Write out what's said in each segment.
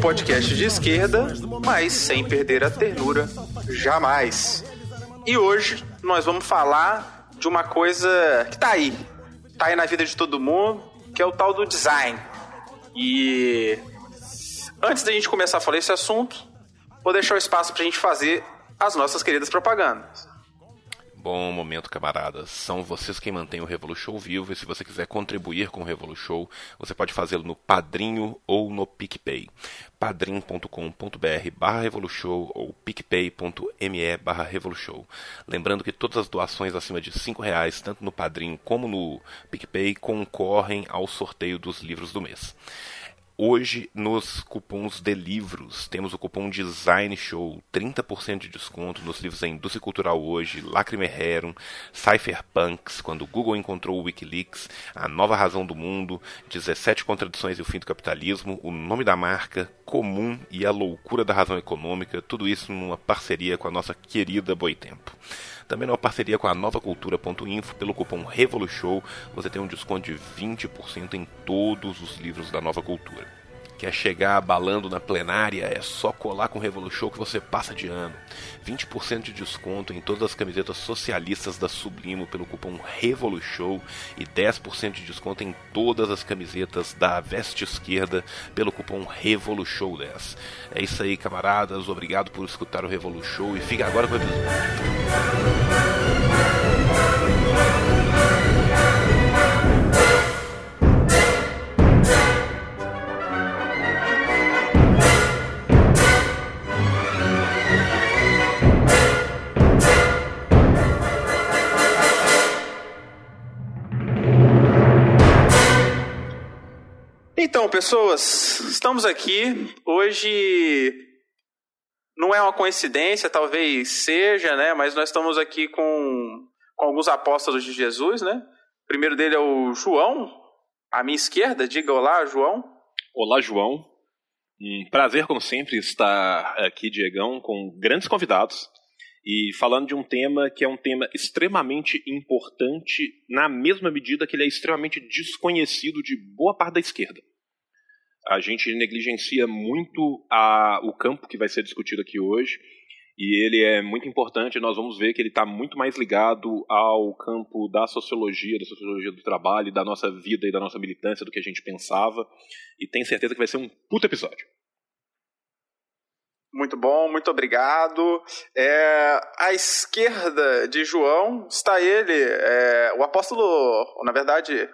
podcast de esquerda, mas sem perder a ternura, jamais. E hoje nós vamos falar de uma coisa que tá aí, tá aí na vida de todo mundo, que é o tal do design. E antes da gente começar a falar esse assunto, vou deixar o espaço pra gente fazer as nossas queridas propagandas. Bom momento, camaradas. São vocês quem mantém o Revolu Show vivo e se você quiser contribuir com o Revolu Show, você pode fazê-lo no Padrinho ou no PicPay. padrim.com.br barra Revolution ou picpay.me barra Revolution. Lembrando que todas as doações acima de R$ reais, tanto no Padrim como no PicPay, concorrem ao sorteio dos livros do mês. Hoje, nos cupons de livros, temos o cupom Design Show, 30% de desconto nos livros da Indústria Cultural Hoje, Lacrimeherum, Cypherpunks, Quando Google Encontrou o Wikileaks, A Nova Razão do Mundo, 17 Contradições e o Fim do Capitalismo, O Nome da Marca, Comum e a Loucura da Razão Econômica, tudo isso numa parceria com a nossa querida Boitempo. Também numa parceria com a novacultura.info, pelo cupom RevoluShow, você tem um desconto de 20% em todos os livros da Nova Cultura. Quer chegar abalando na plenária? É só colar com o RevoluShow que você passa de ano. 20% de desconto em todas as camisetas socialistas da Sublimo pelo cupom RevoluShow e 10% de desconto em todas as camisetas da Veste Esquerda pelo cupom RevoluShow10. É isso aí, camaradas. Obrigado por escutar o RevoluShow e fica agora com o episódio. Então, pessoas, estamos aqui. Hoje não é uma coincidência, talvez seja, né? Mas nós estamos aqui com, com alguns apóstolos de Jesus, né? O primeiro dele é o João, à minha esquerda. Diga olá, João. Olá, João. Um prazer, como sempre, estar aqui, Diegão, com grandes convidados e falando de um tema que é um tema extremamente importante, na mesma medida que ele é extremamente desconhecido de boa parte da esquerda. A gente negligencia muito a, o campo que vai ser discutido aqui hoje, e ele é muito importante. Nós vamos ver que ele está muito mais ligado ao campo da sociologia, da sociologia do trabalho, da nossa vida e da nossa militância do que a gente pensava, e tenho certeza que vai ser um puto episódio. Muito bom, muito obrigado. É, à esquerda de João está ele, é, o apóstolo, na verdade,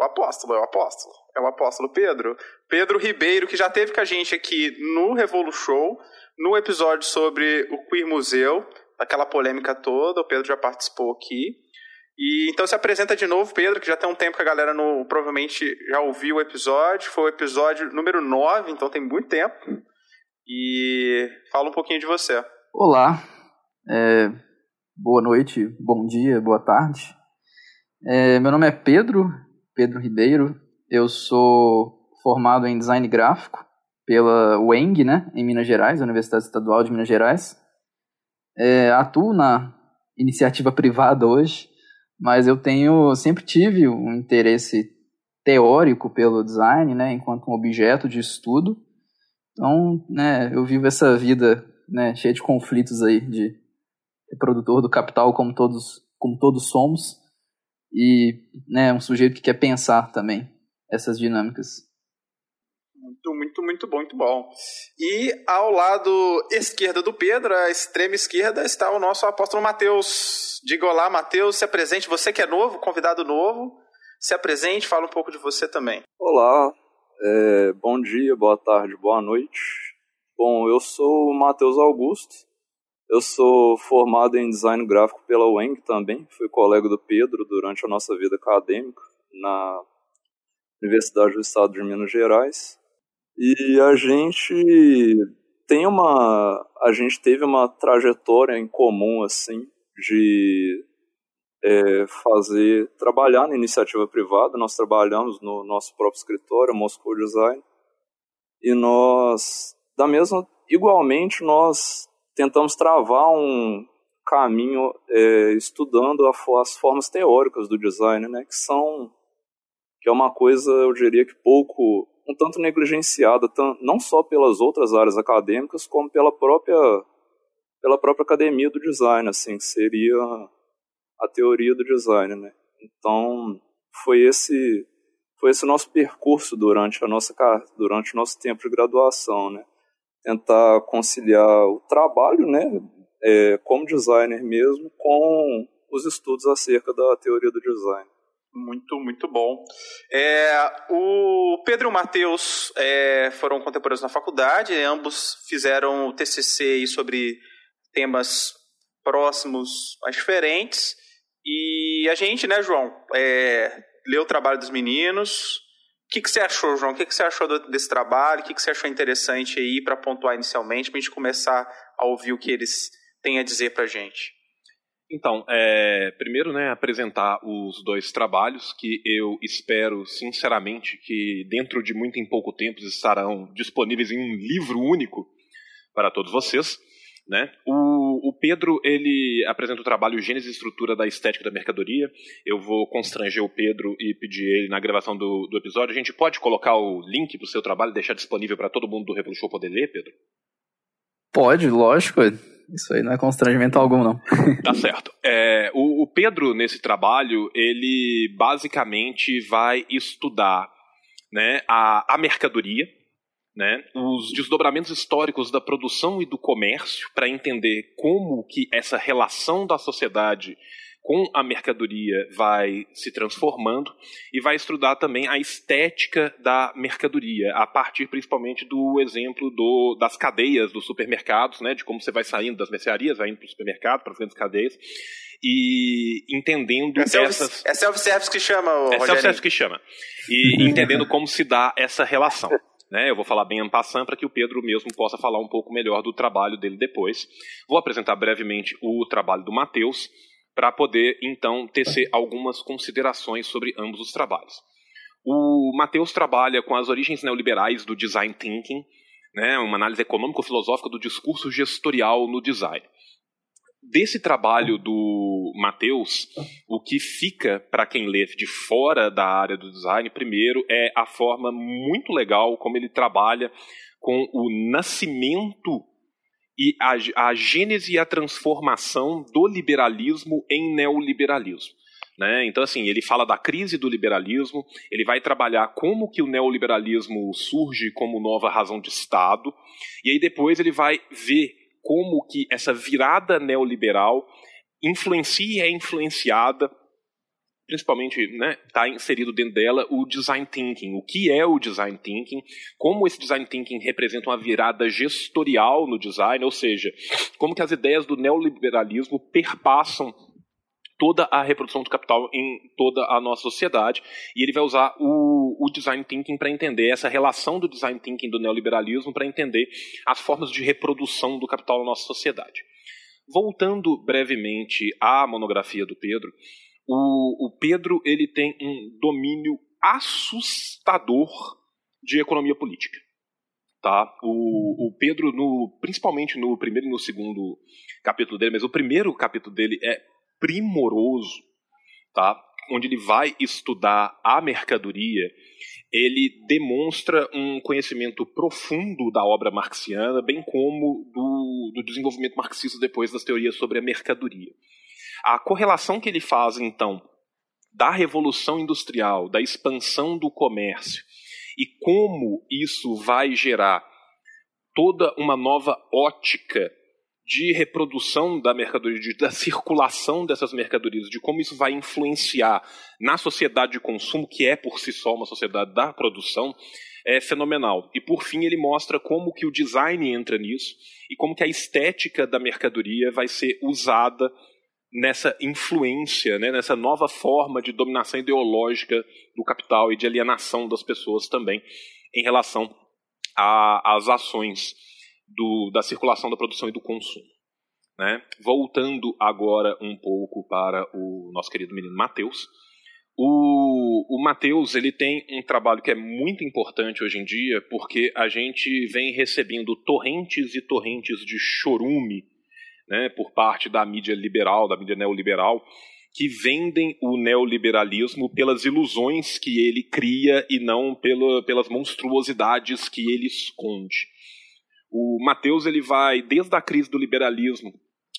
o apóstolo, é o apóstolo, é o apóstolo Pedro. Pedro Ribeiro, que já teve com a gente aqui no Revolu Show, no episódio sobre o Queer Museu, aquela polêmica toda, o Pedro já participou aqui. E então se apresenta de novo, Pedro, que já tem um tempo que a galera no, provavelmente já ouviu o episódio. Foi o episódio número 9, então tem muito tempo e fala um pouquinho de você. Olá, é, boa noite, bom dia, boa tarde. É, meu nome é Pedro, Pedro Ribeiro, eu sou formado em design gráfico pela UENG, né, em Minas Gerais, Universidade Estadual de Minas Gerais. É, atuo na iniciativa privada hoje, mas eu tenho sempre tive um interesse teórico pelo design, né, enquanto um objeto de estudo. Então, né, eu vivo essa vida né, cheia de conflitos aí, de produtor do capital como todos, como todos somos, e né, um sujeito que quer pensar também essas dinâmicas. Muito, muito, muito bom, muito bom. E ao lado esquerdo do Pedro, a extrema esquerda, está o nosso apóstolo Mateus. Diga olá, Mateus, se apresente. Você que é novo, convidado novo, se apresente, fala um pouco de você também. Olá, é, bom dia, boa tarde, boa noite. Bom, eu sou o Matheus Augusto, eu sou formado em design gráfico pela UENG também, fui colega do Pedro durante a nossa vida acadêmica na Universidade do Estado de Minas Gerais. E a gente tem uma a gente teve uma trajetória em comum assim de é, fazer, trabalhar na iniciativa privada. Nós trabalhamos no nosso próprio escritório, Moscow Design, e nós, da mesma, igualmente, nós tentamos travar um caminho é, estudando as formas teóricas do design, né, que são que é uma coisa, eu diria que pouco, um tanto negligenciada, não só pelas outras áreas acadêmicas, como pela própria pela própria academia do design, assim, que seria a teoria do design, né? Então, foi esse foi esse nosso percurso durante a nossa durante o nosso tempo de graduação, né? Tentar conciliar o trabalho, né, é, como designer mesmo, com os estudos acerca da teoria do design. Muito, muito bom. É, o Pedro e o Matheus é, foram contemporâneos na faculdade, ambos fizeram o TCC sobre temas próximos, mas diferentes. E a gente, né, João, é, leu o trabalho dos meninos. O que, que você achou, João? O que, que você achou desse trabalho? O que, que você achou interessante aí para pontuar inicialmente, para a gente começar a ouvir o que eles têm a dizer para a gente? Então, é, primeiro, né, apresentar os dois trabalhos que eu espero, sinceramente, que dentro de muito em pouco tempo estarão disponíveis em um livro único para todos vocês. Né? O, o, Pedro ele apresenta o trabalho Gênese e Estrutura da Estética da Mercadoria. Eu vou constranger o Pedro e pedir ele na gravação do, do episódio. A gente pode colocar o link para o seu trabalho e deixar disponível para todo mundo do Revolu Show poder ler, Pedro? Pode, lógico. Isso aí não é constrangimento algum, não. Tá certo. É, o, o Pedro, nesse trabalho, ele basicamente vai estudar né, a, a mercadoria, né, os desdobramentos históricos da produção e do comércio para entender como que essa relação da sociedade com a mercadoria vai se transformando e vai estudar também a estética da mercadoria, a partir principalmente do exemplo do, das cadeias dos supermercados, né, de como você vai saindo das mercearias, vai indo para o supermercado, para as grandes cadeias, e entendendo é essas... É self-service que chama, o É self-service que chama. E entendendo como se dá essa relação. Né, eu vou falar bem en passant para que o Pedro mesmo possa falar um pouco melhor do trabalho dele depois. Vou apresentar brevemente o trabalho do Matheus, para poder então tecer algumas considerações sobre ambos os trabalhos. O Matheus trabalha com as origens neoliberais do design thinking, né, uma análise econômico-filosófica do discurso gestorial no design. Desse trabalho do Matheus, o que fica para quem lê de fora da área do design, primeiro, é a forma muito legal como ele trabalha com o nascimento e a, a gênese e a transformação do liberalismo em neoliberalismo. Né? Então, assim, ele fala da crise do liberalismo, ele vai trabalhar como que o neoliberalismo surge como nova razão de Estado, e aí depois ele vai ver como que essa virada neoliberal influencia e é influenciada principalmente está né, tá inserido dentro dela o design thinking. O que é o design thinking? Como esse design thinking representa uma virada gestorial no design, ou seja, como que as ideias do neoliberalismo perpassam toda a reprodução do capital em toda a nossa sociedade. E ele vai usar o, o design thinking para entender essa relação do design thinking do neoliberalismo, para entender as formas de reprodução do capital na nossa sociedade. Voltando brevemente à monografia do Pedro, o, o Pedro ele tem um domínio assustador de economia política. Tá? O, o Pedro, no, principalmente no primeiro e no segundo capítulo dele, mas o primeiro capítulo dele é primoroso, tá? onde ele vai estudar a mercadoria, ele demonstra um conhecimento profundo da obra marxiana, bem como do, do desenvolvimento marxista depois das teorias sobre a mercadoria. A correlação que ele faz, então, da revolução industrial, da expansão do comércio e como isso vai gerar toda uma nova ótica de reprodução da mercadoria, de, da circulação dessas mercadorias, de como isso vai influenciar na sociedade de consumo, que é por si só uma sociedade da produção, é fenomenal. E por fim ele mostra como que o design entra nisso e como que a estética da mercadoria vai ser usada nessa influência, né, nessa nova forma de dominação ideológica do capital e de alienação das pessoas também em relação às ações do, da circulação, da produção e do consumo. Né? Voltando agora um pouco para o nosso querido menino Mateus. O, o Mateus ele tem um trabalho que é muito importante hoje em dia, porque a gente vem recebendo torrentes e torrentes de chorume né, por parte da mídia liberal, da mídia neoliberal, que vendem o neoliberalismo pelas ilusões que ele cria e não pela, pelas monstruosidades que ele esconde. O Mateus ele vai desde a crise do liberalismo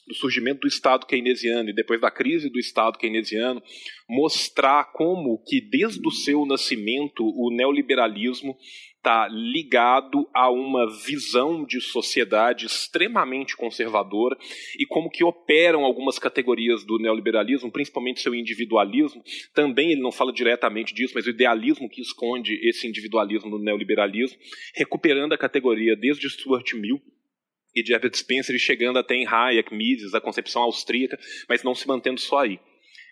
do surgimento do Estado keynesiano e depois da crise do Estado keynesiano, mostrar como que desde o seu nascimento o neoliberalismo está ligado a uma visão de sociedade extremamente conservadora e como que operam algumas categorias do neoliberalismo, principalmente seu individualismo. Também ele não fala diretamente disso, mas o idealismo que esconde esse individualismo no neoliberalismo, recuperando a categoria desde Stuart Mill e de Herbert Spencer e chegando até em Hayek, Mises, a concepção austríaca, mas não se mantendo só aí.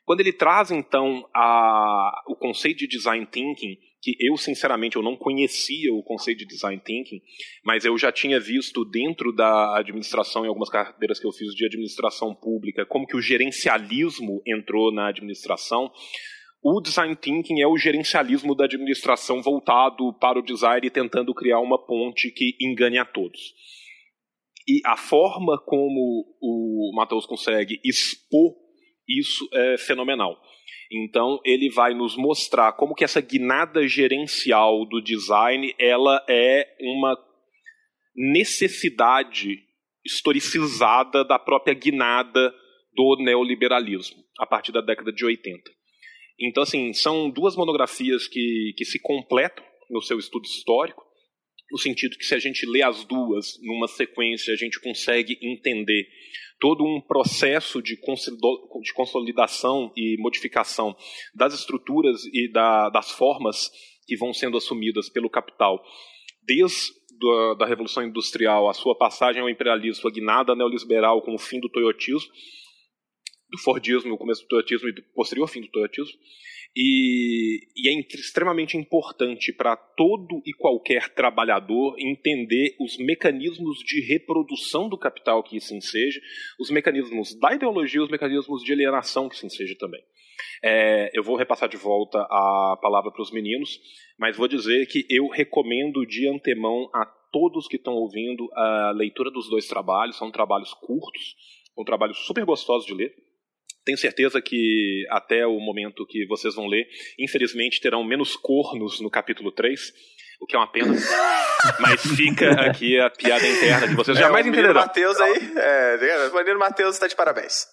Quando ele traz então a, o conceito de design thinking, que eu sinceramente eu não conhecia o conceito de design thinking, mas eu já tinha visto dentro da administração em algumas cadeiras que eu fiz de administração pública, como que o gerencialismo entrou na administração. O design thinking é o gerencialismo da administração voltado para o design e tentando criar uma ponte que engane a todos. E a forma como o Matheus consegue expor isso é fenomenal. Então ele vai nos mostrar como que essa guinada gerencial do design ela é uma necessidade historicizada da própria guinada do neoliberalismo a partir da década de 80. Então assim são duas monografias que, que se completam no seu estudo histórico no sentido que se a gente lê as duas numa sequência, a gente consegue entender todo um processo de consolidação e modificação das estruturas e da, das formas que vão sendo assumidas pelo capital, desde da, da Revolução Industrial, a sua passagem ao imperialismo, sua guinada neoliberal com o fim do toyotismo, do Fordismo, o começo do toyotismo e do posterior fim do toyotismo, e, e, é extremamente importante para todo e qualquer trabalhador entender os mecanismos de reprodução do capital que isso enseja, os mecanismos da ideologia, os mecanismos de alienação que isso enseja também. É, eu vou repassar de volta a palavra para os meninos, mas vou dizer que eu recomendo de antemão a todos que estão ouvindo a leitura dos dois trabalhos. São trabalhos curtos, são trabalhos super gostosos de ler. Tenho certeza que até o momento que vocês vão ler, infelizmente terão menos cornos no capítulo 3, o que é uma pena. Mas fica aqui a piada interna de vocês. É, Jamais o entenderão. Matheus aí, é, o menino Matheus está de parabéns.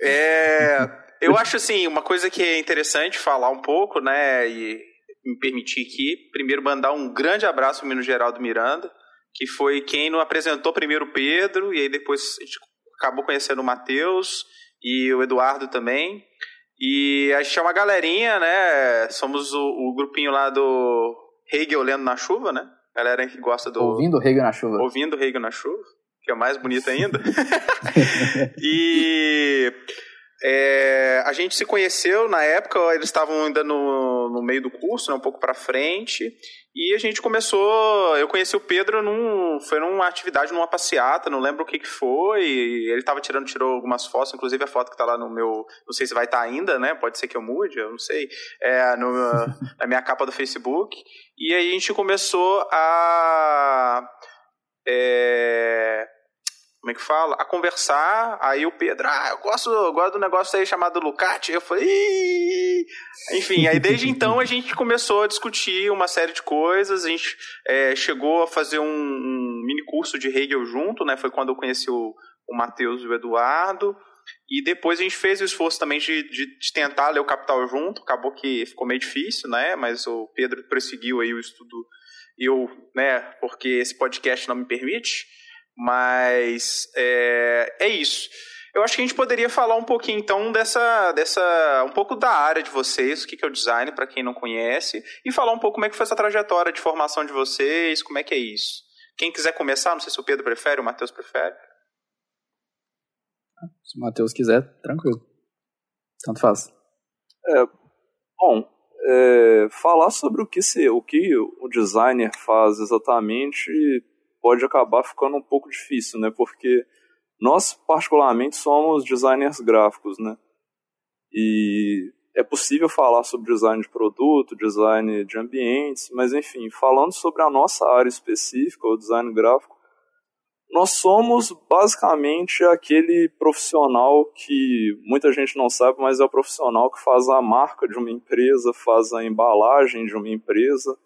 É, eu acho assim, uma coisa que é interessante falar um pouco, né, e me permitir aqui, primeiro mandar um grande abraço ao menino Geraldo Miranda, que foi quem nos apresentou primeiro o Pedro, e aí depois a gente acabou conhecendo o Matheus, e o Eduardo também. E a gente é uma galerinha, né? Somos o, o grupinho lá do Hegel lendo na chuva, né? Galera que gosta do. Ouvindo Hegel na chuva. Ouvindo Hegel na chuva, que é mais bonito ainda. e. É, a gente se conheceu na época, eles estavam ainda no, no meio do curso, né, um pouco para frente, e a gente começou. Eu conheci o Pedro num. Foi numa atividade, numa passeata, não lembro o que, que foi. Ele estava tirando, tirou algumas fotos, inclusive a foto que está lá no meu. Não sei se vai estar tá ainda, né? Pode ser que eu mude, eu não sei. É, no, na minha capa do Facebook. E aí a gente começou a. É, como é que fala? A conversar. Aí o Pedro, ah, eu gosto, eu gosto do negócio aí chamado Lucati. Eu falei, enfim, aí desde então a gente começou a discutir uma série de coisas. A gente é, chegou a fazer um, um, mini curso de Hegel junto, né? Foi quando eu conheci o, o Matheus e o Eduardo. E depois a gente fez o esforço também de, de, de, tentar ler o Capital junto. Acabou que ficou meio difícil, né? Mas o Pedro prosseguiu aí o estudo. Eu, né? Porque esse podcast não me permite. Mas é, é isso. Eu acho que a gente poderia falar um pouquinho então dessa, dessa um pouco da área de vocês, o que é o design para quem não conhece, e falar um pouco como é que foi essa trajetória de formação de vocês, como é que é isso. Quem quiser começar, não sei se o Pedro prefere, o Matheus prefere. Se o Matheus quiser, tranquilo. Tanto faz. É, bom, é, falar sobre o que, se, o que o designer faz exatamente pode acabar ficando um pouco difícil, né? Porque nós, particularmente, somos designers gráficos, né? E é possível falar sobre design de produto, design de ambientes, mas enfim, falando sobre a nossa área específica, o design gráfico, Nós somos basicamente aquele profissional que muita gente não sabe, mas é o profissional que faz a marca de uma empresa, faz a embalagem de uma empresa,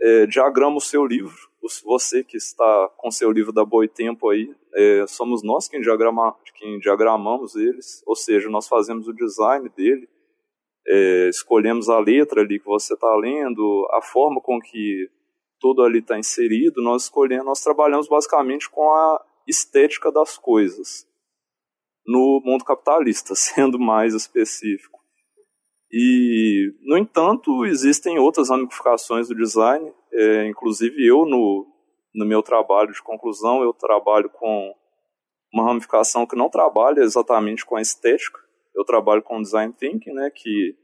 é, diagrama o seu livro. Você que está com seu livro da Boitempo aí, é, somos nós quem, diagrama, quem diagramamos eles, ou seja, nós fazemos o design dele, é, escolhemos a letra ali que você está lendo, a forma com que tudo ali está inserido, nós escolhemos, nós trabalhamos basicamente com a estética das coisas no mundo capitalista, sendo mais específico. E, no entanto, existem outras ramificações do design, é, inclusive eu, no, no meu trabalho de conclusão, eu trabalho com uma ramificação que não trabalha exatamente com a estética, eu trabalho com design thinking, né, que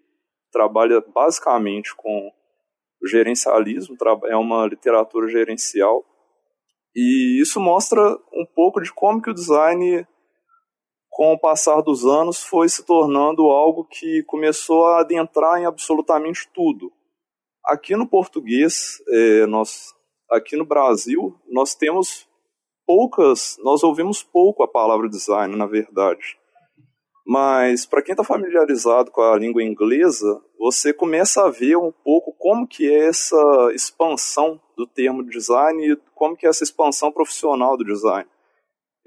trabalha basicamente com o gerencialismo, é uma literatura gerencial. E isso mostra um pouco de como que o design, com o passar dos anos, foi se tornando algo que começou a adentrar em absolutamente tudo. Aqui no português, é, nós, aqui no Brasil, nós temos poucas, nós ouvimos pouco a palavra design, na verdade. Mas para quem está familiarizado com a língua inglesa, você começa a ver um pouco como que é essa expansão do termo design e como que é essa expansão profissional do design.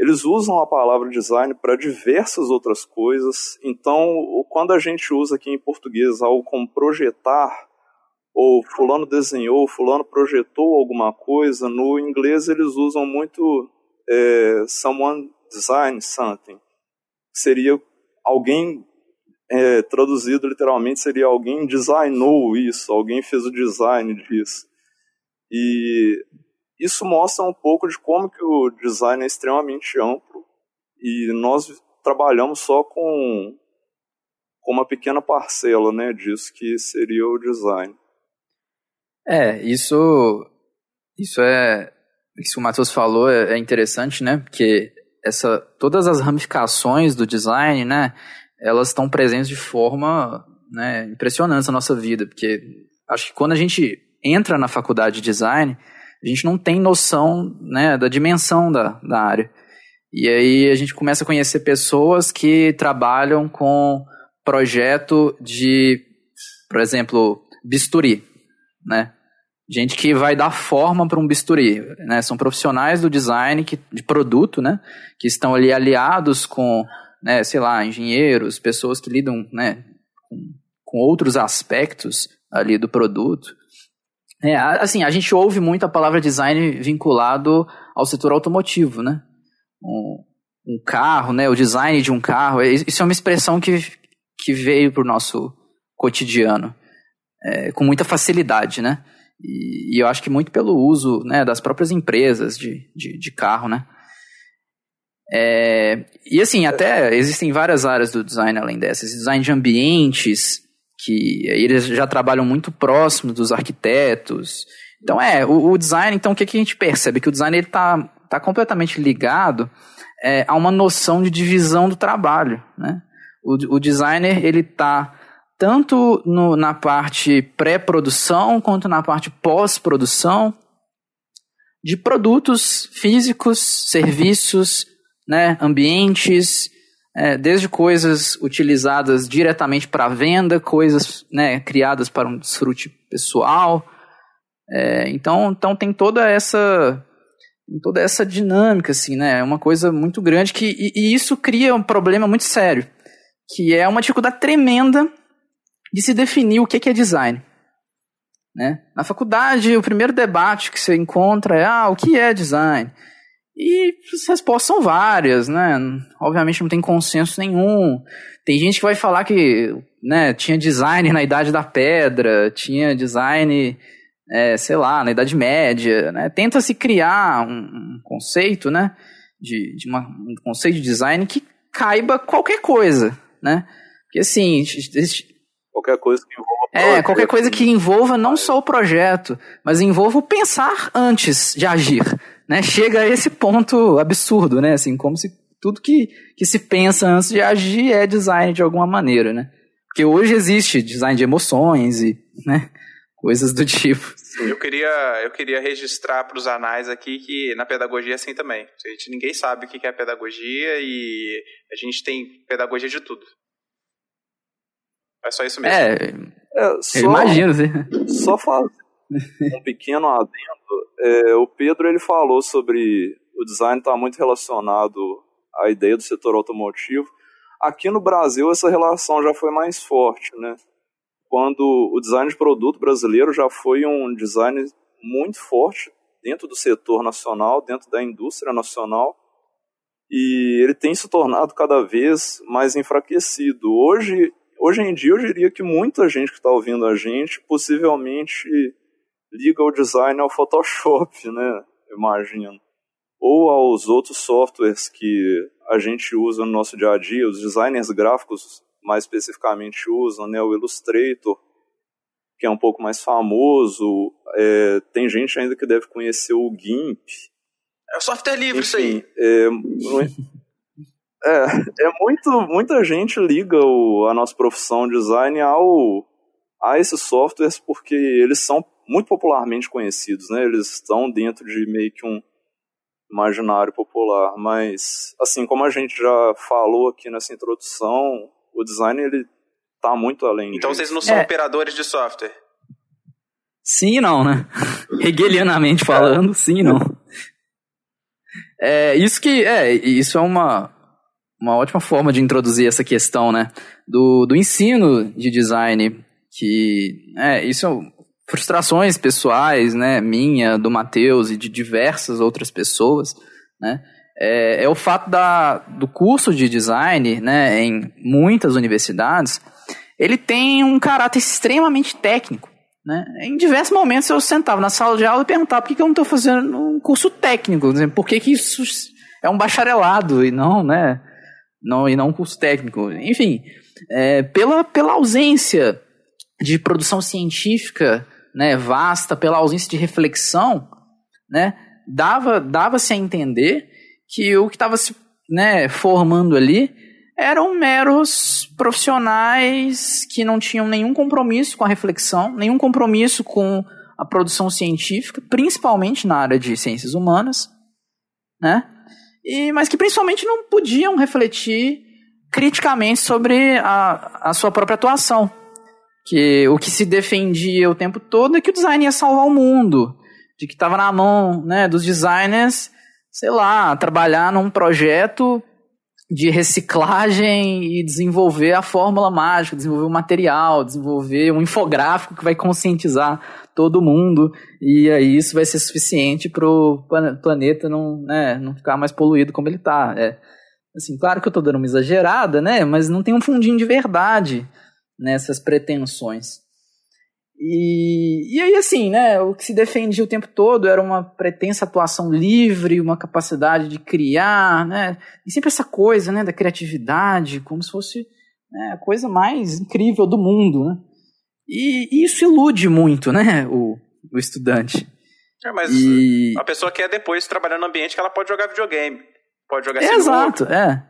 Eles usam a palavra design para diversas outras coisas. Então, quando a gente usa aqui em português algo como projetar, ou fulano desenhou, fulano projetou alguma coisa, no inglês eles usam muito é, someone design something. Seria alguém é, traduzido literalmente seria alguém designou isso, alguém fez o design disso. E isso mostra um pouco de como que o design é extremamente amplo e nós trabalhamos só com, com uma pequena parcela né, disso que seria o design. É, isso, isso é. Isso que o Matheus falou é, é interessante, né? Porque essa, todas as ramificações do design, né, elas estão presentes de forma né, impressionante na nossa vida, porque acho que quando a gente entra na faculdade de design, a gente não tem noção né, da dimensão da, da área. E aí a gente começa a conhecer pessoas que trabalham com projeto de, por exemplo, bisturi, né? gente que vai dar forma para um bisturi, né? São profissionais do design que, de produto, né? Que estão ali aliados com, né, sei lá, engenheiros, pessoas que lidam, né, com, com outros aspectos ali do produto. É, assim, a gente ouve muito a palavra design vinculado ao setor automotivo, né? Um, um carro, né? O design de um carro, é, isso é uma expressão que, que veio para o nosso cotidiano é, com muita facilidade, né? E, e, eu acho que muito pelo uso né, das próprias empresas de, de, de carro, né? É, e assim, até existem várias áreas do design além dessas. Design de ambientes, que eles já trabalham muito próximo dos arquitetos. Então é, o, o design, então o que, que a gente percebe? Que o design está tá completamente ligado é, a uma noção de divisão do trabalho, né? O, o designer, ele está tanto no, na parte pré-produção quanto na parte pós-produção de produtos físicos, serviços, né, ambientes, é, desde coisas utilizadas diretamente para venda, coisas né, criadas para um desfrute pessoal. É, então, então tem toda essa toda essa dinâmica assim, né? É uma coisa muito grande que e, e isso cria um problema muito sério, que é uma dificuldade tremenda de se definir o que é design. Né? Na faculdade, o primeiro debate que você encontra é ah, o que é design? E as respostas são várias, né? Obviamente não tem consenso nenhum. Tem gente que vai falar que né, tinha design na Idade da Pedra, tinha design, é, sei lá, na Idade Média. Né? Tenta se criar um, um conceito, né? De, de uma, um conceito de design que caiba qualquer coisa, né? Porque assim, Qualquer coisa que envolva. É, qualquer coisa que envolva não só o projeto, mas envolva o pensar antes de agir. Né? Chega a esse ponto absurdo, né? Assim, como se tudo que, que se pensa antes de agir é design de alguma maneira, né? Porque hoje existe design de emoções e, né? coisas do tipo. Eu queria, eu queria registrar para os anais aqui que na pedagogia é assim também. A gente, ninguém sabe o que é pedagogia e a gente tem pedagogia de tudo. É só isso mesmo. É, É, só, eu imagino. Sim. só fazer um pequeno adendo. É, o Pedro ele falou sobre o design estar muito relacionado à ideia do setor automotivo. Aqui no Brasil essa relação já foi mais forte, né? Quando o design de produto brasileiro já foi um design muito forte dentro do setor nacional, dentro da indústria nacional, e ele tem se tornado cada vez mais enfraquecido. Hoje, hoje em dia, eu diria que muita gente que está ouvindo a gente possivelmente liga o design ao Photoshop, né? Imagino. Ou aos outros softwares que a gente usa no nosso dia a dia, os designers gráficos mais especificamente usam, né? O Illustrator, que é um pouco mais famoso. É, tem gente ainda que deve conhecer o GIMP. É o software livre isso aí. Enfim, é, é, é muito, muita gente liga o, a nossa profissão design ao, a esses softwares porque eles são muito popularmente conhecidos, né? Eles estão dentro de meio que um imaginário popular, mas assim como a gente já falou aqui nessa introdução, o design ele tá muito além Então disso. vocês não são É. operadores de software. Sim e não, né? Hegelianamente falando, sim e não. É, isso que, é, isso é uma, uma ótima forma de introduzir essa questão, né? Do, do ensino de design, que, é, isso são frustrações pessoais, né? Minha, do Matheus e de diversas outras pessoas, né? É, é o fato da, do curso de design, né? Em muitas universidades, ele tem um caráter extremamente técnico. Né? Em diversos momentos eu sentava na sala de aula e perguntava por que, que eu não estou fazendo um curso técnico, por que, que isso é um bacharelado e não, né? Não, e não um curso técnico. Enfim, é, pela, pela ausência de produção científica né, vasta, pela ausência de reflexão, né, dava, dava-se a entender que o que estava se né, formando ali eram meros profissionais que não tinham nenhum compromisso com a reflexão, nenhum compromisso com a produção científica, principalmente na área de ciências humanas, né? E, mas que principalmente não podiam refletir criticamente sobre a, a sua própria atuação. Que o que se defendia o tempo todo é que o design ia salvar o mundo, de que estava na mão né, dos designers, sei lá, trabalhar num projeto de reciclagem e desenvolver a fórmula mágica, desenvolver o material, desenvolver um infográfico que vai conscientizar todo mundo e aí isso vai ser suficiente para o planeta não, né, não ficar mais poluído como ele está. É, assim, claro que eu estou dando uma exagerada, né, mas não tem um fundinho de verdade nessas pretensões. E, e aí, assim, né, o que se defendia o tempo todo era uma pretensa atuação livre, uma capacidade de criar, né, e sempre essa coisa, né, da criatividade, como se fosse né, a coisa mais incrível do mundo, né. E, e isso ilude muito, né, o, o estudante. É, mas E... a pessoa quer depois trabalhar no ambiente que ela pode jogar videogame, pode jogar sinuca. Exato, é.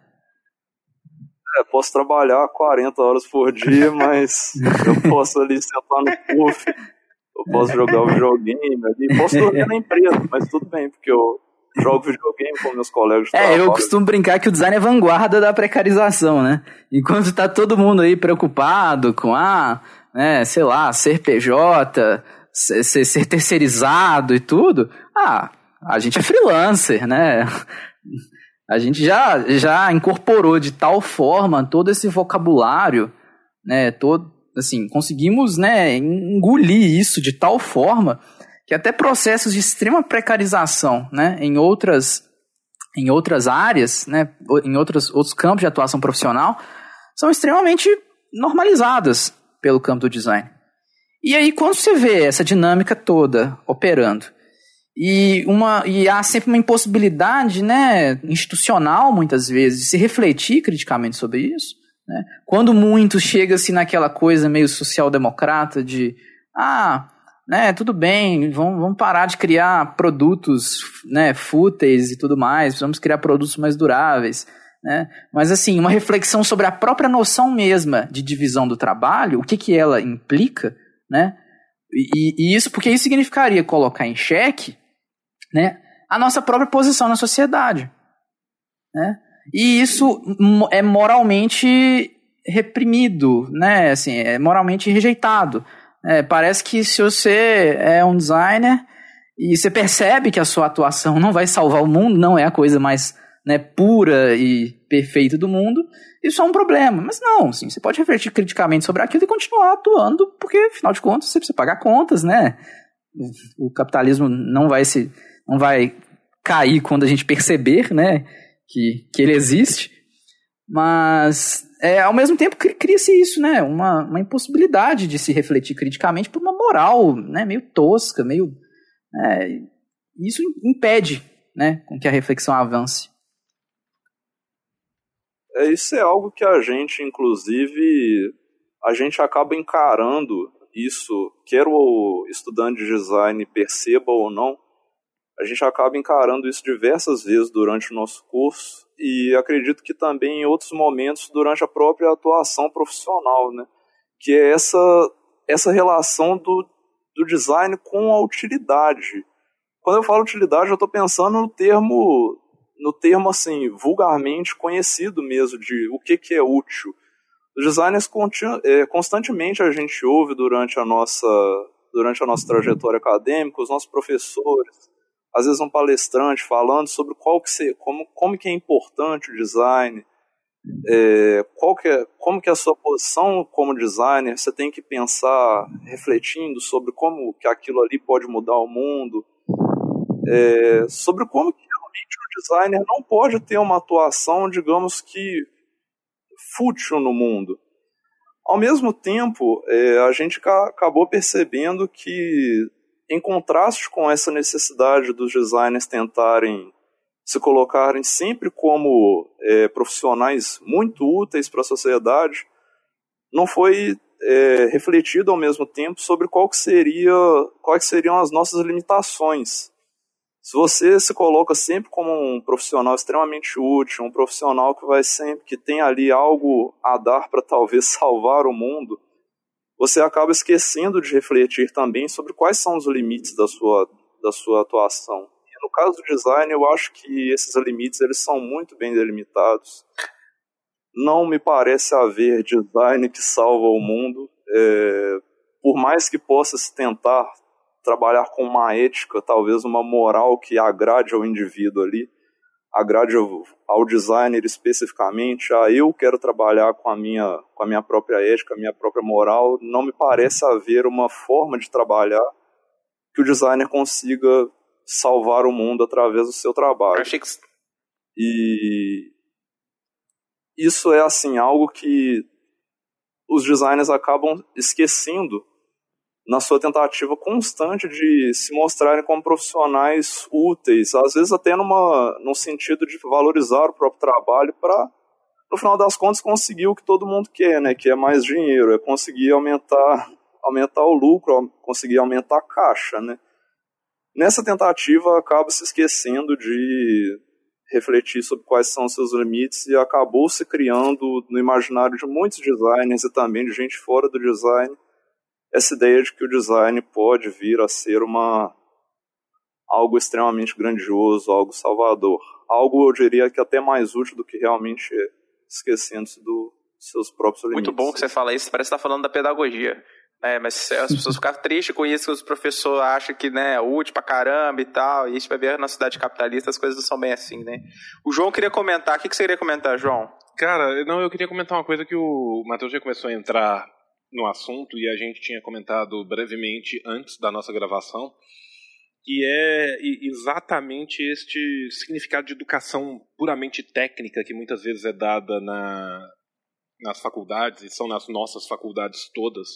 É, posso trabalhar 40 horas por dia, mas eu posso ali sentar no puff, eu posso jogar o videogame ali, posso dormir na empresa, mas tudo bem, porque eu jogo videogame com meus colegas É, trabalho. eu costumo brincar que o design é vanguarda da precarização, né? Enquanto tá todo mundo aí preocupado com, ah, né, sei lá, ser PJ, ser, ser terceirizado e tudo, ah, a gente é freelancer, né? A gente já, já incorporou de tal forma todo esse vocabulário, né, todo, assim, conseguimos, né, engolir isso de tal forma que até processos de extrema precarização, né, em outras em outras áreas, né, em outros, outros campos de atuação profissional, são extremamente normalizadas pelo campo do design. E aí, quando você vê essa dinâmica toda operando, e, uma, e há sempre uma impossibilidade né, institucional, muitas vezes, de se refletir criticamente sobre isso, né? quando muito chega-se naquela coisa meio social-democrata de, ah, né, tudo bem, vamos, vamos parar de criar produtos né, fúteis e tudo mais, vamos criar produtos mais duráveis. Né? Mas assim, uma reflexão sobre a própria noção mesma de divisão do trabalho, o que, que ela implica, né? E, e, isso porque isso significaria colocar em xeque né, a nossa própria posição na sociedade. Né? E isso é moralmente reprimido, né? Assim, é moralmente rejeitado. É, parece que se você é um designer e você percebe que a sua atuação não vai salvar o mundo, não é a coisa mais né, pura e perfeita do mundo, isso é um problema. Mas não, assim, você pode refletir criticamente sobre aquilo e continuar atuando, porque afinal de contas você precisa pagar contas, né? O, capitalismo não vai se não vai cair quando a gente perceber, né, que, que ele existe. Mas é, ao mesmo tempo cria-se isso, né? Uma, uma impossibilidade de se refletir criticamente por uma moral né, meio tosca, meio. É, isso impede né, com que a reflexão avance. É, isso é algo que a gente, inclusive, a gente acaba encarando isso, quer o estudante de design perceba ou não, a gente acaba encarando isso diversas vezes durante o nosso curso e acredito que também em outros momentos durante a própria atuação profissional, né? Que é essa, essa relação do, do design com a utilidade. Quando eu falo utilidade, eu estou pensando no termo no termo assim vulgarmente conhecido mesmo de o que, que é útil. Os designers é, constantemente a gente ouve durante a nossa durante a nossa trajetória acadêmica, os nossos professores, às vezes um palestrante falando sobre qual que se, como, como que é importante o design, é, qual que é, como que é a sua posição como designer, você tem que pensar refletindo sobre como que aquilo ali pode mudar o mundo, é, sobre como que designer não pode ter uma atuação, digamos que, fútil no mundo. Ao mesmo tempo, é, a gente acabou percebendo que, em contraste com essa necessidade dos designers tentarem se colocarem sempre como é, profissionais muito úteis para a sociedade, não foi é, refletido ao mesmo tempo sobre qual que seria, quais seriam as nossas limitações. Se você se coloca sempre como um profissional extremamente útil, um profissional que vai sempre que tem ali algo a dar para talvez salvar o mundo, você acaba esquecendo de refletir também sobre quais são os limites da sua da sua atuação. E no caso do design, eu acho que esses limites eles são muito bem delimitados. Não me parece haver design que salva o mundo. É, por mais que possa se tentar trabalhar com uma ética, talvez uma moral que agrade ao indivíduo ali, agrade ao, ao designer especificamente, ah, eu quero trabalhar com a minha com a minha própria ética, a minha própria moral, não me parece haver uma forma de trabalhar que o designer consiga salvar o mundo através do seu trabalho. E isso é assim algo que os designers acabam esquecendo na sua tentativa constante de se mostrarem como profissionais úteis, às vezes até numa, num sentido de valorizar o próprio trabalho para, no final das contas, conseguir o que todo mundo quer, né, que é mais dinheiro, é conseguir aumentar, aumentar o lucro, conseguir aumentar a caixa, né. Nessa tentativa, acaba se esquecendo de refletir sobre quais são os seus limites e acabou se criando no imaginário de muitos designers e também de gente fora do design essa ideia de que o design pode vir a ser uma algo extremamente grandioso, algo salvador, algo eu diria que até mais útil do que realmente é, esquecendo-se dos seus próprios limites. Muito bom que você fala isso, parece que está falando da pedagogia. É, mas as pessoas ficam tristes com isso, que os professores acham que né, é útil pra caramba e tal, e a gente vai ver na cidade capitalista as coisas não são bem assim, né? O João queria comentar, o que, que você queria comentar, João? Cara, não, eu queria comentar uma coisa que o Matheus já começou a entrar no assunto e a gente tinha comentado brevemente antes da nossa gravação, que é exatamente este significado de educação puramente técnica que muitas vezes é dada na, nas faculdades, e são nas nossas faculdades todas,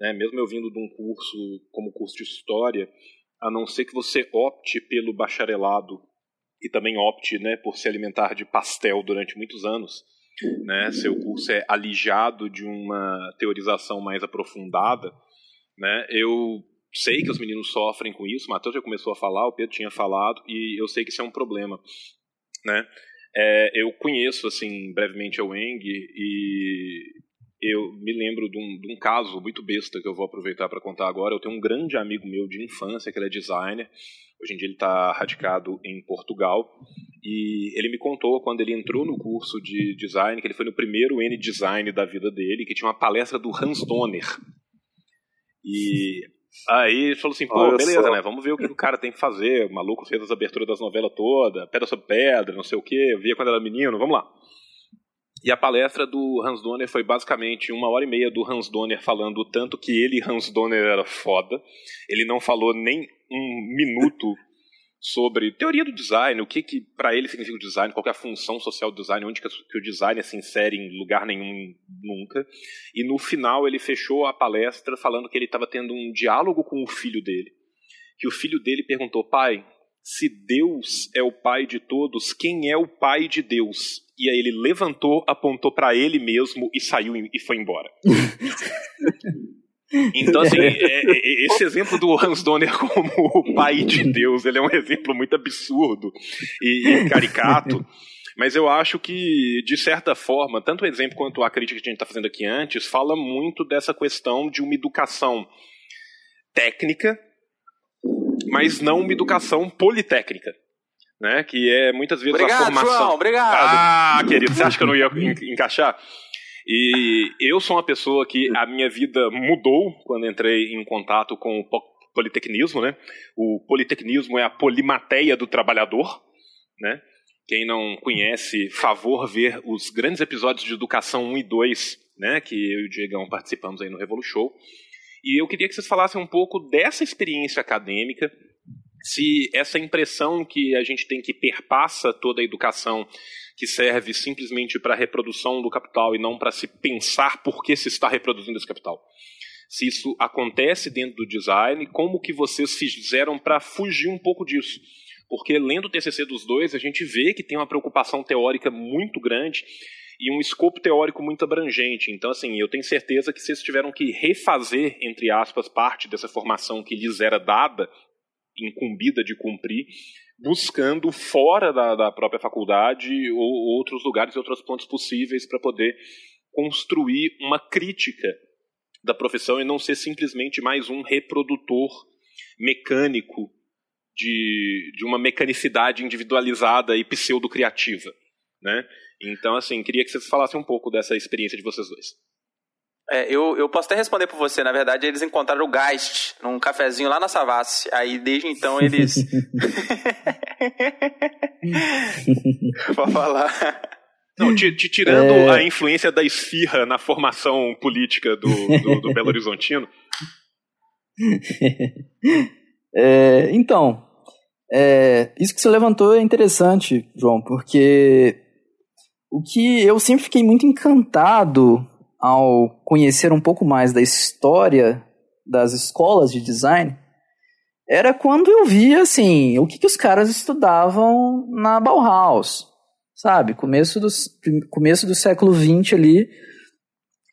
né? mesmo eu vindo de um curso como curso de História, a não ser que você opte pelo bacharelado e também opte né, por se alimentar de pastel durante muitos anos, né, seu curso é alijado de uma teorização mais aprofundada, né, eu sei que os meninos sofrem com isso, o Matheus já começou a falar, o Pedro tinha falado, e eu sei que isso é um problema, né, é, eu conheço, assim, brevemente a Weng, e eu me lembro de um, de um, caso muito besta que eu vou aproveitar para contar agora. Eu tenho um grande amigo meu de infância, que ele é designer. Hoje em dia ele está radicado em Portugal. E ele me contou quando ele entrou no curso de design, que ele foi no primeiro N-Design da vida dele, que tinha uma palestra do Hans Donner. E aí ele falou assim, pô, Olha beleza, só. né? Vamos ver o que o cara tem que fazer. O maluco fez as aberturas das novelas todas, pedra sobre pedra, não sei o quê. Via quando era menino, vamos lá. E a palestra do Hans Donner foi basicamente uma hora e meia do Hans Donner falando o tanto que ele, Hans Donner, era foda. Ele não falou nem um minuto sobre teoria do design, o que, que para ele significa o design, qual é a função social do design, onde que, o design se insere em lugar nenhum nunca. E no final ele fechou a palestra falando que ele estava tendo um diálogo com o filho dele. Que o filho dele perguntou: pai, se Deus é o pai de todos, quem é o pai de Deus? E aí ele levantou, apontou para ele mesmo e saiu e foi embora. Então, assim, é, é, esse exemplo do Hans Donner como o pai de Deus, ele é um exemplo muito absurdo e, e caricato. Mas eu acho que, de certa forma, tanto o exemplo quanto a crítica que a gente está fazendo aqui antes, fala muito dessa questão de uma educação técnica, mas não uma educação politécnica né? Que é muitas vezes obrigado, a formação. João, obrigado. Ah, querido, você acha que eu não ia encaixar? E eu sou uma pessoa que a minha vida mudou quando entrei em contato com o politecnismo, né? O politecnismo é a polimateia do trabalhador, né? Quem não conhece, favor ver os grandes episódios de Educação 1 e 2, né? Que eu e o Diegão participamos aí no Revolu Show. E eu queria que vocês falassem um pouco dessa experiência acadêmica, se essa impressão que a gente tem que perpassa toda a educação que serve simplesmente para a reprodução do capital e não para se pensar por que se está reproduzindo esse capital. Se isso acontece dentro do design, como que vocês fizeram para fugir um pouco disso? Porque lendo o TCC dos dois, a gente vê que tem uma preocupação teórica muito grande e um escopo teórico muito abrangente. Então, assim, eu tenho certeza que vocês tiveram que refazer, entre aspas, parte dessa formação que lhes era dada incumbida de cumprir, buscando fora da, da própria faculdade ou outros lugares e outros pontos possíveis para poder construir uma crítica da profissão e não ser simplesmente mais um reprodutor mecânico de, de uma mecanicidade individualizada e pseudo-criativa. Né? Então, assim, queria que vocês falassem um pouco dessa experiência de vocês dois. É, eu, eu posso até responder por você. Na verdade, eles encontraram o Geist num cafezinho lá na Savassi. Aí, desde então, eles. Vou falar. Não, tirando é... a influência da esfirra na formação política do, do, do Belo Horizontino. É, então, é, isso que você levantou é interessante, João, porque o que eu sempre fiquei muito encantado ao conhecer um pouco mais da história das escolas de design, era quando eu via, assim, o que, que os caras estudavam na Bauhaus, sabe? Começo do, começo do século XX ali,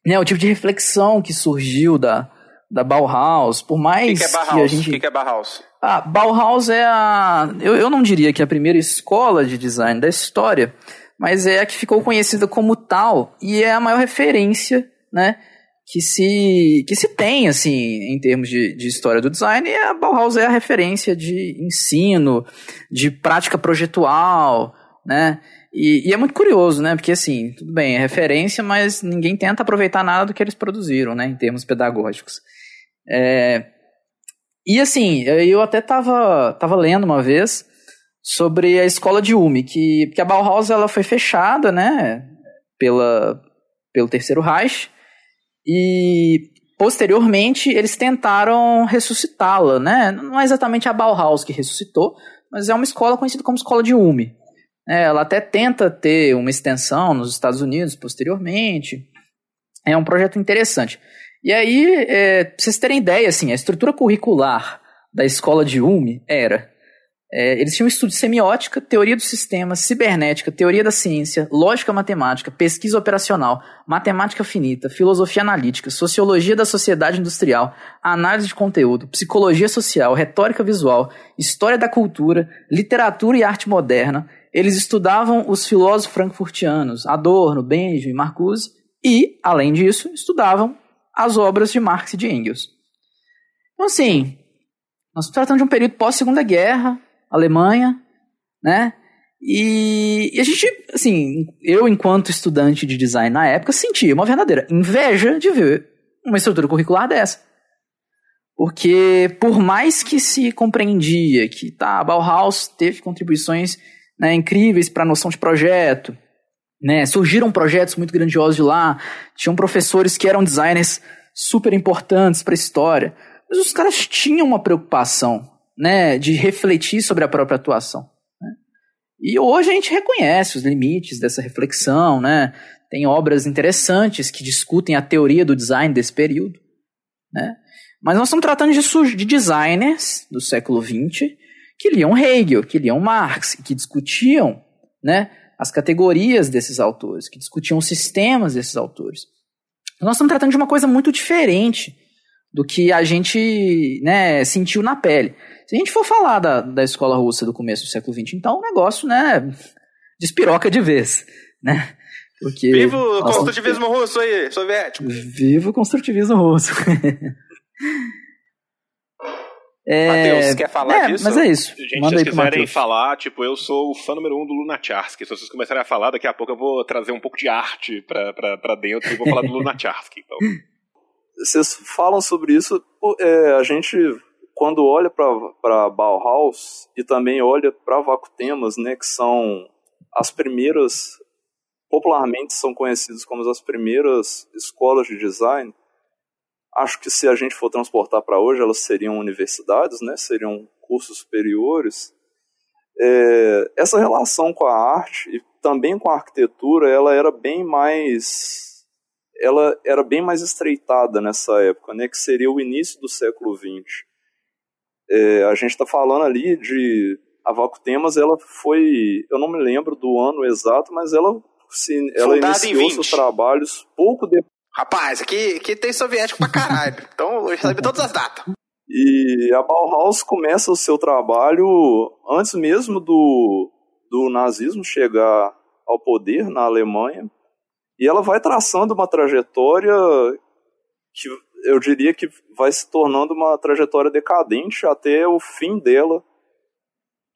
né? O tipo de reflexão que surgiu da, da Bauhaus, por mais que, que, é Bauhaus? que a gente... O que, que é Bauhaus? Ah, Bauhaus é a... Eu, eu não diria que é a primeira escola de design da história, mas é a que ficou conhecida como tal e é a maior referência, né, que se, que se tem, assim, em termos de, de história do design, e a Bauhaus é a referência de ensino, de prática projetual, né, e, e, é muito curioso, né, porque, assim, tudo bem, é referência, mas ninguém tenta aproveitar nada do que eles produziram, né, em termos pedagógicos. É, e, assim, eu até tava, tava lendo uma vez sobre a escola de Umi, que, que a Bauhaus ela foi fechada, né, pela, pelo Terceiro Reich, e posteriormente eles tentaram ressuscitá-la, né, não é exatamente a Bauhaus que ressuscitou, mas é uma escola conhecida como escola de Umi. É, ela até tenta ter uma extensão nos Estados Unidos posteriormente, é um projeto interessante. E aí, é, pra vocês terem ideia, assim, a estrutura curricular da escola de Umi era é, eles tinham estudo de semiótica, teoria do sistema, cibernética, teoria da ciência, lógica matemática, pesquisa operacional, matemática finita, filosofia analítica, sociologia da sociedade industrial, análise de conteúdo, psicologia social, retórica visual, história da cultura, literatura e arte moderna. Eles estudavam os filósofos frankfurtianos, Adorno, Benjamin, Marcuse e, além disso, estudavam as obras de Marx e de Engels. Então, assim, nós estamos tratando de um período pós-segunda guerra, Alemanha, né? E, e, a gente, assim, eu enquanto estudante de design na época sentia uma verdadeira inveja de ver uma estrutura curricular dessa. Porque por mais que se compreendia que tá, a Bauhaus teve contribuições né, incríveis para a noção de projeto, né, surgiram projetos muito grandiosos de lá, tinham professores que eram designers super importantes para a história, mas os caras tinham uma preocupação né, de refletir sobre a própria atuação. Né? E hoje a gente reconhece os limites dessa reflexão, né? Tem obras interessantes que discutem a teoria do design desse período, né? Mas nós estamos tratando de, de designers do século XX que liam Hegel, que liam Marx, que discutiam, né, as categorias desses autores, que discutiam os sistemas desses autores. Nós estamos tratando de uma coisa muito diferente do que a gente né, sentiu na pele. Se a gente for falar da, da escola russa do começo do século XX, então o negócio, né, despiroca de vez, né? Porque Viva o construtivismo russo aí, soviético. Viva o construtivismo russo. é... Matheus, quer falar é, disso? Mas é isso. Gente, Manda se vocês quiserem falar, tipo, eu sou o fã número um do Lunacharsky. Se vocês começarem a falar, daqui a pouco eu vou trazer um pouco de arte pra, pra, pra dentro e vou falar do Lunacharsky. Então. Vocês falam sobre isso, é, a gente quando olha para Bauhaus e também olha para Vacutemas, né, que são as primeiras, popularmente são conhecidas como as primeiras escolas de design, acho que se a gente for transportar para hoje, elas seriam universidades, né, seriam cursos superiores. É, essa relação com a arte e também com a arquitetura, ela era bem mais ela era bem mais estreitada nessa época, né, que seria o início do século XX. É, a gente está falando ali de a Vaco Temas, ela foi, eu não me lembro do ano exato, mas ela, se, ela iniciou seus trabalhos pouco depois. Rapaz, aqui, aqui tem soviético pra caralho, então eu sabe todas as datas. E a Bauhaus começa o seu trabalho antes mesmo do, do nazismo chegar ao poder na Alemanha, e ela vai traçando uma trajetória que eu diria que vai se tornando uma trajetória decadente até o fim dela,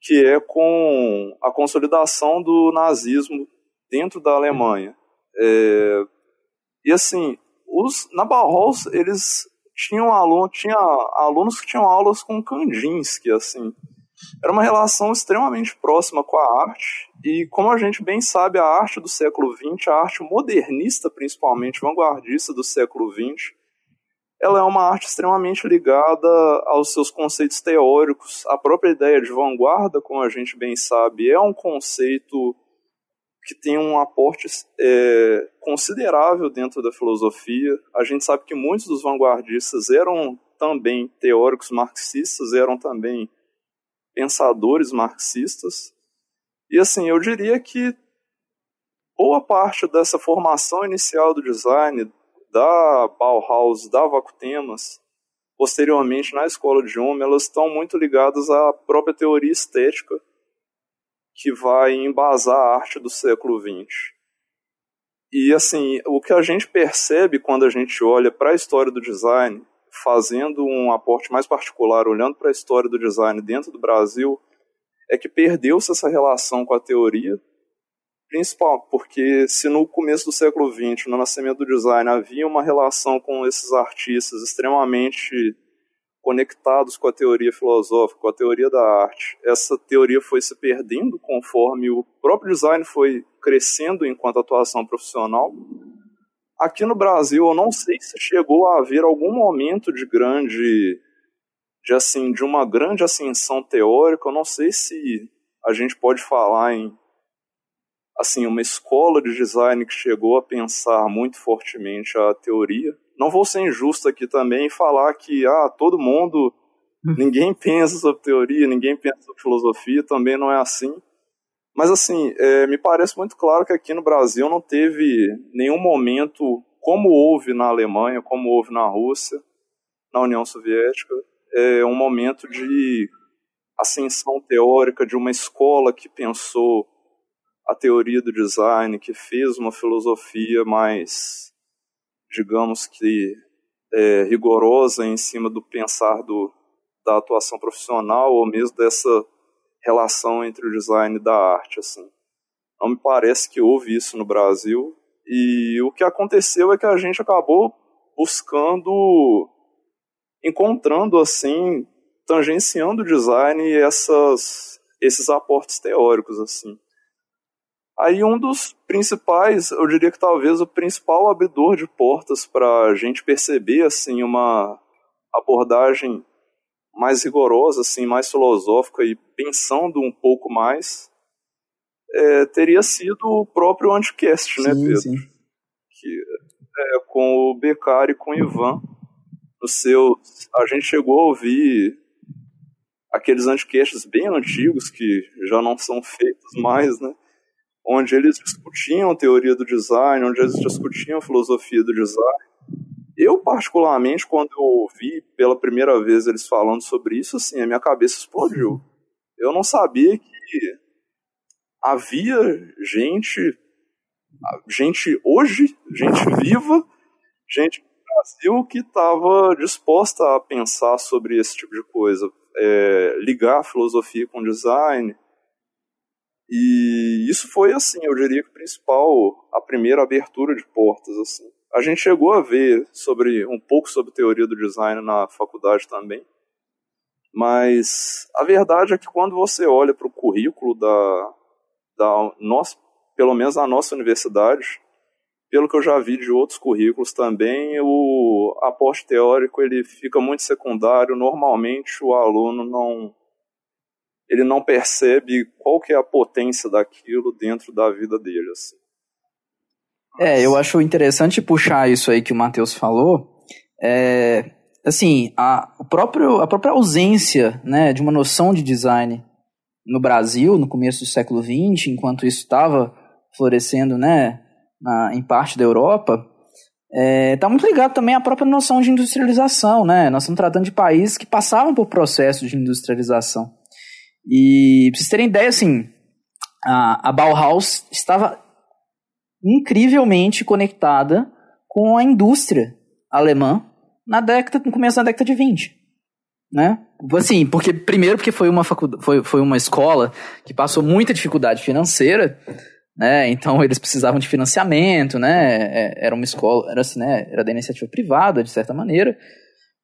que é com a consolidação do nazismo dentro da Alemanha. É, e assim, os, na Bauhaus eles tinham aluno, tinha alunos que tinham aulas com Kandinsky, assim. Era uma relação extremamente próxima com a arte, e como a gente bem sabe, a arte do século XX, a arte modernista principalmente, vanguardista do século XX, ela é uma arte extremamente ligada aos seus conceitos teóricos. A própria ideia de vanguarda, como a gente bem sabe, é um conceito que tem um aporte é, considerável dentro da filosofia. A gente sabe que muitos dos vanguardistas eram também teóricos marxistas, eram também pensadores marxistas. E assim, eu diria que boa parte dessa formação inicial do design, da Bauhaus, da Vacutemas, posteriormente na escola de Hume, elas estão muito ligadas à própria teoria estética que vai embasar a arte do século XX. E assim, o que a gente percebe quando a gente olha para a história do design, fazendo um aporte mais particular, olhando para a história do design dentro do Brasil, é que perdeu-se essa relação com a teoria principal, porque se no começo do século XX, no nascimento do design, havia uma relação com esses artistas extremamente conectados com a teoria filosófica, com a teoria da arte, essa teoria foi se perdendo conforme o próprio design foi crescendo enquanto atuação profissional. Aqui no Brasil, eu não sei se chegou a haver algum momento de grande de assim de uma grande ascensão teórica, eu não sei se a gente pode falar em assim, uma escola de design que chegou a pensar muito fortemente a teoria. Não vou ser injusto aqui também e falar que ah, todo mundo, hum. ninguém pensa sobre teoria, ninguém pensa sobre filosofia, também não é assim. Mas assim, é, me parece muito claro que aqui no Brasil não teve nenhum momento, como houve na Alemanha, como houve na Rússia, na União Soviética, é um momento de ascensão teórica de uma escola que pensou a teoria do design, que fez uma filosofia mais digamos que, é, rigorosa em cima do pensar do, da atuação profissional ou mesmo dessa relação entre o design e da arte, assim. Não me parece que houve isso no Brasil. E o que aconteceu é que a gente acabou buscando, encontrando assim, tangenciando o design e essas, esses aportes teóricos assim. Aí um dos principais, eu diria que talvez o principal abridor de portas para a gente perceber assim uma abordagem mais rigorosa, assim, mais filosófica e pensando um pouco mais, é, teria sido o próprio Anticast, né, Pedro? Sim. Que, é, com o Beccari e com o Ivan. No seu, a gente chegou a ouvir aqueles anticasts bem antigos que já não são feitos mais, né? Onde eles discutiam teoria do design, onde eles discutiam filosofia do design. Eu, particularmente, quando eu ouvi pela primeira vez eles falando sobre isso, assim, a minha cabeça explodiu. Eu não sabia que havia gente, gente hoje, gente viva, gente no Brasil que estava disposta a pensar sobre esse tipo de coisa, é, ligar filosofia com design. E isso foi, assim, eu diria que o principal, a primeira abertura de portas, assim. A gente chegou a ver sobre um pouco sobre teoria do design na faculdade também, mas a verdade é que quando você olha para o currículo da, da nossa, pelo menos na nossa universidade, pelo que eu já vi de outros currículos também, o aporte teórico ele fica muito secundário. Normalmente o aluno não ele não percebe qual que é a potência daquilo dentro da vida dele. Assim. É, eu acho interessante puxar isso aí que o Matheus falou. É, assim, a, o próprio, a própria ausência né, de uma noção de design no Brasil, no começo do século XX, enquanto isso estava florescendo né, na, em parte da Europa, está é, tá muito ligado também à própria noção de industrialização. Né? Nós estamos tratando de países que passavam por processo de industrialização. E, para vocês terem ideia, assim, a, a Bauhaus estava incrivelmente conectada com a indústria alemã na década, no começo da década de 20 né? Assim, porque primeiro porque foi uma faculdade, foi, foi uma escola que passou muita dificuldade financeira, né? Então eles precisavam de financiamento, né? É, era uma escola, era assim, né? Era da iniciativa privada de certa maneira.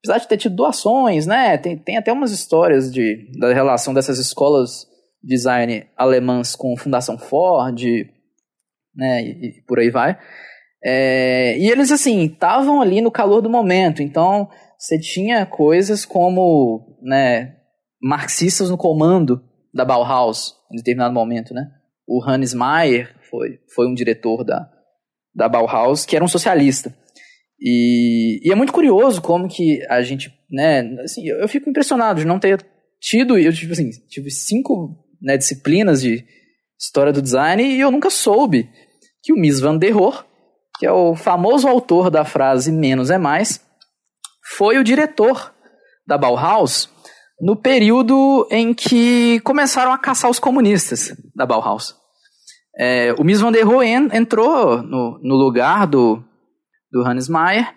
Apesar de ter tido doações, né? Tem, tem até umas histórias de, da relação dessas escolas de design alemãs com Fundação Ford, né? E, e por aí vai. É, e eles assim estavam ali no calor do momento, então você tinha coisas como, né, marxistas no comando da Bauhaus, em determinado momento, né? O Hannes Mayer foi, foi um diretor da, da Bauhaus, que era um socialista. E, e é muito curioso como que a gente, né, assim, eu, eu fico impressionado de não ter tido, eu tipo assim, tive cinco né, disciplinas de história do design e eu nunca soube que o Mies van der Rohe, que é o famoso autor da frase menos é mais, foi o diretor da Bauhaus no período em que começaram a caçar os comunistas da Bauhaus. É, o Mies van der Rohe entrou no, no lugar do, do Hannes Mayer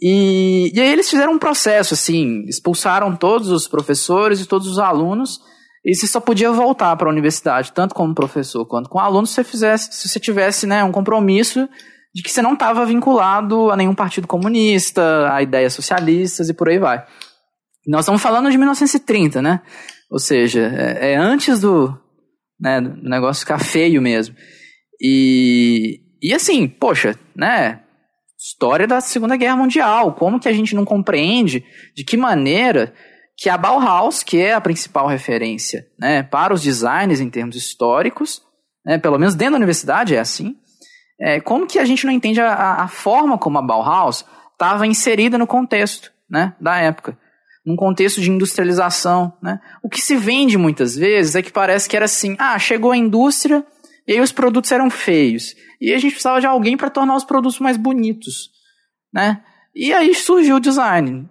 e, e aí eles fizeram um processo, assim, expulsaram todos os professores e todos os alunos e você só podia voltar para a universidade, tanto como professor quanto como aluno, se você, fizesse, se tivesse né, um compromisso de que você não estava vinculado a nenhum partido comunista, a ideias socialistas e por aí vai. Nós estamos falando de 1930, né? Ou seja, é, é antes do, né, do negócio ficar feio mesmo. E, e assim, poxa, né? História da Segunda Guerra Mundial, como que a gente não compreende de que maneira que a Bauhaus, que é a principal referência né, para os designers em termos históricos, né, pelo menos dentro da universidade é assim, é, como que a gente não entende a, a forma como a Bauhaus estava inserida no contexto né, da época? Num contexto de industrialização. Né? O que se vende muitas vezes é que parece que era assim: ah, chegou a indústria e aí os produtos eram feios. E a gente precisava de alguém para tornar os produtos mais bonitos. Né? E aí surgiu o design.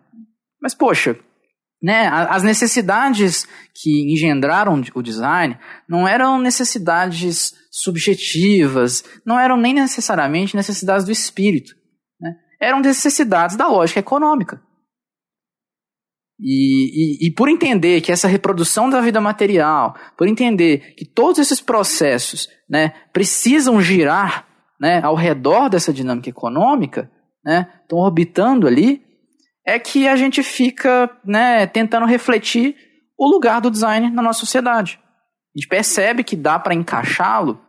Mas, poxa, né, as necessidades que engendraram o design não eram necessidades subjetivas, não eram nem necessariamente necessidades do espírito. Né? eram necessidades da lógica econômica. E, e, e, por entender que essa reprodução da vida material, por entender que todos esses processos né, precisam girar né, ao redor dessa dinâmica econômica, né, estão orbitando ali, é que a gente fica né, tentando refletir o lugar do design na nossa sociedade. A gente percebe que dá para encaixá-lo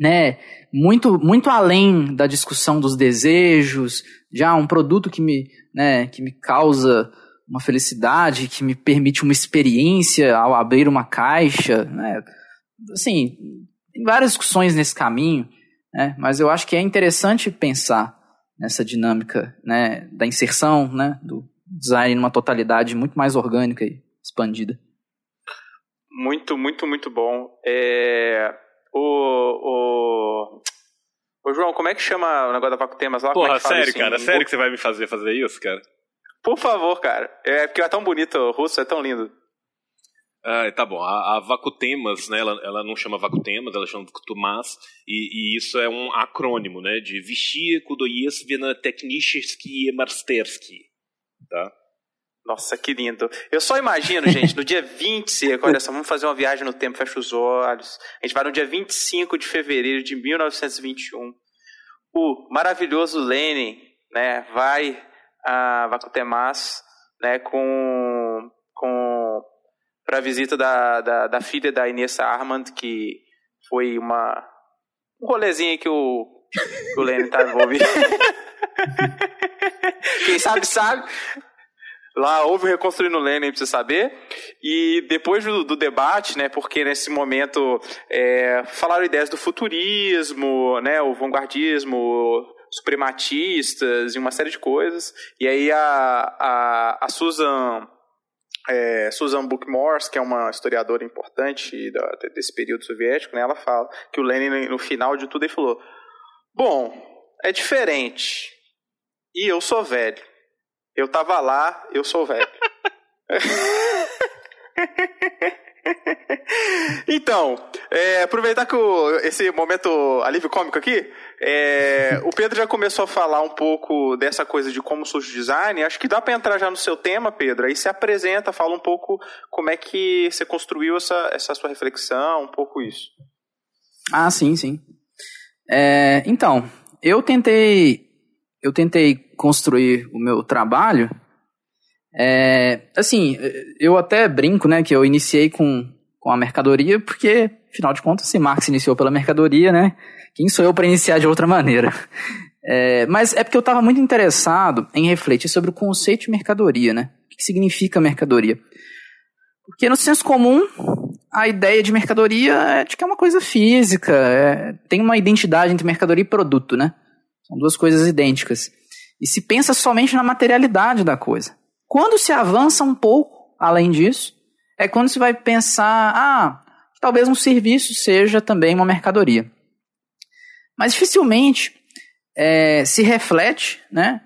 né, muito, muito além da discussão dos desejos, já um produto que me, né, que me causa uma felicidade, que me permite uma experiência ao abrir uma caixa, né? Assim, tem várias discussões nesse caminho, né? Mas eu acho que é interessante pensar nessa dinâmica, né, da inserção, né, do design numa totalidade muito mais orgânica e expandida. Muito, muito, muito bom. É... O, o... Ô, João, como é que chama o negócio da Vaco Temas lá? Porra, é sério, cara? Sério que você vai me fazer fazer isso, cara? Por favor, cara. É porque é tão bonito o russo, é tão lindo. Ah, tá bom. A, a Vacutemas, né, ela, ela não chama Vacutemas, ela chama Vacutumas, e, e isso é um acrônimo, né, de Vishia Kudoyesvina Technicheski Marstersky, tá? Nossa, que lindo. Eu só imagino, gente, no dia 20, olha só, vamos fazer uma viagem no tempo, fecha os olhos. A gente vai no dia 25 de fevereiro de 1921. O maravilhoso Lenin, né, vai a Vacutemas, né, com, com para a visita da, da, da, filha da Inês Armand, que foi uma um rolezinho que o, o Lenny tá envolvido. Quem sabe, sabe. Lá houve o Reconstruindo Lenin, precisa saber. E depois do, do, debate, né, porque nesse momento é, falaram ideias do futurismo, né, o vanguardismo, suprematistas e uma série de coisas. E aí a, a, a Susan, é, Susan Bookmore, que é uma historiadora importante da, desse período soviético, né, ela fala que o Lenin, no final de tudo, ele falou: Bom, é diferente. E eu sou velho. Eu tava lá, eu sou velho. então, é, aproveitar que o, esse momento alívio cômico aqui, é, o Pedro já começou a falar um pouco dessa coisa de como surge o design. Acho que dá para entrar já no seu tema, Pedro. Aí se apresenta, fala um pouco como é que você construiu essa, essa sua reflexão, um pouco isso. Ah, sim, sim. É, então, eu tentei, eu tentei construir o meu trabalho. É, assim, eu até brinco, né, que eu iniciei com, com a mercadoria, porque, afinal de contas, se Marx iniciou pela mercadoria, né, quem sou eu para iniciar de outra maneira? É, mas é porque eu estava muito interessado em refletir sobre o conceito de mercadoria, né? O que significa mercadoria? Porque no senso comum, a ideia de mercadoria é de que é uma coisa física, é, tem uma identidade entre mercadoria e produto, né? São duas coisas idênticas. E se pensa somente na materialidade da coisa. Quando se avança um pouco além disso, é quando se vai pensar, ah, talvez um serviço seja também uma mercadoria. Mas dificilmente é, se reflete né,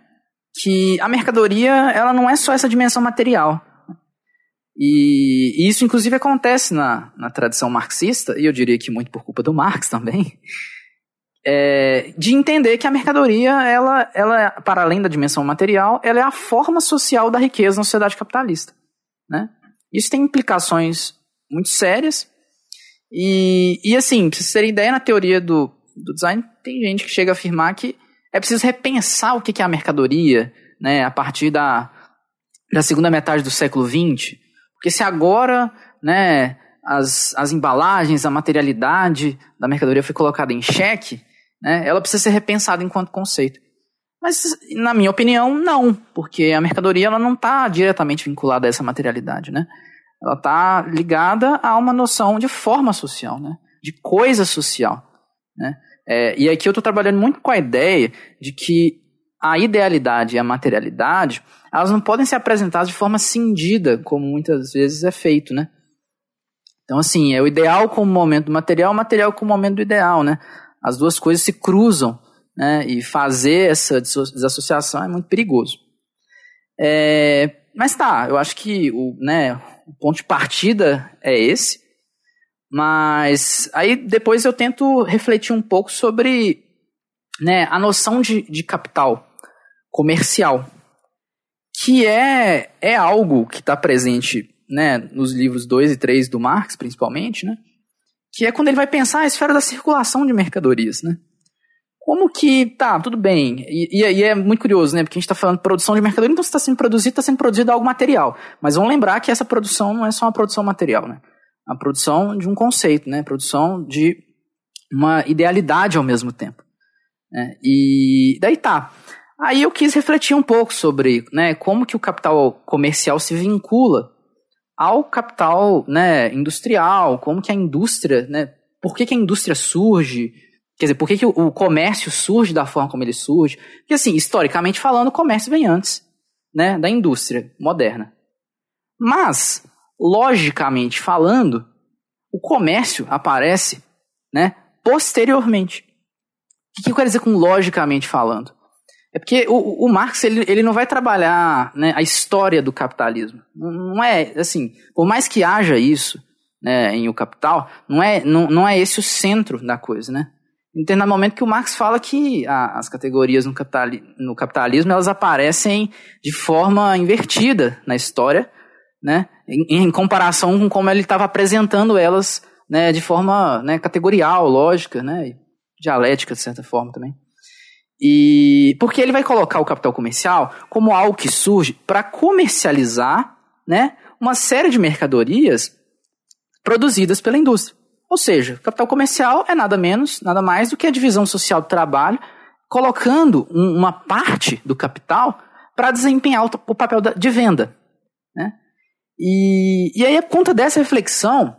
que a mercadoria ela não é só essa dimensão material. E, e, isso, inclusive, acontece na, na tradição marxista, e eu diria que muito por culpa do Marx também, é, de entender que a mercadoria, ela, ela, para além da dimensão material, ela é a forma social da riqueza na sociedade capitalista. Né? Isso tem implicações muito sérias. E, e assim, para vocês terem ideia, na teoria do, do design, tem gente que chega a afirmar que é preciso repensar o que é a mercadoria né, a partir da, da segunda metade do século XX. Porque se agora né, as, as embalagens, a materialidade da mercadoria foi colocada em xeque, né, ela precisa ser repensada enquanto conceito. Mas, na minha opinião, não, porque a mercadoria ela não está diretamente vinculada a essa materialidade. Né? Ela está ligada a uma noção de forma social, né? de coisa social. Né? É, e aqui eu estou trabalhando muito com a ideia de que a idealidade e a materialidade elas não podem ser apresentadas de forma cindida, como muitas vezes é feito, né? Então, assim, é o ideal como momento do material, o material como momento do ideal, né? As duas coisas se cruzam, né? E fazer essa desassociação é muito perigoso. É, mas tá, eu acho que o, né, o ponto de partida é esse. Mas aí depois eu tento refletir um pouco sobre né, a noção de, de capital comercial, que é, é algo que está presente né, nos livros 2 e 3 do Marx, principalmente, né, que é quando ele vai pensar a esfera da circulação de mercadorias. Né. Como que, tá, tudo bem, e, e é muito curioso, né, porque a gente está falando de produção de mercadoria, então se está sendo produzido, está sendo produzido algo material, mas vamos lembrar que essa produção não é só uma produção material, né, a produção de um conceito, né, produção de uma idealidade ao mesmo tempo. Né, e daí tá, Aí eu quis refletir um pouco sobre né, como que o capital comercial se vincula ao capital né, industrial, como que a indústria, né, por que, que a indústria surge, quer dizer, por que, que o, comércio surge da forma como ele surge. Porque assim, historicamente falando, o comércio vem antes né, da indústria moderna. Mas, logicamente falando, o comércio aparece né, posteriormente. O que, que eu quero dizer com logicamente falando? É porque o, o Marx ele, ele não vai trabalhar né, a história do capitalismo. Não é assim, por mais que haja isso né, em O Capital, não é, não, não é esse o centro da coisa, né? Então, no momento que o Marx fala que a, as categorias no, capitali, no capitalismo elas aparecem de forma invertida na história, né? Em, em comparação com como ele estava apresentando elas, né? De forma né, categorial, lógica, né? Dialética de certa forma também. E porque ele vai colocar o capital comercial como algo que surge para comercializar, né, uma série de mercadorias produzidas pela indústria. Ou seja, capital comercial é nada menos, nada mais do que a divisão social do trabalho, colocando um, uma parte do capital para desempenhar o, o papel da, de venda. Né? E, e aí, por conta dessa reflexão,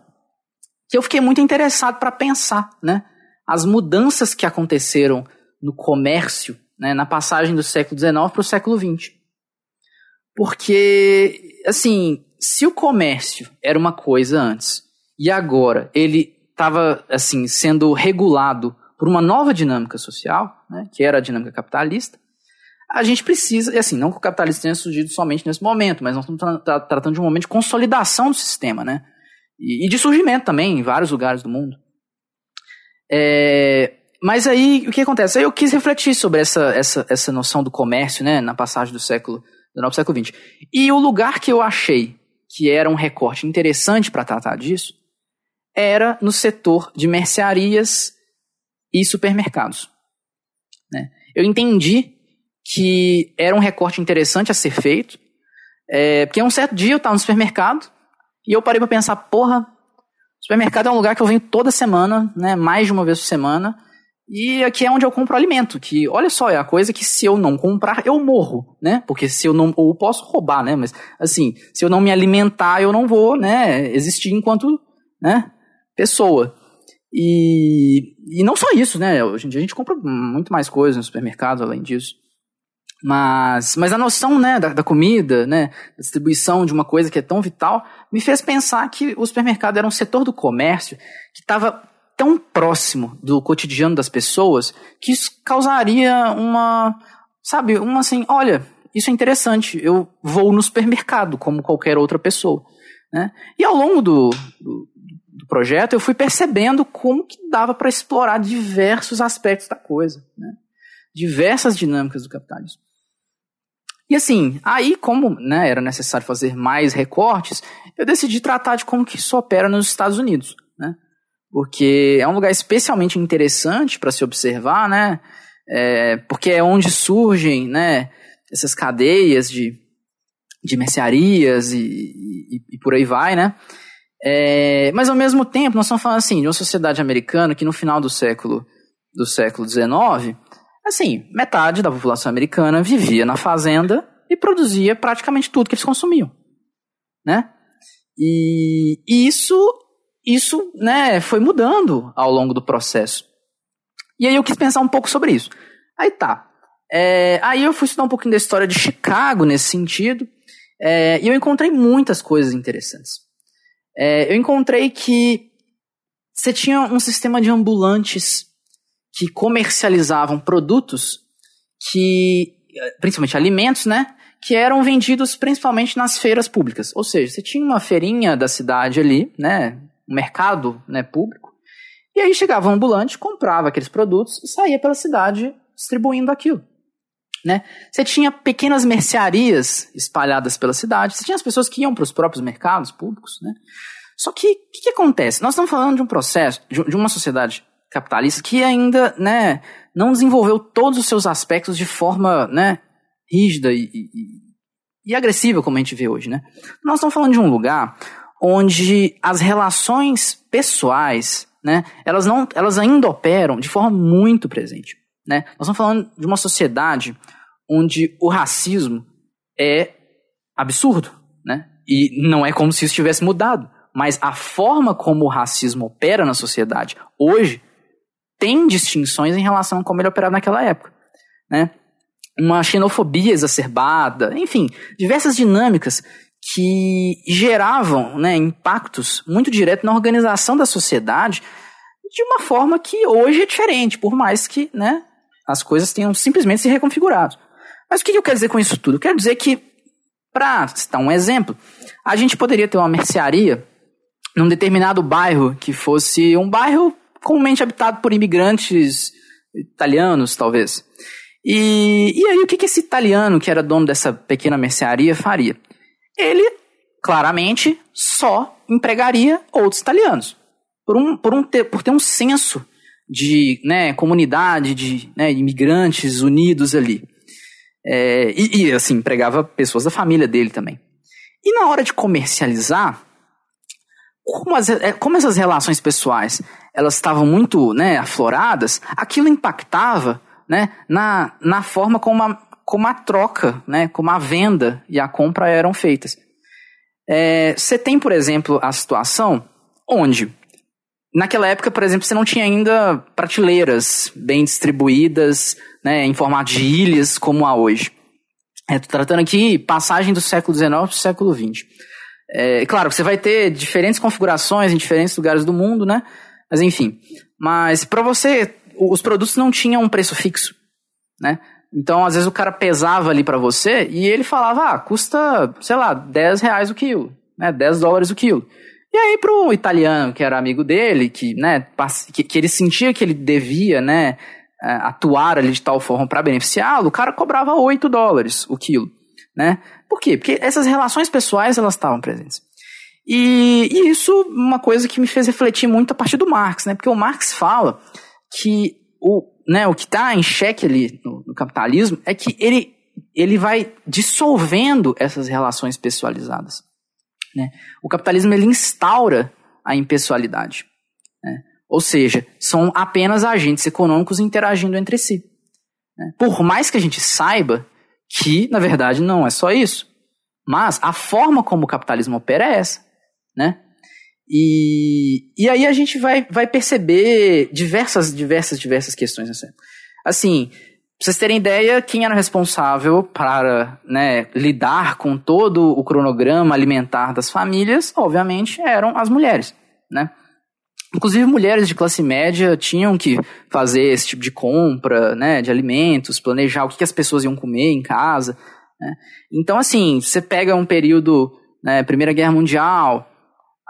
que eu fiquei muito interessado para pensar né, as mudanças que aconteceram no comércio, né, na passagem do século XIX para o século XX. Porque, assim, se o comércio era uma coisa antes e agora ele estava assim sendo regulado por uma nova dinâmica social, né, que era a dinâmica capitalista, a gente precisa, e assim, não que o capitalismo tenha surgido somente nesse momento, mas nós estamos tra tratando de um momento de consolidação do sistema, né? E, e de surgimento também em vários lugares do mundo. É, mas aí, o que acontece? Aí eu quis refletir sobre essa, essa, essa noção do comércio, né, na passagem do século XIX ao século XX. E o lugar que eu achei que era um recorte interessante para tratar disso era no setor de mercearias e supermercados. Né? Eu entendi que era um recorte interessante a ser feito, é, porque um certo dia eu estava no supermercado e eu parei para pensar, porra, supermercado é um lugar que eu venho toda semana, né, mais de uma vez por semana, e aqui é onde eu compro alimento, que olha só, é a coisa que se eu não comprar, eu morro, né? Porque se eu não, ou posso roubar, né? Mas assim, se eu não me alimentar, eu não vou, né, existir enquanto, né, pessoa. E, e não só isso, né? Hoje em dia a gente compra muito mais coisas no supermercado além disso. Mas, mas a noção né, da, da, comida, né, da distribuição de uma coisa que é tão vital, me fez pensar que o supermercado era um setor do comércio que estava tão próximo do cotidiano das pessoas que isso causaria uma, sabe, uma assim, olha, isso é interessante, eu vou no supermercado como qualquer outra pessoa. Né? E ao longo do, do, do projeto eu fui percebendo como que dava para explorar diversos aspectos da coisa, né? diversas dinâmicas do capitalismo. E assim, aí como né, era necessário fazer mais recortes, eu decidi tratar de como que isso opera nos Estados Unidos porque é um lugar especialmente interessante para se observar, né? É, porque é onde surgem, né, essas cadeias de, de mercearias e, e, e por aí vai, né? É, mas ao mesmo tempo, nós estamos falando assim de uma sociedade americana que no final do século do século XIX, assim, metade da população americana vivia na fazenda e produzia praticamente tudo que eles consumiam, né? E, e isso isso né, foi mudando ao longo do processo. E aí eu quis pensar um pouco sobre isso. Aí tá. É, aí eu fui estudar um pouquinho da história de Chicago nesse sentido. É, e eu encontrei muitas coisas interessantes. É, eu encontrei que você tinha um sistema de ambulantes que comercializavam produtos que, principalmente alimentos, né? Que eram vendidos principalmente nas feiras públicas. Ou seja, você tinha uma feirinha da cidade ali, né? Um mercado né, público. E aí chegava um ambulante, comprava aqueles produtos e saía pela cidade distribuindo aquilo. Né? Você tinha pequenas mercearias espalhadas pela cidade, você tinha as pessoas que iam para os próprios mercados públicos. Né? Só que o que, que, acontece? Nós estamos falando de um processo, de, de uma sociedade capitalista que ainda né, não desenvolveu todos os seus aspectos de forma né, rígida e, e, e agressiva, como a gente vê hoje. Né? Nós estamos falando de um lugar onde as relações pessoais, né, elas, não, elas ainda operam de forma muito presente. Né? Nós estamos falando de uma sociedade onde o racismo é absurdo, né? E não é como se isso tivesse mudado. Mas a forma como o racismo opera na sociedade hoje tem distinções em relação a como ele operava naquela época, né? Uma xenofobia exacerbada, enfim, diversas dinâmicas que geravam né, impactos muito diretos na organização da sociedade de uma forma que hoje é diferente, por mais que né, as coisas tenham simplesmente se reconfigurado. Mas o que eu quero dizer com isso tudo? Eu quero dizer que, para citar um exemplo, a gente poderia ter uma mercearia num determinado bairro que fosse um bairro comumente habitado por imigrantes italianos, talvez. E, e aí, o que, que esse italiano, que era dono dessa pequena mercearia, faria? Ele claramente só empregaria outros italianos. Por, um, por, um ter, por ter um senso de né, comunidade, de né, imigrantes unidos ali. É, e, e, assim, empregava pessoas da família dele também. E na hora de comercializar, como, as, é, como essas relações pessoais elas estavam muito né, afloradas, aquilo impactava né, na, na forma como a, como a troca, né, como a venda e a compra eram feitas. É, você tem, por exemplo, a situação onde, naquela época, por exemplo, você não tinha ainda prateleiras bem distribuídas, né, em formato de ilhas como há hoje. Estou tratando aqui passagem do século XIX para o século XX. É, claro, você vai ter diferentes configurações em diferentes lugares do mundo, né? Mas enfim. Mas para você, os produtos não tinham um preço fixo, né? Então, às vezes, o cara pesava ali para você e ele falava, ah, custa, sei lá, 10 reais o quilo, né? 10 dólares o quilo. E aí, pro italiano, que era amigo dele, que, né, que, que ele sentia que ele devia, né, é, atuar ali de tal forma para beneficiá-lo, o cara cobrava 8 dólares o quilo, né? Por quê? Porque essas relações pessoais, elas estavam presentes. E, e isso, uma coisa que me fez refletir muito a partir do Marx, né? Porque o Marx fala que o, né, o que está em xeque ali no, no, capitalismo é que ele, ele vai dissolvendo essas relações pessoalizadas. Né? O capitalismo ele instaura a impessoalidade. Né? Ou seja, são apenas agentes econômicos interagindo entre si. Né? Por mais que a gente saiba que, na verdade, não é só isso. Mas a forma como o capitalismo opera é essa. Né? E, e aí a gente vai, vai perceber diversas, diversas, diversas questões assim. Assim, pra vocês terem ideia, quem era responsável para né, lidar com todo o cronograma alimentar das famílias, obviamente, eram as mulheres, né? Inclusive, mulheres de classe média tinham que fazer esse tipo de compra né, de alimentos, planejar o que, que as pessoas iam comer em casa. Né? Então, assim, você pega um período, né, Primeira Guerra Mundial,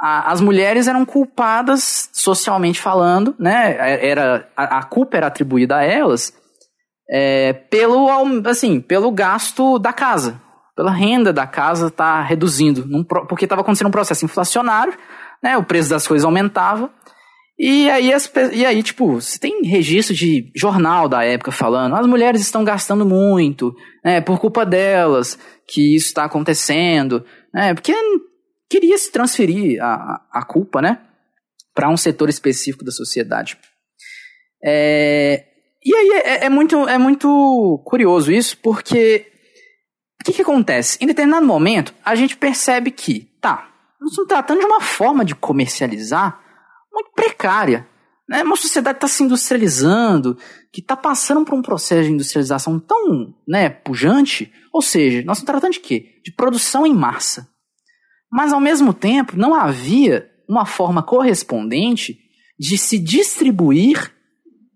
as mulheres eram culpadas socialmente falando, né? Era, a, a culpa era atribuída a elas é, pelo, assim, pelo gasto da casa. Pela renda da casa tá reduzindo, num, porque estava acontecendo um processo inflacionário, né? O preço das coisas aumentava. E aí, as, e aí, tipo, você tem registro de jornal da época falando, as mulheres estão gastando muito, né, por culpa delas que isso está acontecendo, né, porque queria se transferir a, a culpa, né, para um setor específico da sociedade. É, e aí é, é, muito, é muito curioso isso, porque o que, que acontece? Em determinado momento, a gente percebe que, tá, nós estamos tratando de uma forma de comercializar muito precária. Né? Uma sociedade está se industrializando, que está passando por um processo de industrialização tão né, pujante, ou seja, nós estamos tratando de quê? De produção em massa. Mas, ao mesmo tempo, não havia uma forma correspondente de se distribuir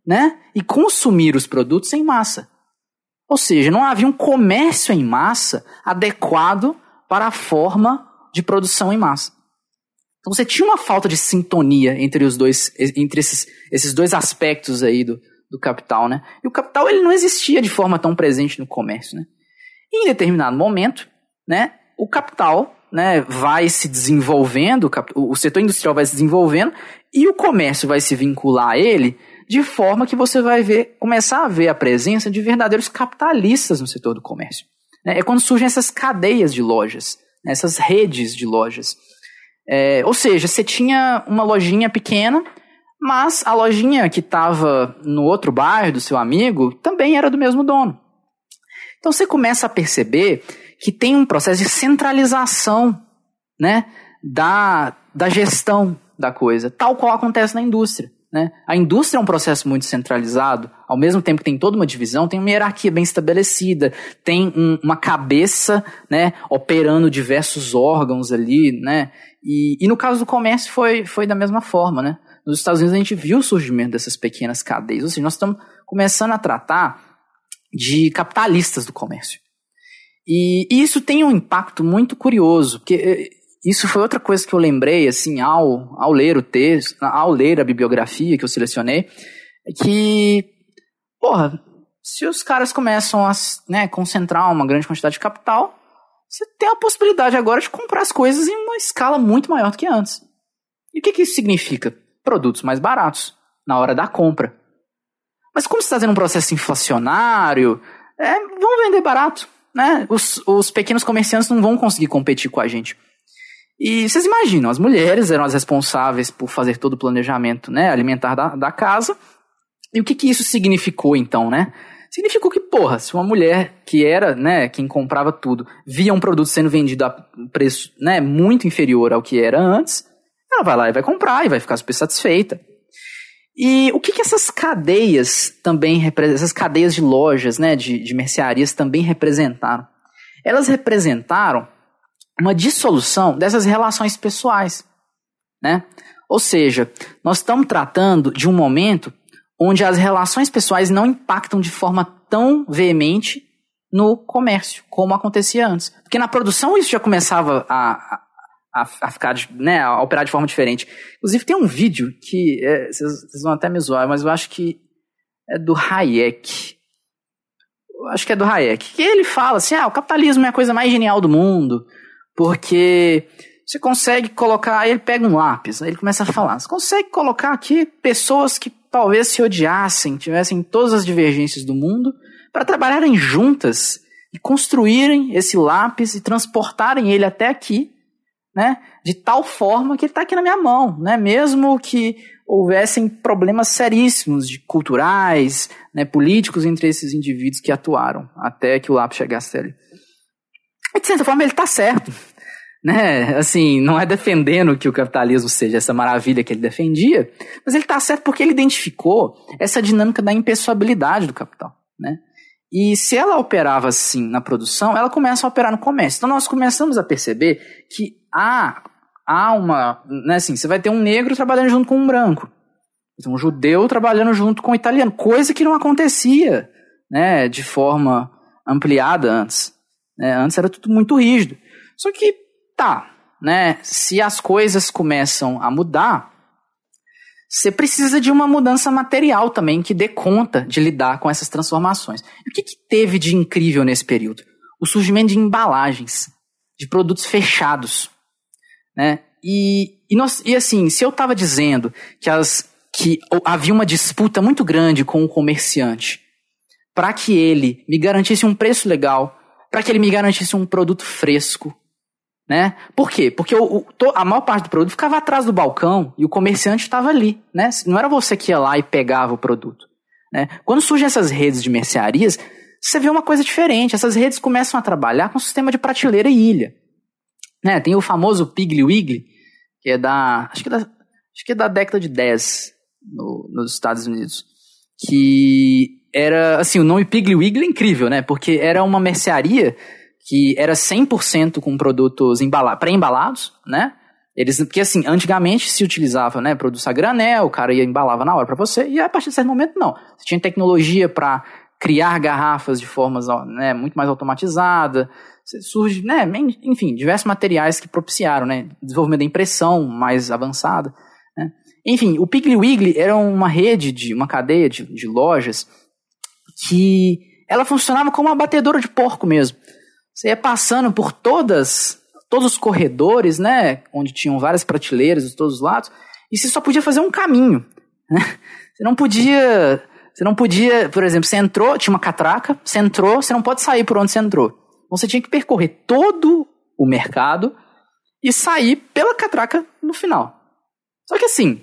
né, e consumir os produtos em massa. Ou seja, não havia um comércio em massa adequado para a forma de produção em massa. Então você tinha uma falta de sintonia entre os dois, entre esses, esses dois aspectos aí do, do capital, né? E o capital ele não existia de forma tão presente no comércio, né? E em determinado momento, né, o capital né, vai se desenvolvendo, o setor industrial vai se desenvolvendo e o comércio vai se vincular a ele de forma que você vai ver, começar a ver a presença de verdadeiros capitalistas no setor do comércio. Né? É quando surgem essas cadeias de lojas, né, essas redes de lojas. É, ou seja, você tinha uma lojinha pequena, mas a lojinha que estava no outro bairro do seu amigo também era do mesmo dono. Então você começa a perceber que tem um processo de centralização né, da, da gestão da coisa, tal qual acontece na indústria. Né? A indústria é um processo muito centralizado, ao mesmo tempo que tem toda uma divisão, tem uma hierarquia bem estabelecida, tem um, uma cabeça né, operando diversos órgãos ali, né? E, e no caso do comércio foi, foi da mesma forma, né? Nos Estados Unidos a gente viu o surgimento dessas pequenas cadeias, ou seja, nós estamos começando a tratar de capitalistas do comércio. E, isso tem um impacto muito curioso, porque eh, isso foi outra coisa que eu lembrei, assim, ao, ao ler o texto, ao ler a bibliografia que eu selecionei, é que, porra, se os caras começam a né, concentrar uma grande quantidade de capital, você tem a possibilidade agora de comprar as coisas em uma escala muito maior do que antes. E o que, que isso significa? Produtos mais baratos na hora da compra. Mas como está fazendo um processo inflacionário, é, vão vender barato. Né? Os, os pequenos comerciantes não vão conseguir competir com a gente. E vocês imaginam, as mulheres eram as responsáveis por fazer todo o planejamento né, alimentar da, da casa. E o que, que isso significou então, né? Significou que, porra, se uma mulher que era, né, quem comprava tudo, via um produto sendo vendido a preço, né, muito inferior ao que era antes, ela vai lá e vai comprar e vai ficar super satisfeita. E o que, que essas cadeias também, essas cadeias de lojas, né, de, de mercearias também representaram? Elas representaram uma dissolução dessas relações pessoais, né? Ou seja, nós estamos tratando de um momento onde as relações pessoais não impactam de forma tão veemente no comércio, como acontecia antes. Porque na produção isso já começava a, a, a ficar, né, a operar de forma diferente. Inclusive tem um vídeo que, é, vocês, vão até me zoar, mas eu acho que é do Hayek. Eu acho que é do Hayek. Que ele fala assim, ah, o capitalismo é a coisa mais genial do mundo, porque você consegue colocar, aí ele pega um lápis, aí ele começa a falar, você consegue colocar aqui pessoas que talvez se odiassem, tivessem todas as divergências do mundo, para trabalharem juntas e construírem esse lápis e transportarem ele até aqui, né? De tal forma que ele está aqui na minha mão, né? Mesmo que houvessem problemas seríssimos de culturais, né, políticos entre esses indivíduos que atuaram até que o lápis chegasse ali. E de certa forma ele está certo, né? Assim, não é defendendo que o capitalismo seja essa maravilha que ele defendia, mas ele está certo porque ele identificou essa dinâmica da impessoabilidade do capital, né? E se ela operava assim na produção, ela começa a operar no comércio. Então nós começamos a perceber que há, há uma. Né, assim, você vai ter um negro trabalhando junto com um branco. Um judeu trabalhando junto com um italiano. Coisa que não acontecia né, de forma ampliada antes. Né? Antes era tudo muito rígido. Só que tá, né? Se as coisas começam a mudar, você precisa de uma mudança material também que dê conta de lidar com essas transformações. E o que, que teve de incrível nesse período? O surgimento de embalagens, de produtos fechados, né? E, e, nós, e assim, se eu estava dizendo que, as, que havia uma disputa muito grande com o comerciante para que ele me garantisse um preço legal, para que ele me garantisse um produto fresco, né? Por quê? Porque o, o, a maior parte do produto ficava atrás do balcão e o comerciante estava ali. Né? Não era você que ia lá e pegava o produto. Né? Quando surgem essas redes de mercearias, você vê uma coisa diferente. Essas redes começam a trabalhar com um sistema de prateleira e ilha. Né? Tem o famoso Piggly Wiggly, que é da. Acho que é da, acho que é da década de 10 no, nos Estados Unidos. Que era. Assim, o nome Piggly Wiggly é incrível, né? Porque era uma mercearia que era 100% com produtos pré-embalados, né? Eles, porque assim, antigamente se utilizava, né, produtos a granel, o cara ia embalava na hora para você, e a partir de certo momento não. Você tinha tecnologia para criar garrafas de formas, né, muito mais automatizada, surge, né, enfim, diversos materiais que propiciaram, né, desenvolvimento da impressão mais avançada, né? Enfim, o Piggly Wiggly era uma rede, de uma cadeia de, de lojas que ela funcionava como uma batedora de porco mesmo. Você ia passando por todas, todos os corredores, né, onde tinham várias prateleiras de todos os lados, e você só podia fazer um caminho. Né? Você não podia, você não podia, por exemplo, você entrou, tinha uma catraca, você entrou, você não pode sair por onde você entrou. Então você tinha que percorrer todo o mercado e sair pela catraca no final. Só que assim,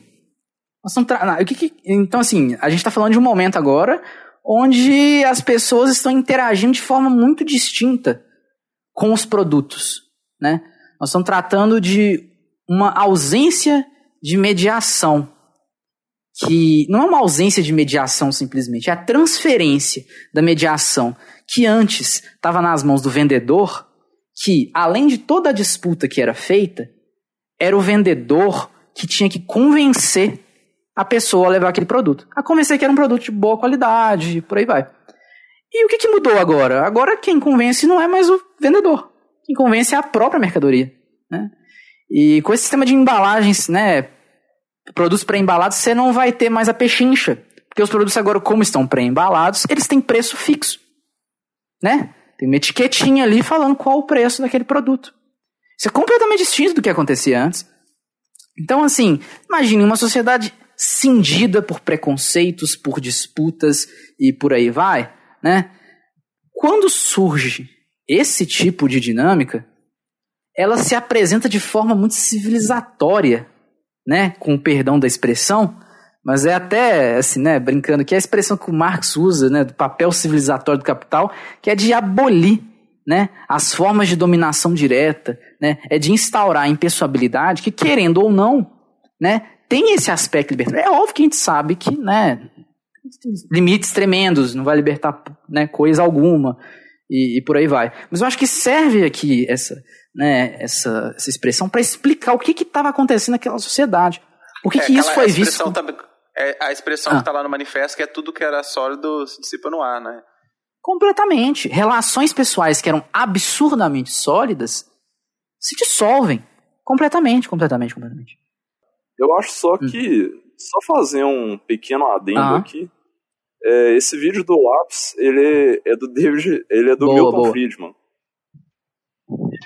então assim, a gente está falando de um momento agora onde as pessoas estão interagindo de forma muito distinta com os produtos, né? Nós estamos tratando de uma ausência de mediação, que não é uma ausência de mediação simplesmente, é a transferência da mediação que antes estava nas mãos do vendedor, que além de toda a disputa que era feita, era o vendedor que tinha que convencer a pessoa a levar aquele produto. A convencer que era um produto de boa qualidade, por aí vai. E o que, que mudou agora? Agora quem convence não é mais o vendedor. Quem convence é a própria mercadoria. Né? E com esse sistema de embalagens, né, produtos pré-embalados, você não vai ter mais a pechincha. Porque os produtos agora, como estão pré-embalados, eles têm preço fixo. Né? Tem uma etiquetinha ali falando qual o preço daquele produto. Isso é completamente distinto do que acontecia antes. Então, assim, imagine uma sociedade cindida por preconceitos, por disputas e por aí vai, né? Quando surge esse tipo de dinâmica, ela se apresenta de forma muito civilizatória, né? Com o perdão da expressão, mas é até, assim, né, brincando, que é a expressão que o Marx usa, né, do papel civilizatório do capital, que é de abolir, né, as formas de dominação direta, né, é de instaurar a impessoabilidade que, querendo ou não, né, tem esse aspecto libertário. É óbvio que a gente sabe que, né, limites tremendos, não vai libertar, né, coisa alguma, e, e por aí vai. Mas eu acho que serve aqui essa, né, essa, essa expressão para explicar o que estava acontecendo naquela sociedade. Por que, é, que isso foi visto? Também, é a expressão ah. que está lá no manifesto, que é tudo que era sólido se dissipa no ar, né? Completamente. Relações pessoais que eram absurdamente sólidas se dissolvem. Completamente, completamente, completamente. Eu acho só hum. que, só fazer um pequeno adendo ah. aqui, é, esse vídeo do lápis, ele é do David, ele é do boa, Milton boa. Friedman.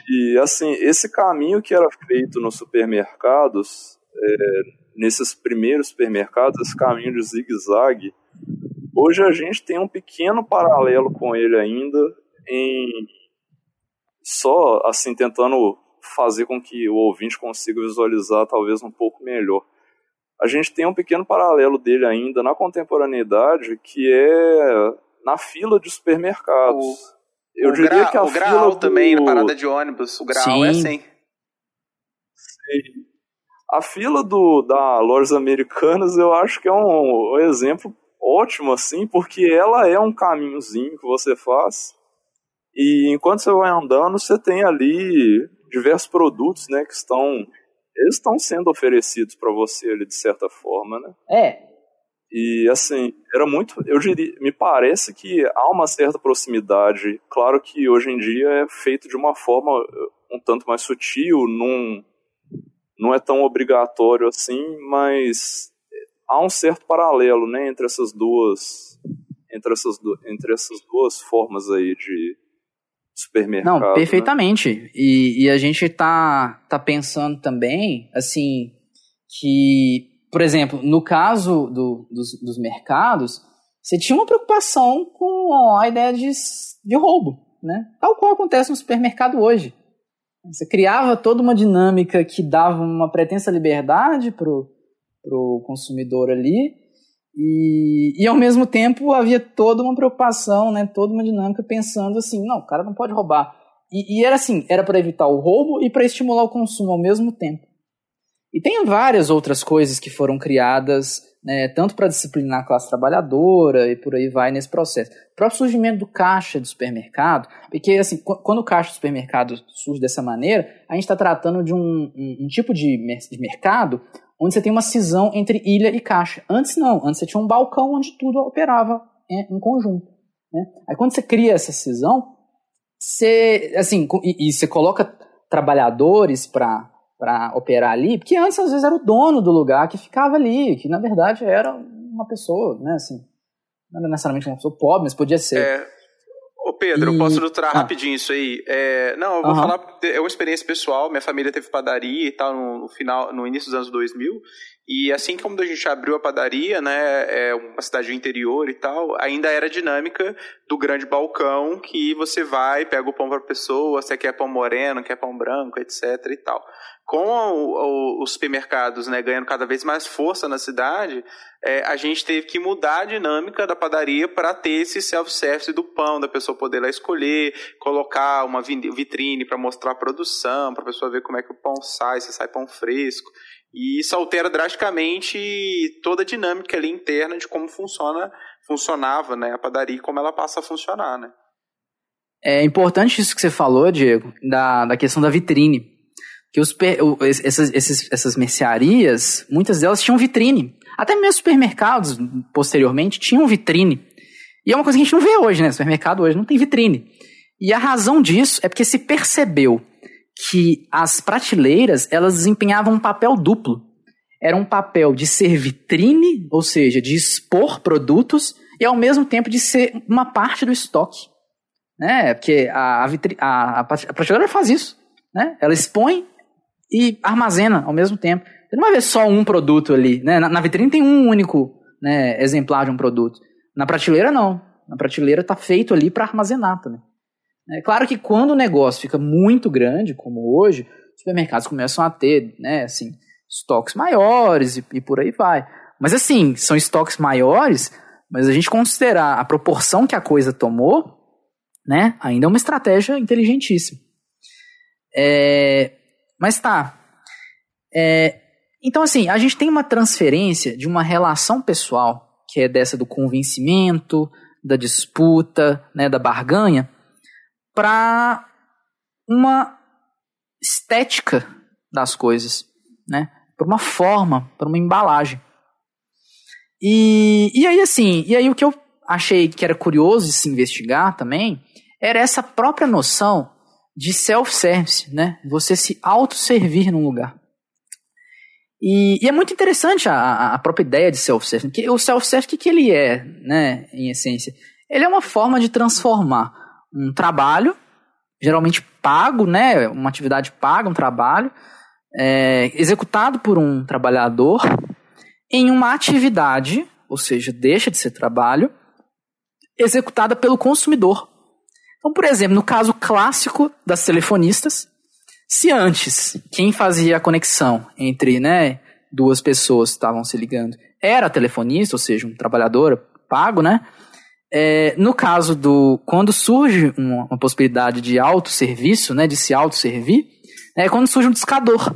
E assim, esse caminho que era feito nos supermercados, é, nesses primeiros supermercados, esse caminho de zigue-zague, hoje a gente tem um pequeno paralelo com ele ainda, em só assim tentando fazer com que o ouvinte consiga visualizar talvez um pouco melhor. A gente tem um pequeno paralelo dele ainda na contemporaneidade, que é na fila de supermercados. O, Eu o diria gra, que a o fila grau do... também, na parada de ônibus, o grau Sim. é assim. Sim. A fila do, da Lojas Americanas eu acho que é um, um exemplo ótimo, assim, porque ela é um caminhozinho que você faz. E enquanto você vai andando, você tem ali diversos produtos, né, que estão eles estão sendo oferecidos para você ali de certa forma, né? É. E assim, era muito, eu diria, me parece que há uma certa proximidade. Claro que hoje em dia é feito de uma forma uh, um tanto mais sutil, não não é tão obrigatório assim, mas há um certo paralelo, né, entre essas duas entre essas, entre essas duas formas aí de, supermercado. Não, perfeitamente. Né? E, e a gente tá, tá pensando também, assim, que, por exemplo, no caso do, dos, dos mercados, você tinha uma preocupação com a ideia de, de roubo, né? Tal qual acontece no supermercado hoje. Você criava toda uma dinâmica que dava uma pretensa liberdade pro, pro consumidor ali, e, e ao mesmo tempo havia toda uma preocupação, né, toda uma dinâmica pensando assim, não, o cara não pode roubar. E, e era assim, era para evitar o roubo e para estimular o consumo ao mesmo tempo. E tem várias outras coisas que foram criadas, né, tanto para disciplinar a classe trabalhadora e por aí vai nesse processo. O próprio surgimento do caixa do supermercado, porque assim, quando o caixa do supermercado surge dessa maneira, a gente está tratando de um, um, um tipo de, de mercado onde você tem uma cisão entre ilha e caixa. Antes não, antes você tinha um balcão onde tudo operava em, em conjunto. Né? Aí quando você cria essa cisão, você, assim, e, e você coloca trabalhadores para para operar ali, porque antes às vezes era o dono do lugar que ficava ali, que na verdade era uma pessoa, né, assim, não era necessariamente uma pessoa pobre, mas podia ser. É, Ô Pedro, E- eu posso ilustrar Ah. rapidinho isso aí? É, não, eu vou Aham. falar, é uma experiência pessoal, minha família teve padaria e tal no, final, no início dos anos 2000, e assim como a gente abriu a padaria, né, é uma cidade do interior e tal, ainda era a dinâmica do grande balcão que você vai, pega o pão para pessoa, você quer pão moreno, quer pão branco, etc e tal. Com o- o- os supermercados né, ganhando cada vez mais força na cidade, é, a gente teve que mudar a dinâmica da padaria para ter esse self-service do pão, da pessoa poder lá escolher, colocar uma vitrine para mostrar a produção, para a pessoa ver como é que o pão sai, se sai pão fresco. E isso altera drasticamente toda a dinâmica ali interna de como funciona, funcionava né, a padaria e como ela passa a funcionar. Né? É importante isso que você falou, Diego, da, da questão da vitrine. Que os, essas, esses- essas mercearias, muitas delas tinham vitrine. Até mesmo supermercados, posteriormente, tinham vitrine. E é uma coisa que a gente não vê hoje, né? Supermercado hoje não tem vitrine. E a razão disso é porque se percebeu que as prateleiras, elas desempenhavam um papel duplo. Era um papel de ser vitrine, ou seja, de expor produtos, e ao mesmo tempo de ser uma parte do estoque né? Porque a, a, a, a prateleira faz isso, né? Ela expõe e armazena ao mesmo tempo. Você não vai ver só um produto ali, né? Na, na vitrine tem um único né, exemplar de um produto. Na prateleira não. Na prateleira está feito ali para armazenar também. É claro que quando o negócio fica muito grande, como hoje, os supermercados começam a ter, né, assim, estoques maiores e, e por aí vai. Mas assim, são estoques maiores, mas a gente considerar a proporção que a coisa tomou, né? Ainda é uma estratégia inteligentíssima. É, mas tá. É, então, assim, a gente tem uma transferência de uma relação pessoal, que é dessa do convencimento, da disputa, né, da barganha, para uma estética das coisas, né? Para uma forma, para uma embalagem. E, e aí, assim, e aí o que eu achei que era curioso de se investigar também era essa própria noção de self-service, né? Você se autosservir num lugar. E, e é muito interessante a- a, própria ideia de self-service. porque O self-service, o que, que ele é, né, em essência? Ele é uma forma de transformar um trabalho, geralmente pago, né, uma atividade paga, um trabalho, é, executado por um trabalhador, em uma atividade, ou seja, deixa de ser trabalho, executada pelo consumidor. Então, por exemplo, no caso clássico das telefonistas, se antes quem fazia a conexão entre né, duas pessoas que estavam se ligando era telefonista, ou seja, um trabalhador pago, né? É, no caso do. Quando surge uma, uma possibilidade de autosserviço, né, de se autosservir, é quando surge um discador,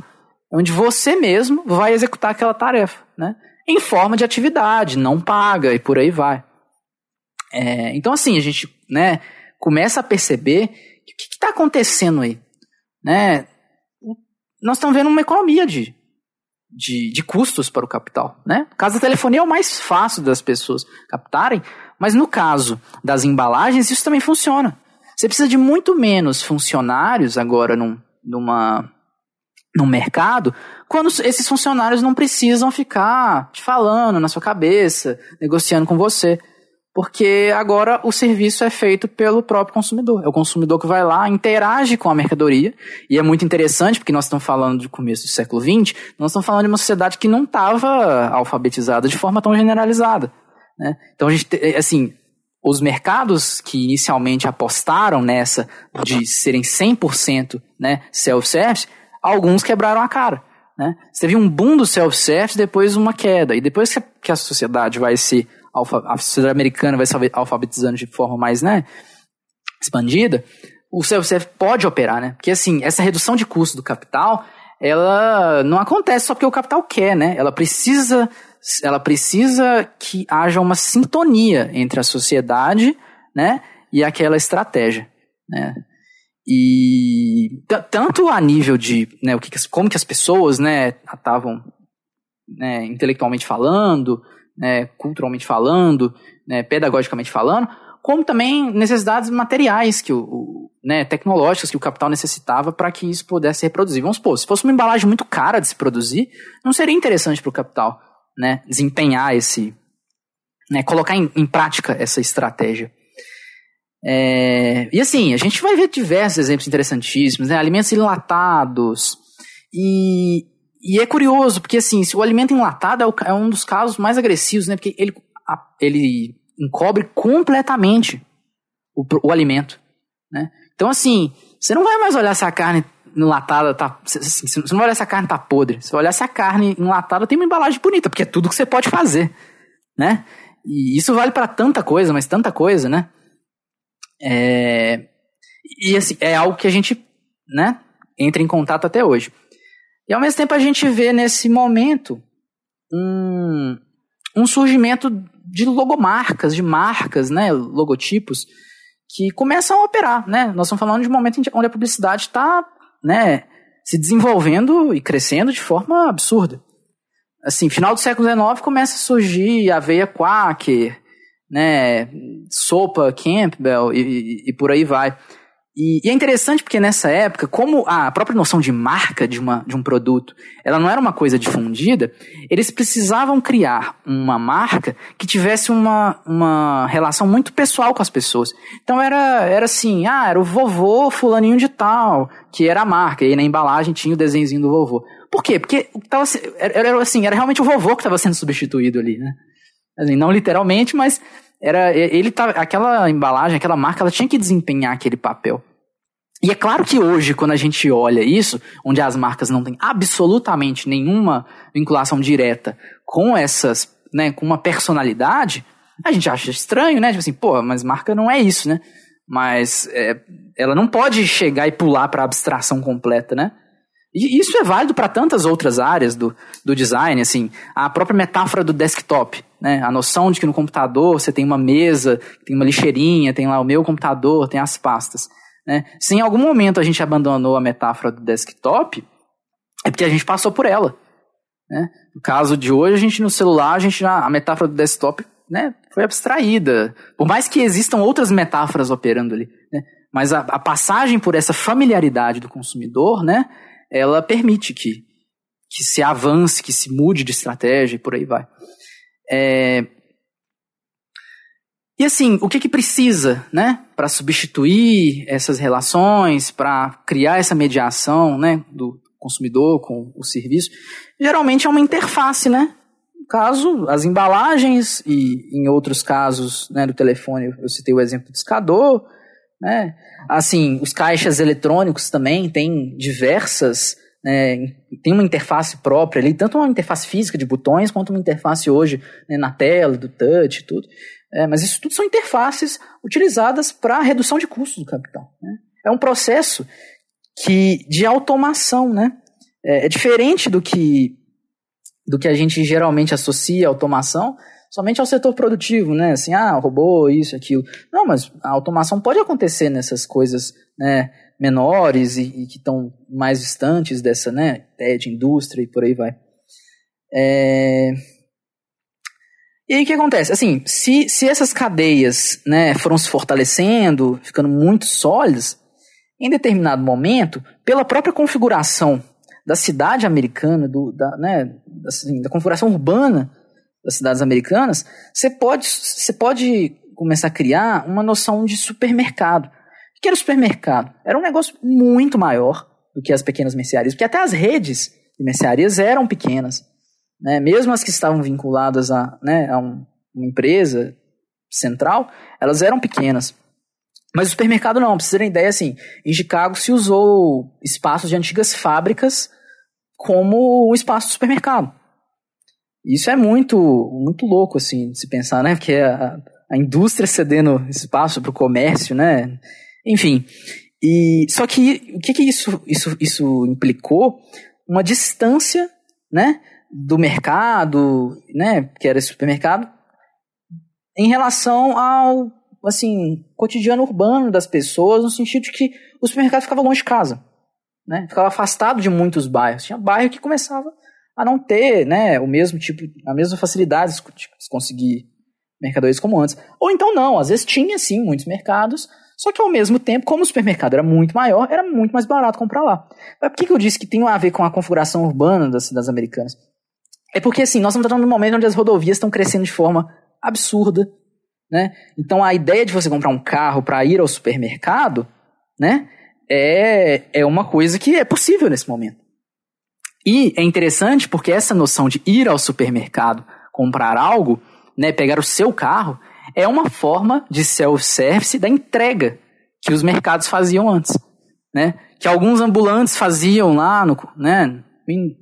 onde você mesmo vai executar aquela tarefa, né? Em forma de atividade, não paga e por aí vai. É, então, assim, a gente né, começa a perceber que o que está acontecendo aí? Né? Nós estamos vendo uma economia de, de, de custos para o capital. Né? No caso da telefonia é o mais fácil das pessoas captarem, mas no caso das embalagens, isso também funciona. Você precisa de muito menos funcionários agora num, numa, num mercado, quando esses funcionários não precisam ficar te falando na sua cabeça, negociando com você. Porque agora o serviço é feito pelo próprio consumidor. É o consumidor que vai lá, interage com a mercadoria. E é muito interessante, porque nós estamos falando de começo do século XX, nós estamos falando de uma sociedade que não estava alfabetizada de forma tão generalizada. Né? Então, a gente, te- assim, os mercados que inicialmente apostaram nessa de serem 100% né, self-service, alguns quebraram a cara. Né? Você teve um boom do self-service, depois uma queda. E depois que a sociedade vai se alfa- a sociedade americana vai se alfa- alfabetizando de forma mais né, expandida, o self-service pode operar, né? Porque assim, essa redução de custo do capital, ela não acontece só porque o capital quer, né? Ela precisa, ela precisa que haja uma sintonia entre a sociedade, né, e aquela estratégia, né? E tanto a nível de, né, o que, como que as pessoas, né, estavam né, intelectualmente falando, né, culturalmente falando, né, pedagogicamente falando, como também necessidades materiais que o, o- né, tecnológicas que o capital necessitava para que isso pudesse ser reproduzido. Vamos supor, se fosse uma embalagem muito cara de se produzir, não seria interessante para o capital né, desempenhar esse, né, colocar em, em prática essa estratégia. É, e assim, a gente vai ver diversos exemplos interessantíssimos, né? Alimentos enlatados. E, e é curioso, porque assim, se o alimento enlatado é, o, é um dos casos mais agressivos, né? Porque ele, a, ele encobre completamente o, o alimento, né? Então assim, você não vai mais olhar se a carne enlatada tá. Assim, você não vai olhar se a carne tá podre. Você vai olhar se a carne enlatada tem uma embalagem bonita, porque é tudo que você pode fazer, né? E isso vale para tanta coisa, mas tanta coisa, né? É, e assim, é algo que a gente né, entra em contato até hoje. E ao mesmo tempo a gente vê nesse momento um, um surgimento de logomarcas, de marcas, né, logotipos, que começam a operar. Né? Nós estamos falando de um momento onde a publicidade está né, se desenvolvendo e crescendo de forma absurda. Assim, final do século XIX começa a surgir a veia Quaker, né, sopa Campbell e, e, e por aí vai. E, e, é interessante porque nessa época, como a própria noção de marca de, uma, de um produto, ela não era uma coisa difundida, eles precisavam criar uma marca que tivesse uma, uma relação muito pessoal com as pessoas. Então era, era assim, ah, era o vovô fulaninho de tal, que era a marca, e aí na embalagem tinha o desenhozinho do vovô. Por quê? Porque tava, era, era assim, era realmente o vovô que estava sendo substituído ali, né? Assim, não literalmente, mas era ele tá aquela embalagem, aquela marca, ela tinha que desempenhar aquele papel. E é claro que hoje, quando a gente olha isso, onde as marcas não têm absolutamente nenhuma vinculação direta com essas, né, com uma personalidade, a gente acha estranho, né? Tipo assim, pô, mas marca não é isso, né? Mas é, ela não pode chegar e pular para abstração completa, né? E isso é válido para tantas outras áreas do, do design, assim, a própria metáfora do desktop, né? A noção de que no computador você tem uma mesa, tem uma lixeirinha, tem lá o meu computador, tem as pastas, né? Se em algum momento a gente abandonou a metáfora do desktop, é porque a gente passou por ela, né? No caso de hoje, a gente no celular, a gente já, a metáfora do desktop, né, foi abstraída. Por mais que existam outras metáforas operando ali, né? Mas a, a passagem por essa familiaridade do consumidor, né, ela permite que, que se avance, que se mude de estratégia e por aí vai. É... E assim, o que, que precisa, né, para substituir essas relações, para criar essa mediação, né, do consumidor com o serviço? Geralmente é uma interface, né? No caso, as embalagens e em outros casos, né, do telefone, eu citei o exemplo do discador, né? Assim, os caixas eletrônicos também têm diversas. Né, tem uma interface própria ali, tanto uma interface física de botões, quanto uma interface hoje né, na tela, do touch e tudo. É, mas isso tudo são interfaces utilizadas para redução de custos do capital. Né? É um processo que de automação, né? É, é diferente do que do que a gente geralmente associa a automação, somente ao setor produtivo, né? Assim, ah, robô, isso, aquilo. Não, mas a automação pode acontecer nessas coisas, né? menores e, e que estão mais distantes dessa, né? Ideia de indústria e por aí vai. É... E aí o que acontece? Assim, se, se essas cadeias, né, foram se fortalecendo, ficando muito sólidas, em determinado momento, pela própria configuração da cidade americana, do, da, né, assim, da configuração urbana das cidades americanas, você pode, você pode começar a criar uma noção de supermercado. O que era o supermercado? Era um negócio muito maior do que as pequenas mercearias, porque até as redes de mercearias eram pequenas. Né? Mesmo as que estavam vinculadas a, né, a um, uma empresa central, elas eram pequenas. Mas o supermercado não, pra vocês terem ideia, assim, em Chicago se usou espaços de antigas fábricas como um espaço de supermercado. Isso é muito, muito louco, assim, se pensar, né? Porque a, a indústria cedendo espaço para o comércio, né? Enfim. E, só que o que, que isso, isso, isso implicou? Uma distância, né? Do mercado, né? Que era esse supermercado, em relação ao, assim, cotidiano urbano das pessoas, no sentido de que o supermercado ficava longe de casa, né? Ficava afastado de muitos bairros. Tinha bairro que começava a não ter né, o mesmo tipo, a mesma facilidade de conseguir mercadorias como antes. Ou então não, às vezes tinha sim muitos mercados, Só que ao mesmo tempo, como o supermercado era muito maior, era muito mais barato comprar lá. Mas por que, que eu disse que tem a ver com a configuração urbana das cidades americanas? É porque assim, nós estamos num momento onde as rodovias estão crescendo de forma absurda, né? Então a ideia de você comprar um carro para ir ao supermercado, né, é, é uma coisa que é possível nesse momento. E é interessante porque essa noção de ir ao supermercado comprar algo, né, pegar o seu carro, é uma forma de self-service da entrega que os mercados faziam antes, né? Que alguns ambulantes faziam lá no, né,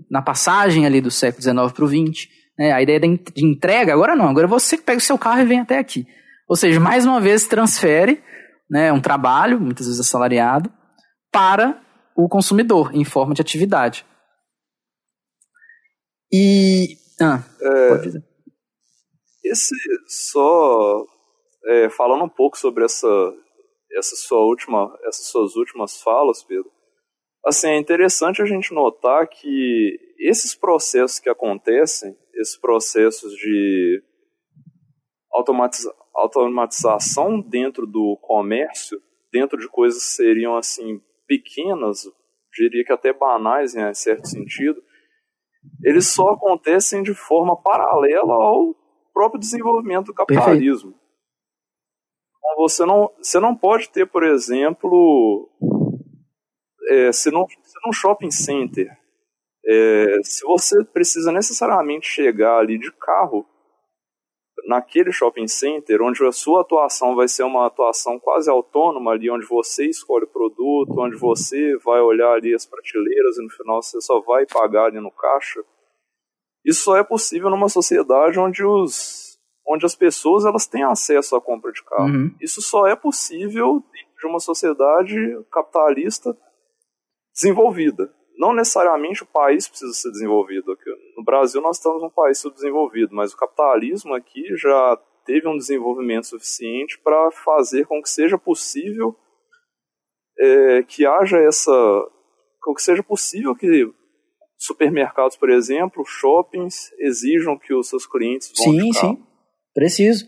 na passagem ali do século XIX para o XX. Né? A ideia de entrega, agora não, agora você pega o seu carro e vem até aqui. Ou seja, mais uma vez transfere né, um trabalho, muitas vezes assalariado, para o consumidor, em forma de atividade. E. Ah, é, pode dizer. Esse, só é, falando um pouco sobre essa, essa sua última, essas suas últimas falas, Pedro, assim, é interessante a gente notar que esses processos que acontecem, esses processos de automatiza automatização dentro do comércio, dentro de coisas que seriam assim pequenas, diria que até banais em certo sentido, eles só acontecem de forma paralela ao próprio desenvolvimento do capitalismo. Então, você não, você não pode ter, por exemplo, é, se, não, se num shopping center, é, se você precisa necessariamente chegar ali de carro naquele shopping center, onde a sua atuação vai ser uma atuação quase autônoma ali, onde você escolhe o produto, onde você vai olhar ali as prateleiras e no final você só vai pagar ali no caixa. Isso só é possível numa sociedade onde os onde as pessoas elas têm acesso à compra de carro. Uhum. Isso só é possível dentro de uma sociedade capitalista desenvolvida. Não necessariamente o país precisa ser desenvolvido. No Brasil nós estamos um país subdesenvolvido, mas o capitalismo aqui já teve um desenvolvimento suficiente para fazer com que seja possível é, que haja essa, com que seja possível que supermercados, por exemplo, shoppings exijam que os seus clientes vão sim, sim, preciso.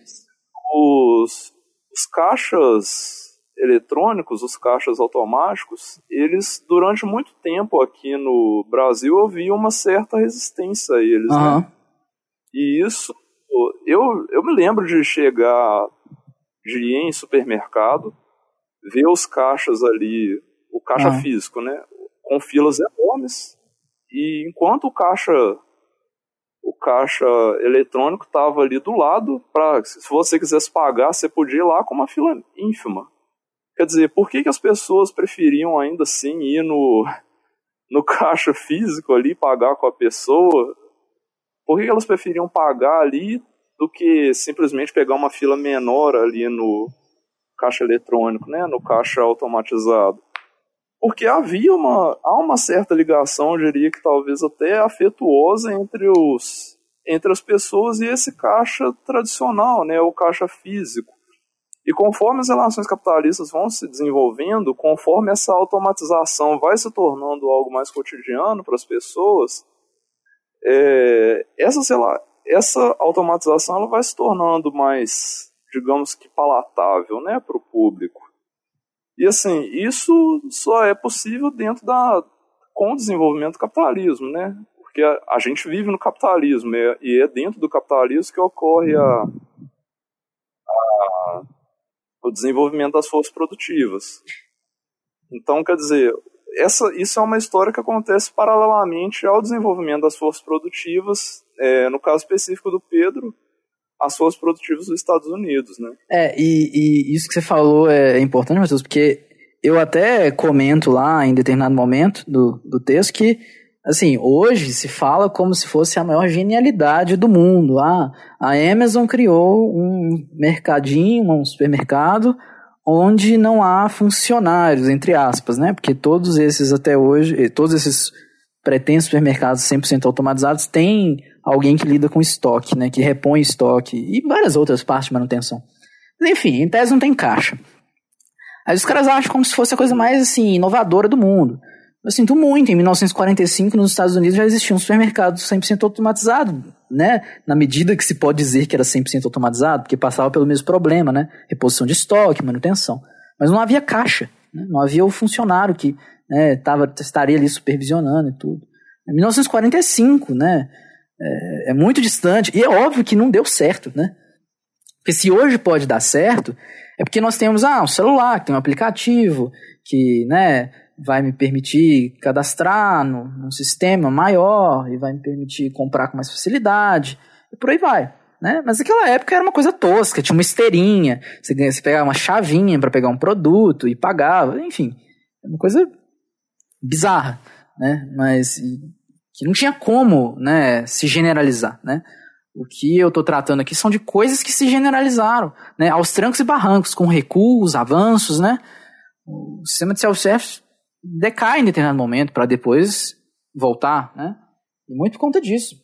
Os, os caixas eletrônicos, os caixas automáticos, eles durante muito tempo aqui no Brasil havia uma certa resistência a eles, uhum. né? E isso, eu, eu me lembro de chegar, de ir em supermercado, ver os caixas ali, o caixa uhum. físico, né? Com filas enormes. E enquanto o caixa o caixa eletrônico estava ali do lado para se você quisesse pagar, você podia ir lá com uma fila ínfima. Quer dizer, por que, que as pessoas preferiam ainda assim ir no, no caixa físico ali, pagar com a pessoa? Por que, que elas preferiam pagar ali do que simplesmente pegar uma fila menor ali no caixa eletrônico, né, no caixa automatizado? Porque havia uma, há uma certa ligação, eu diria que talvez até afetuosa entre os entre as pessoas e esse caixa tradicional, né, o caixa físico. E conforme as relações capitalistas vão se desenvolvendo, conforme essa automatização vai se tornando algo mais cotidiano para as pessoas, é, essa, lá, essa automatização ela vai se tornando mais, digamos que, palatável né, para o público. E assim, isso só é possível dentro da com o desenvolvimento do capitalismo, né? Porque a, a gente vive no capitalismo é, e é dentro do capitalismo que ocorre a, a o desenvolvimento das forças produtivas. Então, quer dizer, essa, isso é uma história que acontece paralelamente ao desenvolvimento das forças produtivas, é, no caso específico do Pedro, as forças produtivas dos Estados Unidos, né? É, e, e isso que você falou é importante, Matheus, porque eu até comento lá em determinado momento do, do texto que assim, hoje se fala como se fosse a maior genialidade do mundo. Ah, a Amazon criou um mercadinho, um supermercado, onde não há funcionários, entre aspas, né? Porque todos esses até hoje, eh, todos esses pretensos supermercados 100% automatizados têm alguém que lida com estoque, né? Que repõe estoque e várias outras partes de manutenção. Mas, enfim, em tese não tem caixa. Aí os caras acham como se fosse a coisa mais assim inovadora do mundo. Eu sinto muito, em 1945 nos Estados Unidos já existia um supermercado 100% automatizado, né? Na medida que se pode dizer que era 100% automatizado, porque passava pelo mesmo problema, né? Reposição de estoque, manutenção. mas não havia caixa, né? não havia o funcionário que né, tava, estaria ali supervisionando e tudo. Em 1945, né, é, é, muito distante, e é óbvio que não deu certo, né? Porque se hoje pode dar certo, é porque nós temos ah, um celular, que tem um aplicativo, que né, vai me permitir cadastrar no, num sistema maior e vai me permitir comprar com mais facilidade, e por aí vai. Né? Mas naquela época era uma coisa tosca, tinha uma esteirinha, você, você pegava uma chavinha para pegar um produto e pagava, enfim, é uma coisa bizarra, né? Mas que não tinha como, né, se generalizar, né? O que eu estou tratando aqui são de coisas que se generalizaram, né, aos trancos e barrancos, com recuos, avanços, né? O sistema de self-service decai em determinado momento para depois voltar, né? E muito por conta disso,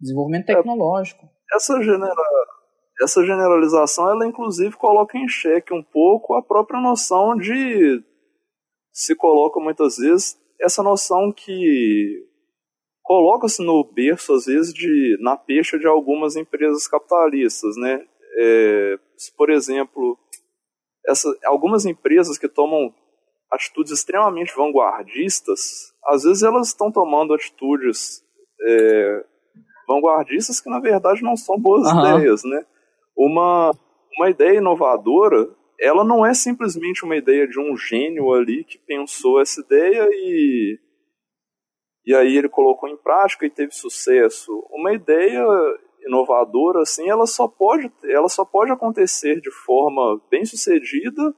desenvolvimento tecnológico essa, genera... essa generalização, ela inclusive coloca em xeque um pouco a própria noção de. Se coloca muitas vezes essa noção que coloca-se no berço, às vezes, de, na peixe de algumas empresas capitalistas, né? É, por exemplo, essa, algumas empresas que tomam atitudes extremamente vanguardistas, às vezes elas estão tomando atitudes é, vanguardistas que na verdade não são boas uhum. ideias, né? Uma, uma ideia inovadora, ela não é simplesmente uma ideia de um gênio ali que pensou essa ideia e e aí ele colocou em prática e teve sucesso. Uma ideia inovadora assim, ela só pode ela só pode acontecer de forma bem sucedida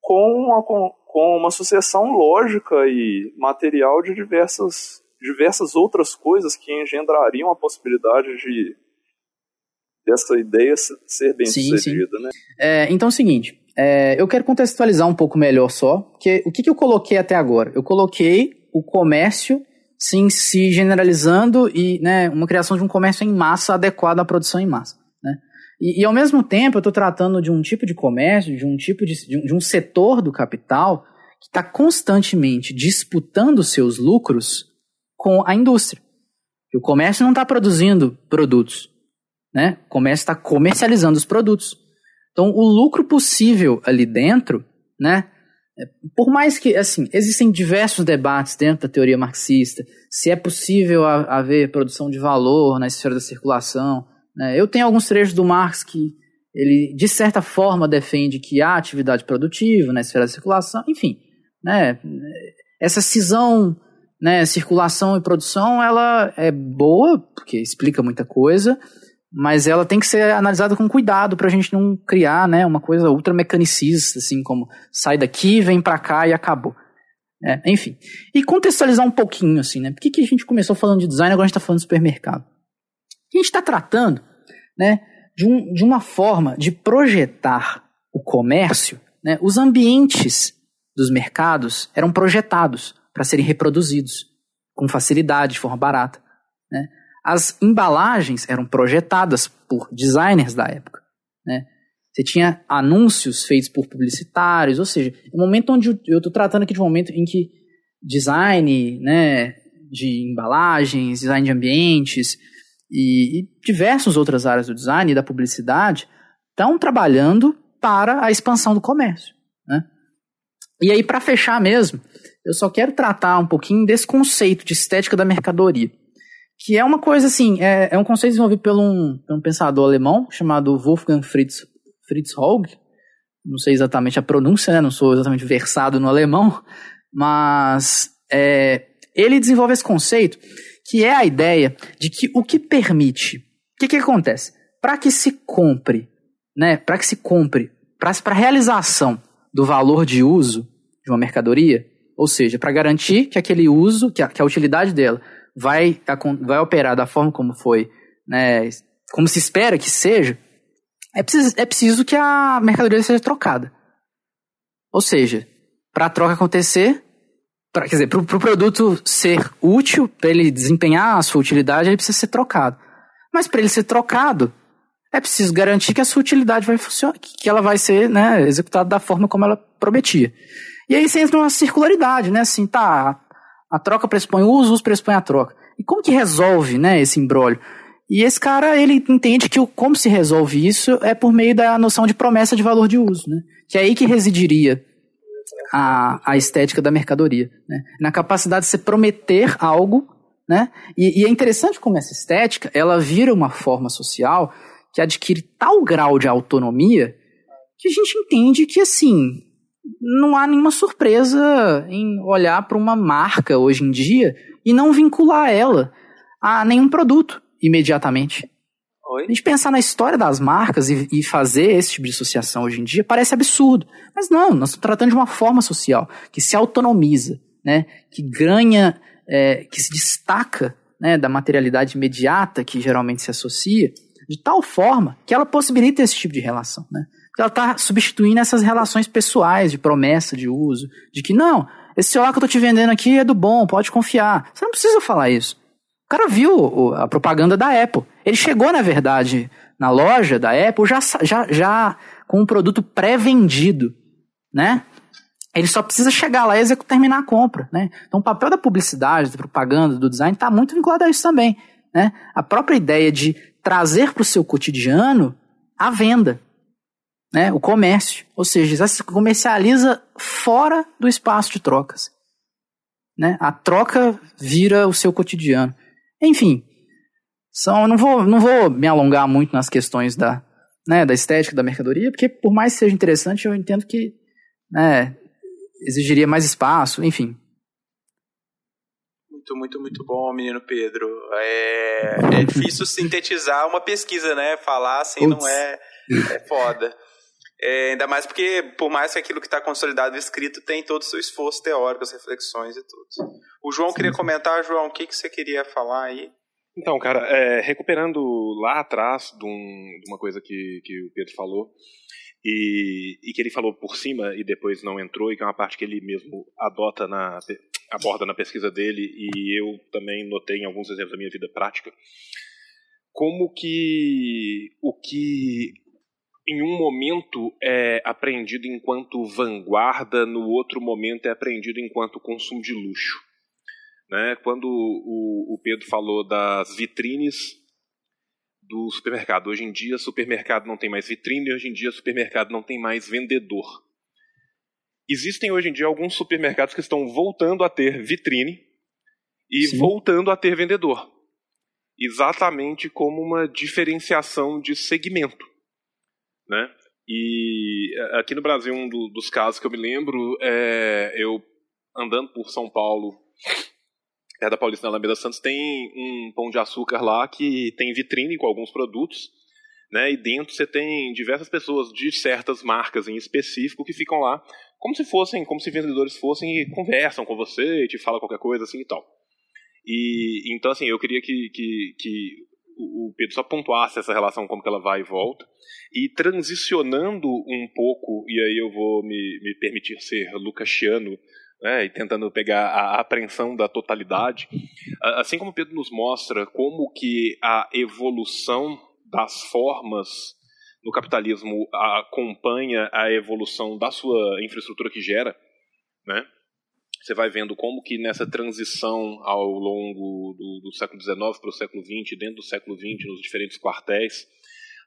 com uma, com uma sucessão lógica e material de diversas diversas outras coisas que engendrariam a possibilidade de dessa ideia ser bem sim, sucedida, sim. né? É, então é o seguinte, é, eu quero contextualizar um pouco melhor só, porque o que, que eu coloquei até agora? Eu coloquei o comércio sim, se generalizando e né, uma criação de um comércio em massa adequado à produção em massa. E, e ao mesmo tempo eu estou tratando de um tipo de comércio, de um tipo de, de um, de um setor do capital que está constantemente disputando seus lucros com a indústria. O comércio não está produzindo produtos, né? O comércio está comercializando os produtos. Então, o lucro possível ali dentro, né? É, por mais que, assim, existem diversos debates dentro da teoria marxista, se é possível haver produção de valor na esfera da circulação. Né? Eu tenho alguns trechos do Marx que ele, de certa forma, defende que há atividade produtiva na esfera da circulação, enfim. Né? Essa cisão né, circulação e produção, ela é boa, porque explica muita coisa, mas ela tem que ser analisada com cuidado para a gente não criar né, uma coisa ultra mecanicista, assim, como sai daqui, vem para cá e acabou. É, enfim. E contextualizar um pouquinho, assim, né? Por que, que a gente começou falando de design agora a gente está falando de supermercado? A gente está tratando né, de, um, de uma forma de projetar o comércio, né, os ambientes dos mercados eram projetados para serem reproduzidos com facilidade, de forma barata. Né? As embalagens eram projetadas por designers da época. Né? Você tinha anúncios feitos por publicitários, ou seja, um momento onde eu estou tratando aqui de um momento em que design né, de embalagens, design de ambientes e, e diversas outras áreas do design e da publicidade estão trabalhando para a expansão do comércio. Né? E aí, para fechar mesmo, eu só quero tratar um pouquinho desse conceito de estética da mercadoria. Que é uma coisa assim, é, é um conceito desenvolvido por um, por um pensador alemão chamado Wolfgang Fritz, Fritz Haug. Não sei exatamente a pronúncia, né? não sou exatamente versado no alemão, mas é, ele desenvolve esse conceito que é a ideia de que o que permite. O que, que acontece? Para que se compre, né? Para que se compre, para a realização do valor de uso de uma mercadoria, ou seja, para garantir que aquele uso, que a, que a utilidade dela vai, vai operar da forma como foi, né, como se espera que seja, é preciso, é preciso que a mercadoria seja trocada. Ou seja, para a troca acontecer, pra, quer dizer, para o pro produto ser útil, para ele desempenhar a sua utilidade, ele precisa ser trocado. Mas para ele ser trocado, é preciso garantir que a sua utilidade vai funcionar, que ela vai ser né, executada da forma como ela prometia. E aí você entra numa circularidade, né? Assim, tá, a troca pressupõe o uso, o uso pressupõe a troca. E como que resolve, né, esse embrólio? E esse cara, ele entende que o, como se resolve isso é por meio da noção de promessa de valor de uso, né? que é aí que residiria a, a estética da mercadoria, né? na capacidade de se prometer algo, né? E, e, é interessante como essa estética ela vira uma forma social que adquire tal grau de autonomia que a gente entende que assim não há nenhuma surpresa em olhar para uma marca hoje em dia e não vincular ela a nenhum produto imediatamente. Oi? A gente pensar na história das marcas e, e, fazer esse tipo de associação hoje em dia parece absurdo. Mas não, nós estamos tratando de uma forma social que se autonomiza, né, que ganha, é, que se destaca né, da materialidade imediata que geralmente se associa, de tal forma que ela possibilita esse tipo de relação. Né? Ela está substituindo essas relações pessoais de promessa, de uso, de que não, esse celular que eu estou te vendendo aqui é do bom, pode confiar. Você não precisa falar isso. Cara viu a propaganda da Apple. Ele chegou, na verdade, na loja da Apple já, já, já com um produto pré-vendido, né? Ele só precisa chegar lá e terminar a compra, né? Então o papel da publicidade, da propaganda, do design está muito vinculado a isso também, né? A própria ideia de trazer para o seu cotidiano a venda, né? O comércio, ou seja, já se comercializa fora do espaço de trocas, né? A troca vira o seu cotidiano. Enfim, são, não, vou, não vou me alongar muito nas questões da, né, da estética da mercadoria, porque por mais que seja interessante, eu entendo que né, exigiria mais espaço, enfim. Muito, muito, muito bom, menino Pedro. É, é difícil sintetizar uma pesquisa, né? Falar assim Ups. não é, é foda. É, ainda mais porque, por mais que aquilo que está consolidado e escrito tem todo o seu esforço teórico, as reflexões e tudo. O João queria comentar, João, o que, que você queria falar aí? Então, cara, é, recuperando lá atrás de, um, de, uma coisa que, que o Pedro falou, e, e, que ele falou por cima e depois não entrou, e que é uma parte que ele mesmo adota na, aborda na pesquisa dele, e eu também notei em alguns exemplos da minha vida prática, como que o que em um momento é aprendido enquanto vanguarda, no outro momento é aprendido enquanto consumo de luxo. Né? Quando o, o Pedro falou das vitrines do supermercado, hoje em dia supermercado não tem mais vitrine, hoje em dia supermercado não tem mais vendedor. Existem hoje em dia alguns supermercados que estão voltando a ter vitrine e Sim. voltando a ter vendedor. Exatamente como uma diferenciação de segmento né? E é, aqui no Brasil, um do, dos casos que eu me lembro é eu andando por São Paulo, é da Paulista na Alameda Santos, tem um pão de açúcar lá que tem vitrine com alguns produtos, né? E dentro você tem diversas pessoas de certas marcas em específico que ficam lá como se fossem, como se vendedores fossem e conversam com você, e te falam qualquer coisa assim e tal. E então assim, eu queria que, que, que o Pedro só pontuasse essa relação, como que ela vai e volta, e transicionando um pouco, e aí eu vou me, me permitir ser lucasiano, né, e tentando pegar a apreensão da totalidade, assim como o Pedro nos mostra como que a evolução das formas no capitalismo acompanha a evolução da sua infraestrutura que gera, né? Você vai vendo como que nessa transição ao longo do, do século XIX para o século XX, dentro do século XX, nos diferentes quartéis,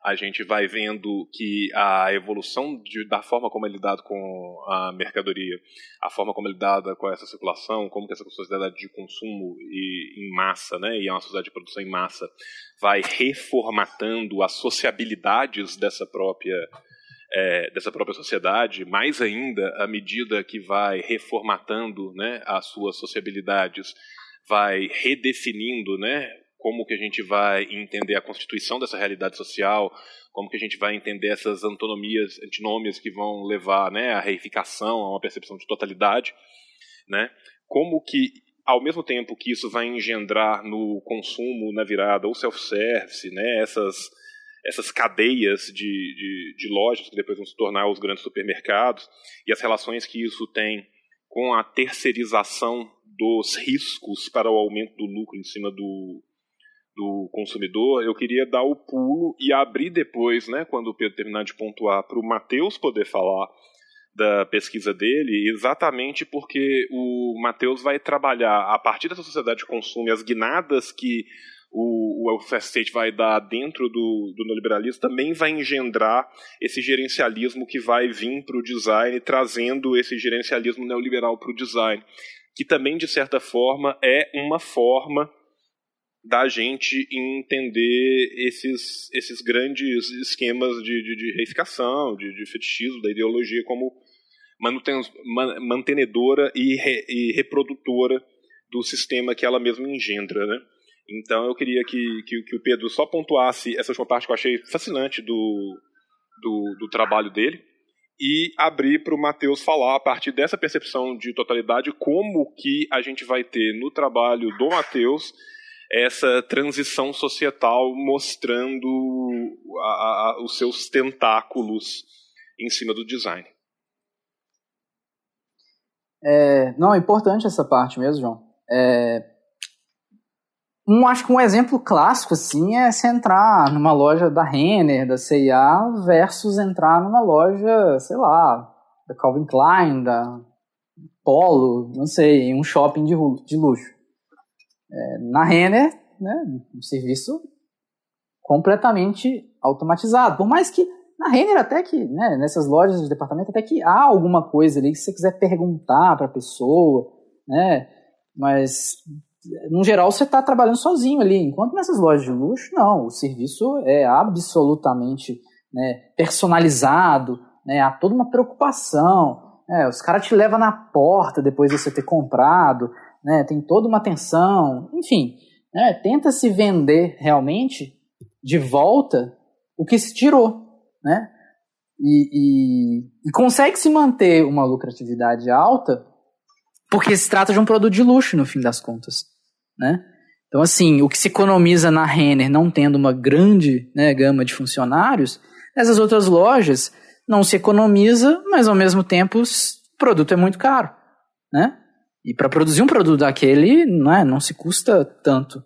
a gente vai vendo que a evolução de, da forma como é lidado com a mercadoria, a forma como é lidada com essa circulação, como que essa sociedade de consumo e, em massa, né, e é uma sociedade de produção em massa, vai reformatando as sociabilidades dessa própria é, dessa própria sociedade, mais ainda à medida que vai reformatando né, as suas sociabilidades, vai redefinindo né, como que a gente vai entender a constituição dessa realidade social, como que a gente vai entender essas antonomias, antinômias que vão levar né, à reificação, a uma percepção de totalidade, né, como que ao mesmo tempo que isso vai engendrar no consumo na virada ou self-service, né, essas essas cadeias de, de, de, lojas que depois vão se tornar os grandes supermercados e as relações que isso tem com a terceirização dos riscos para o aumento do lucro em cima do, do consumidor, eu queria dar o pulo e abrir depois, né, quando o Pedro terminar de pontuar, para o Matheus poder falar da pesquisa dele, exatamente porque o Matheus vai trabalhar a partir dessa sociedade de consumo as guinadas que o, o Fast State vai dar dentro do, do neoliberalismo também vai engendrar esse gerencialismo que vai vir para o design, trazendo esse gerencialismo neoliberal para o design, que também, de certa forma, é uma forma da gente entender esses, esses grandes esquemas de, de, de reificação, de, de fetichismo, da ideologia como mantenedora e, re, e reprodutora do sistema que ela mesma engendra, né? Então eu queria que, que, que, o Pedro só pontuasse essa última parte que eu achei fascinante do, do, do trabalho dele e abrir para o Matheus falar a partir dessa percepção de totalidade como que a gente vai ter no trabalho do Matheus essa transição societal mostrando a, a, os seus tentáculos em cima do design. É, não, é importante essa parte mesmo, João. É, um, acho que um exemplo clássico assim é se entrar numa loja da Renner, da C&A, versus entrar numa loja, sei lá, da Calvin Klein, da Polo, não sei, em um shopping de, de luxo. É, na Renner, né, um serviço completamente automatizado. Por mais que na Renner até que, né, nessas lojas de departamento até que há alguma coisa ali que você quiser perguntar para a pessoa, né, mas no geral você está trabalhando sozinho ali, enquanto nessas lojas de luxo não, o serviço é absolutamente né, personalizado, né, há toda uma preocupação, né, os caras te levam na porta depois de você ter comprado, né, tem toda uma atenção, enfim, né, tenta se vender realmente de volta o que se tirou, né, e, e, e consegue se manter uma lucratividade alta porque se trata de um produto de luxo no fim das contas, né? Então, assim, o que se economiza na Renner não tendo uma grande né, gama de funcionários, nessas outras lojas não se economiza, mas ao mesmo tempo o produto é muito caro, né? E para produzir um produto daquele, não, é, não se custa tanto.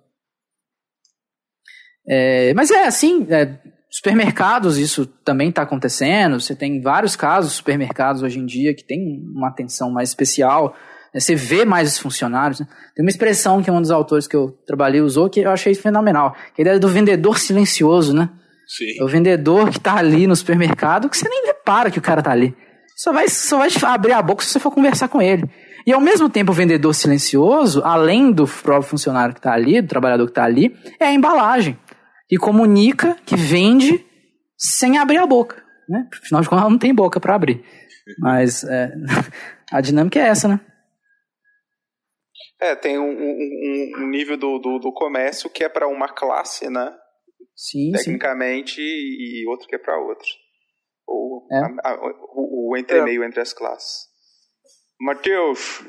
É, mas é assim, é, supermercados isso também está acontecendo. Você tem vários casos supermercados hoje em dia que tem uma atenção mais especial. Né? Você vê mais os funcionários. Né? Tem uma expressão que um dos autores que eu trabalhei usou que eu achei fenomenal. Que é a ideia do vendedor silencioso, né? Sim. É o vendedor que está ali no supermercado que você nem repara que o cara está ali. Só vai, só vai abrir a boca se você for conversar com ele. E ao mesmo tempo, o vendedor silencioso, além do próprio funcionário que está ali, do trabalhador que está ali, é a embalagem. Que comunica, que vende, sem abrir a boca. Né? Afinal de contas, ela não tem boca para abrir. Mas é, a dinâmica é essa, né? É, tem um, um, um nível do, do, do, comércio que é para uma classe, né? Sim, Tecnicamente, sim. e outro que é para outra. Ou é. a, a, o, o entremeio é. entre as classes. Matheus.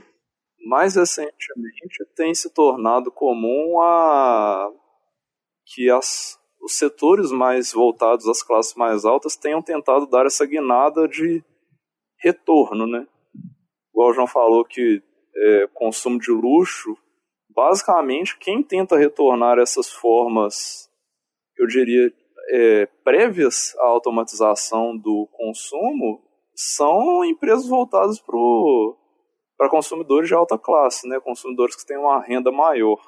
Mais recentemente tem se tornado comum a que as, os setores mais voltados às classes mais altas tenham tentado dar essa guinada de retorno, né? Igual o João falou que é, consumo de luxo, basicamente quem tenta retornar essas formas, eu diria, é, prévias à automatização do consumo, são empresas voltadas para consumidores de alta classe, né? consumidores que têm uma renda maior.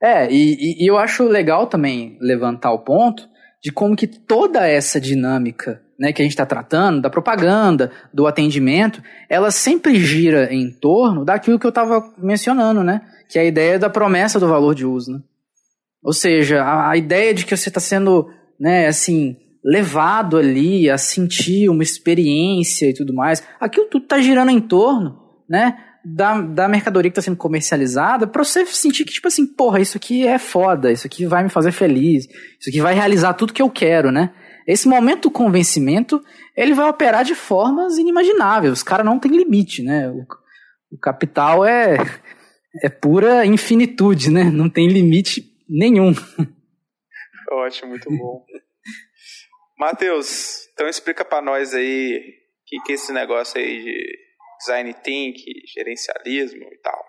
É, e, e, eu acho legal também levantar o ponto de como que toda essa dinâmica né, que a gente está tratando, da propaganda, do atendimento, ela sempre gira em torno daquilo que eu estava mencionando, né? Que é a ideia da promessa do valor de uso. Né? Ou seja, a, a ideia de que você está sendo, né, assim, levado ali a sentir uma experiência e tudo mais, aquilo tudo está girando em torno, né? Da, da mercadoria que está sendo comercializada para você sentir que, tipo assim, porra, isso aqui é foda, isso aqui vai me fazer feliz, isso aqui vai realizar tudo que eu quero, né? Esse momento do convencimento, ele vai operar de formas inimagináveis. Os caras não têm limite, né? O, o, capital é, é pura infinitude, né? Não tem limite nenhum. Ótimo, muito bom. Matheus, então explica para nós aí o que, que é esse negócio aí de design think, gerencialismo e tal.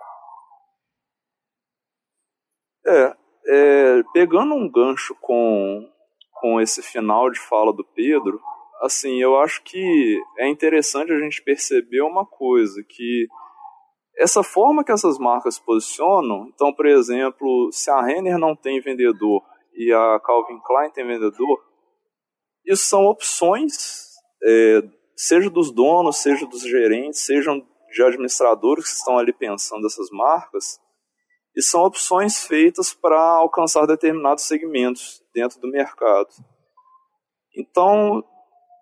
É, é, pegando um gancho com com esse final de fala do Pedro, assim, eu acho que é interessante a gente perceber uma coisa, que essa forma que essas marcas posicionam, então, por exemplo, se a Renner não tem vendedor e a Calvin Klein tem vendedor, isso são opções, é, seja dos donos, seja dos gerentes, sejam de administradores que estão ali pensando essas marcas, e são opções feitas para alcançar determinados segmentos dentro do mercado. Então,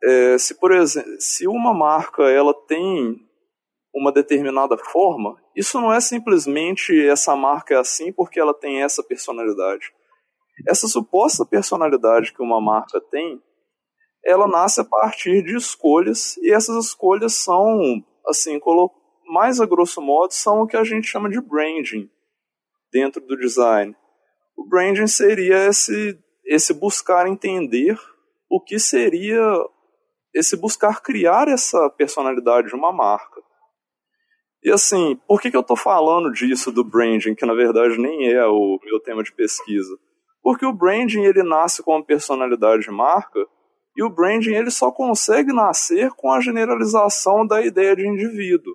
é, se por exemplo, se uma marca ela tem uma determinada forma, isso não é simplesmente essa marca é assim porque ela tem essa personalidade. Essa suposta personalidade que uma marca tem, ela nasce a partir de escolhas e essas escolhas são, assim, mais a grosso modo, são o que a gente chama de branding dentro do design. O branding seria esse, esse buscar entender o que seria esse buscar criar essa personalidade de uma marca. E assim, por que, que eu estou falando disso do branding, que na verdade nem é o meu tema de pesquisa? Porque o branding ele nasce com uma personalidade de marca e o branding ele só consegue nascer com a generalização da ideia de indivíduo.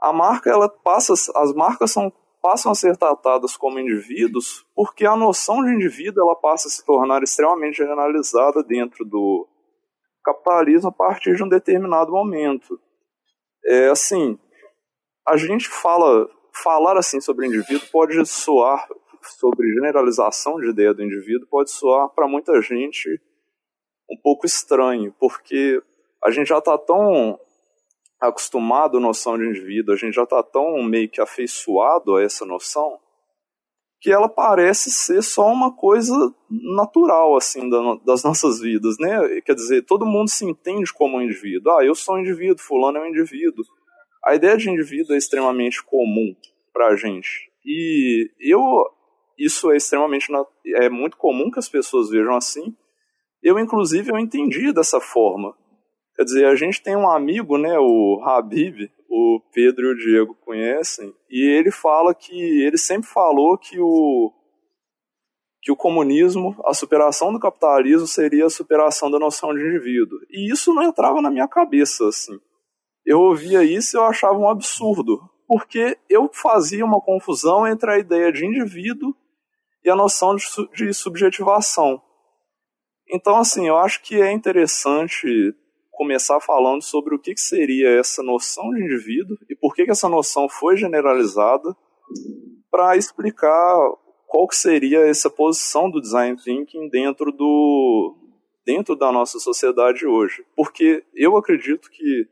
A marca ela passa, as marcas são passam a ser tratadas como indivíduos porque a noção de indivíduo ela passa a se tornar extremamente generalizada dentro do capitalismo a partir de um determinado momento. É assim, a gente fala falar assim sobre indivíduo pode soar sobre generalização de ideia do indivíduo pode soar para muita gente um pouco estranho, porque a gente já está tão acostumado à noção de indivíduo, a gente já está tão meio que afeiçoado a essa noção, que ela parece ser só uma coisa natural, assim, das nossas vidas, né? Quer dizer, todo mundo se entende como um indivíduo. Ah, eu sou um indivíduo, fulano é um indivíduo. A ideia de indivíduo é extremamente comum para a gente. E eu, isso é extremamente, é muito comum que as pessoas vejam assim. Eu, inclusive, eu entendi dessa forma. Quer dizer, a gente tem um amigo, né, o Habib, o Pedro e o Diego conhecem, e ele fala que ele sempre falou que o que o comunismo, a superação do capitalismo seria a superação da noção de indivíduo. E isso não entrava na minha cabeça assim. Eu ouvia isso e eu achava um absurdo, porque eu fazia uma confusão entre a ideia de indivíduo e a noção de, de subjetivação. Então, assim, eu acho que é interessante começar falando sobre o que, que seria essa noção de indivíduo e por que, que essa noção foi generalizada para explicar qual que seria essa posição do design thinking dentro do dentro da nossa sociedade hoje. Porque eu acredito que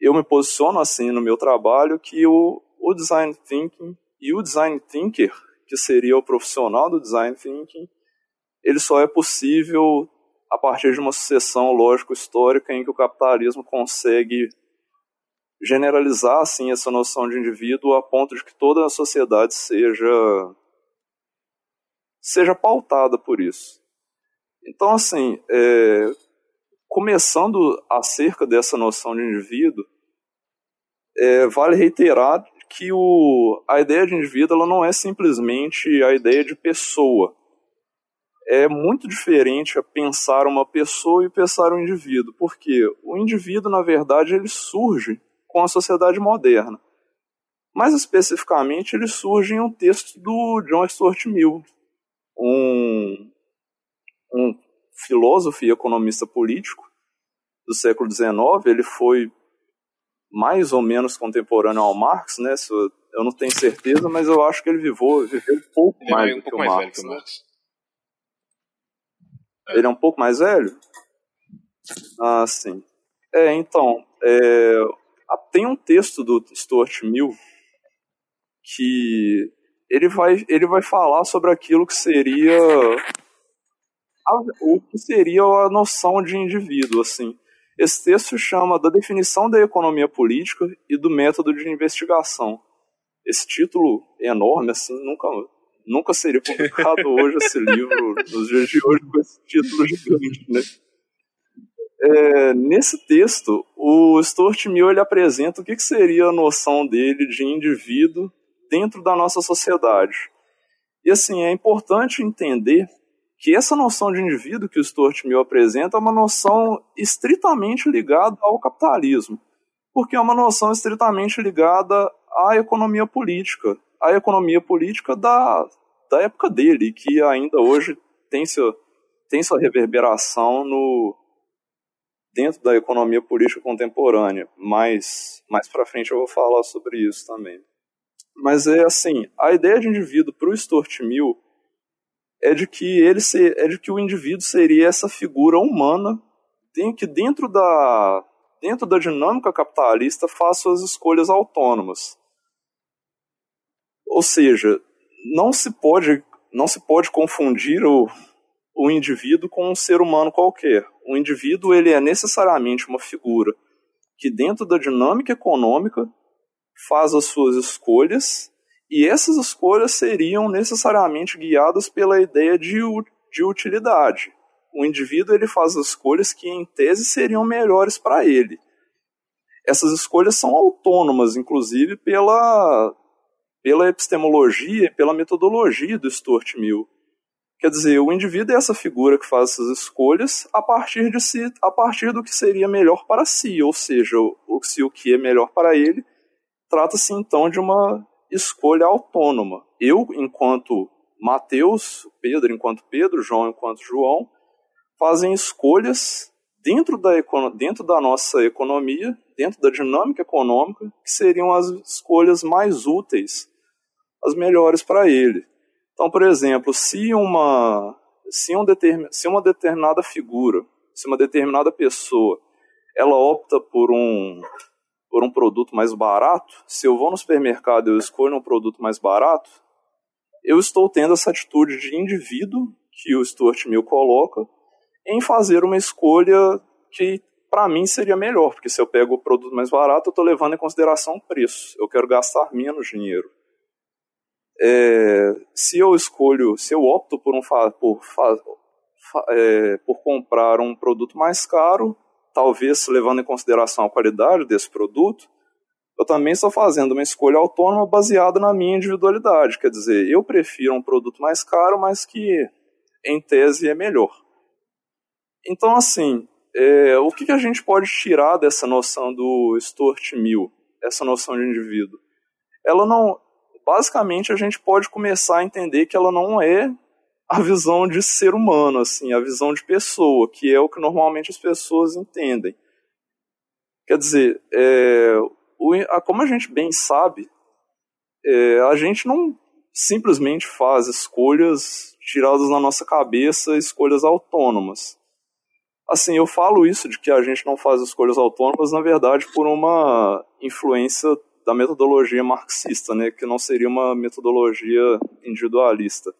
eu me posiciono assim no meu trabalho que o, o design thinking e o design thinker, que seria o profissional do design thinking, ele só é possível a partir de uma sucessão lógico-histórica em que o capitalismo consegue generalizar assim essa noção de indivíduo a ponto de que toda a sociedade seja seja pautada por isso. Então, assim, é, começando acerca dessa noção de indivíduo, é, vale reiterar que o, a ideia de indivíduo ela não é simplesmente a ideia de pessoa é muito diferente a pensar uma pessoa e pensar um indivíduo, porque o indivíduo, na verdade, ele surge com a sociedade moderna. Mais especificamente, ele surge em um texto do John Stuart Mill, um, um filósofo e economista político do século XIX. Ele foi mais ou menos contemporâneo ao Marx, né? Eu não tenho certeza, mas eu acho que ele viveu, viveu pouco ele mais, é um pouco mais Marx, velho que o Marx. Ele é um pouco mais velho? Ah, sim. É, então, é, tem um texto do Stuart Mill que ele vai, ele vai falar sobre aquilo que seria a, o que seria a noção de indivíduo, assim. Esse texto chama da definição da economia política e do método de investigação. Esse título é enorme, assim, nunca nunca seria publicado hoje esse livro, nos dias de hoje, com esse título gigante, né? É, nesse texto, o Stuart Mill ele apresenta o que, que seria a noção dele de indivíduo dentro da nossa sociedade. E assim, é importante entender que essa noção de indivíduo que o Stuart Mill apresenta é uma noção estritamente ligada ao capitalismo. porque é uma noção estritamente ligada à economia política, à economia política da, da época dele, que ainda hoje tem, seu, tem sua reverberação no, dentro da economia política contemporânea. Mas mais para frente eu vou falar sobre isso também. Mas é assim, a ideia de indivíduo para o Stuart Mill é de que ele é de que o indivíduo seria essa figura humana que dentro da dentro da dinâmica capitalista faz suas escolhas autônomas. Ou seja, não se pode não se pode confundir o, o indivíduo com um ser humano qualquer. O indivíduo ele é necessariamente uma figura que dentro da dinâmica econômica faz as suas escolhas e essas escolhas seriam necessariamente guiadas pela ideia de, de utilidade. O indivíduo ele faz as escolhas que em tese seriam melhores para ele. Essas escolhas são autônomas, inclusive pela pela epistemologia, pela metodologia do Stuart Mill. Quer dizer, o indivíduo é essa figura que faz essas escolhas a partir de si, a partir do que seria melhor para si, ou seja, o, se o que é melhor para ele, trata-se então de uma escolha autônoma. Eu, enquanto Mateus, Pedro enquanto Pedro, João enquanto João, fazem escolhas dentro da, dentro da nossa economia, dentro da dinâmica econômica, que seriam as escolhas mais úteis, as melhores para ele. Então, por exemplo, se uma, se, um determin, se uma determinada figura, se uma determinada pessoa, ela opta por um, por um produto mais barato, se eu vou no supermercado e eu escolho um produto mais barato, eu estou tendo essa atitude de indivíduo que o Stuart Mill coloca em fazer uma escolha que para mim seria melhor, porque se eu pego o produto mais barato, eu estou levando em consideração o preço. Eu quero gastar menos dinheiro é, se eu escolho, se eu opto por, um, por, é, por comprar um produto mais caro, talvez levando em consideração a qualidade desse produto, eu também estou fazendo uma escolha autônoma baseada na minha individualidade. Quer dizer, eu prefiro um produto mais caro, mas que em tese é melhor. Então, assim, é, o que, que a gente pode tirar dessa noção do Stuart Mill, essa noção de indivíduo? Ela não, basicamente a gente pode começar a entender que ela não é a visão de ser humano, assim, a visão de pessoa, que é o que normalmente as pessoas entendem. Quer dizer, é, o, a, como a gente bem sabe, é, a gente não simplesmente faz escolhas tiradas na nossa cabeça, escolhas autônomas. Assim, eu falo isso de que a gente não faz escolhas autônomas, na verdade, por uma influência da metodologia marxista, né, que não seria uma metodologia individualista.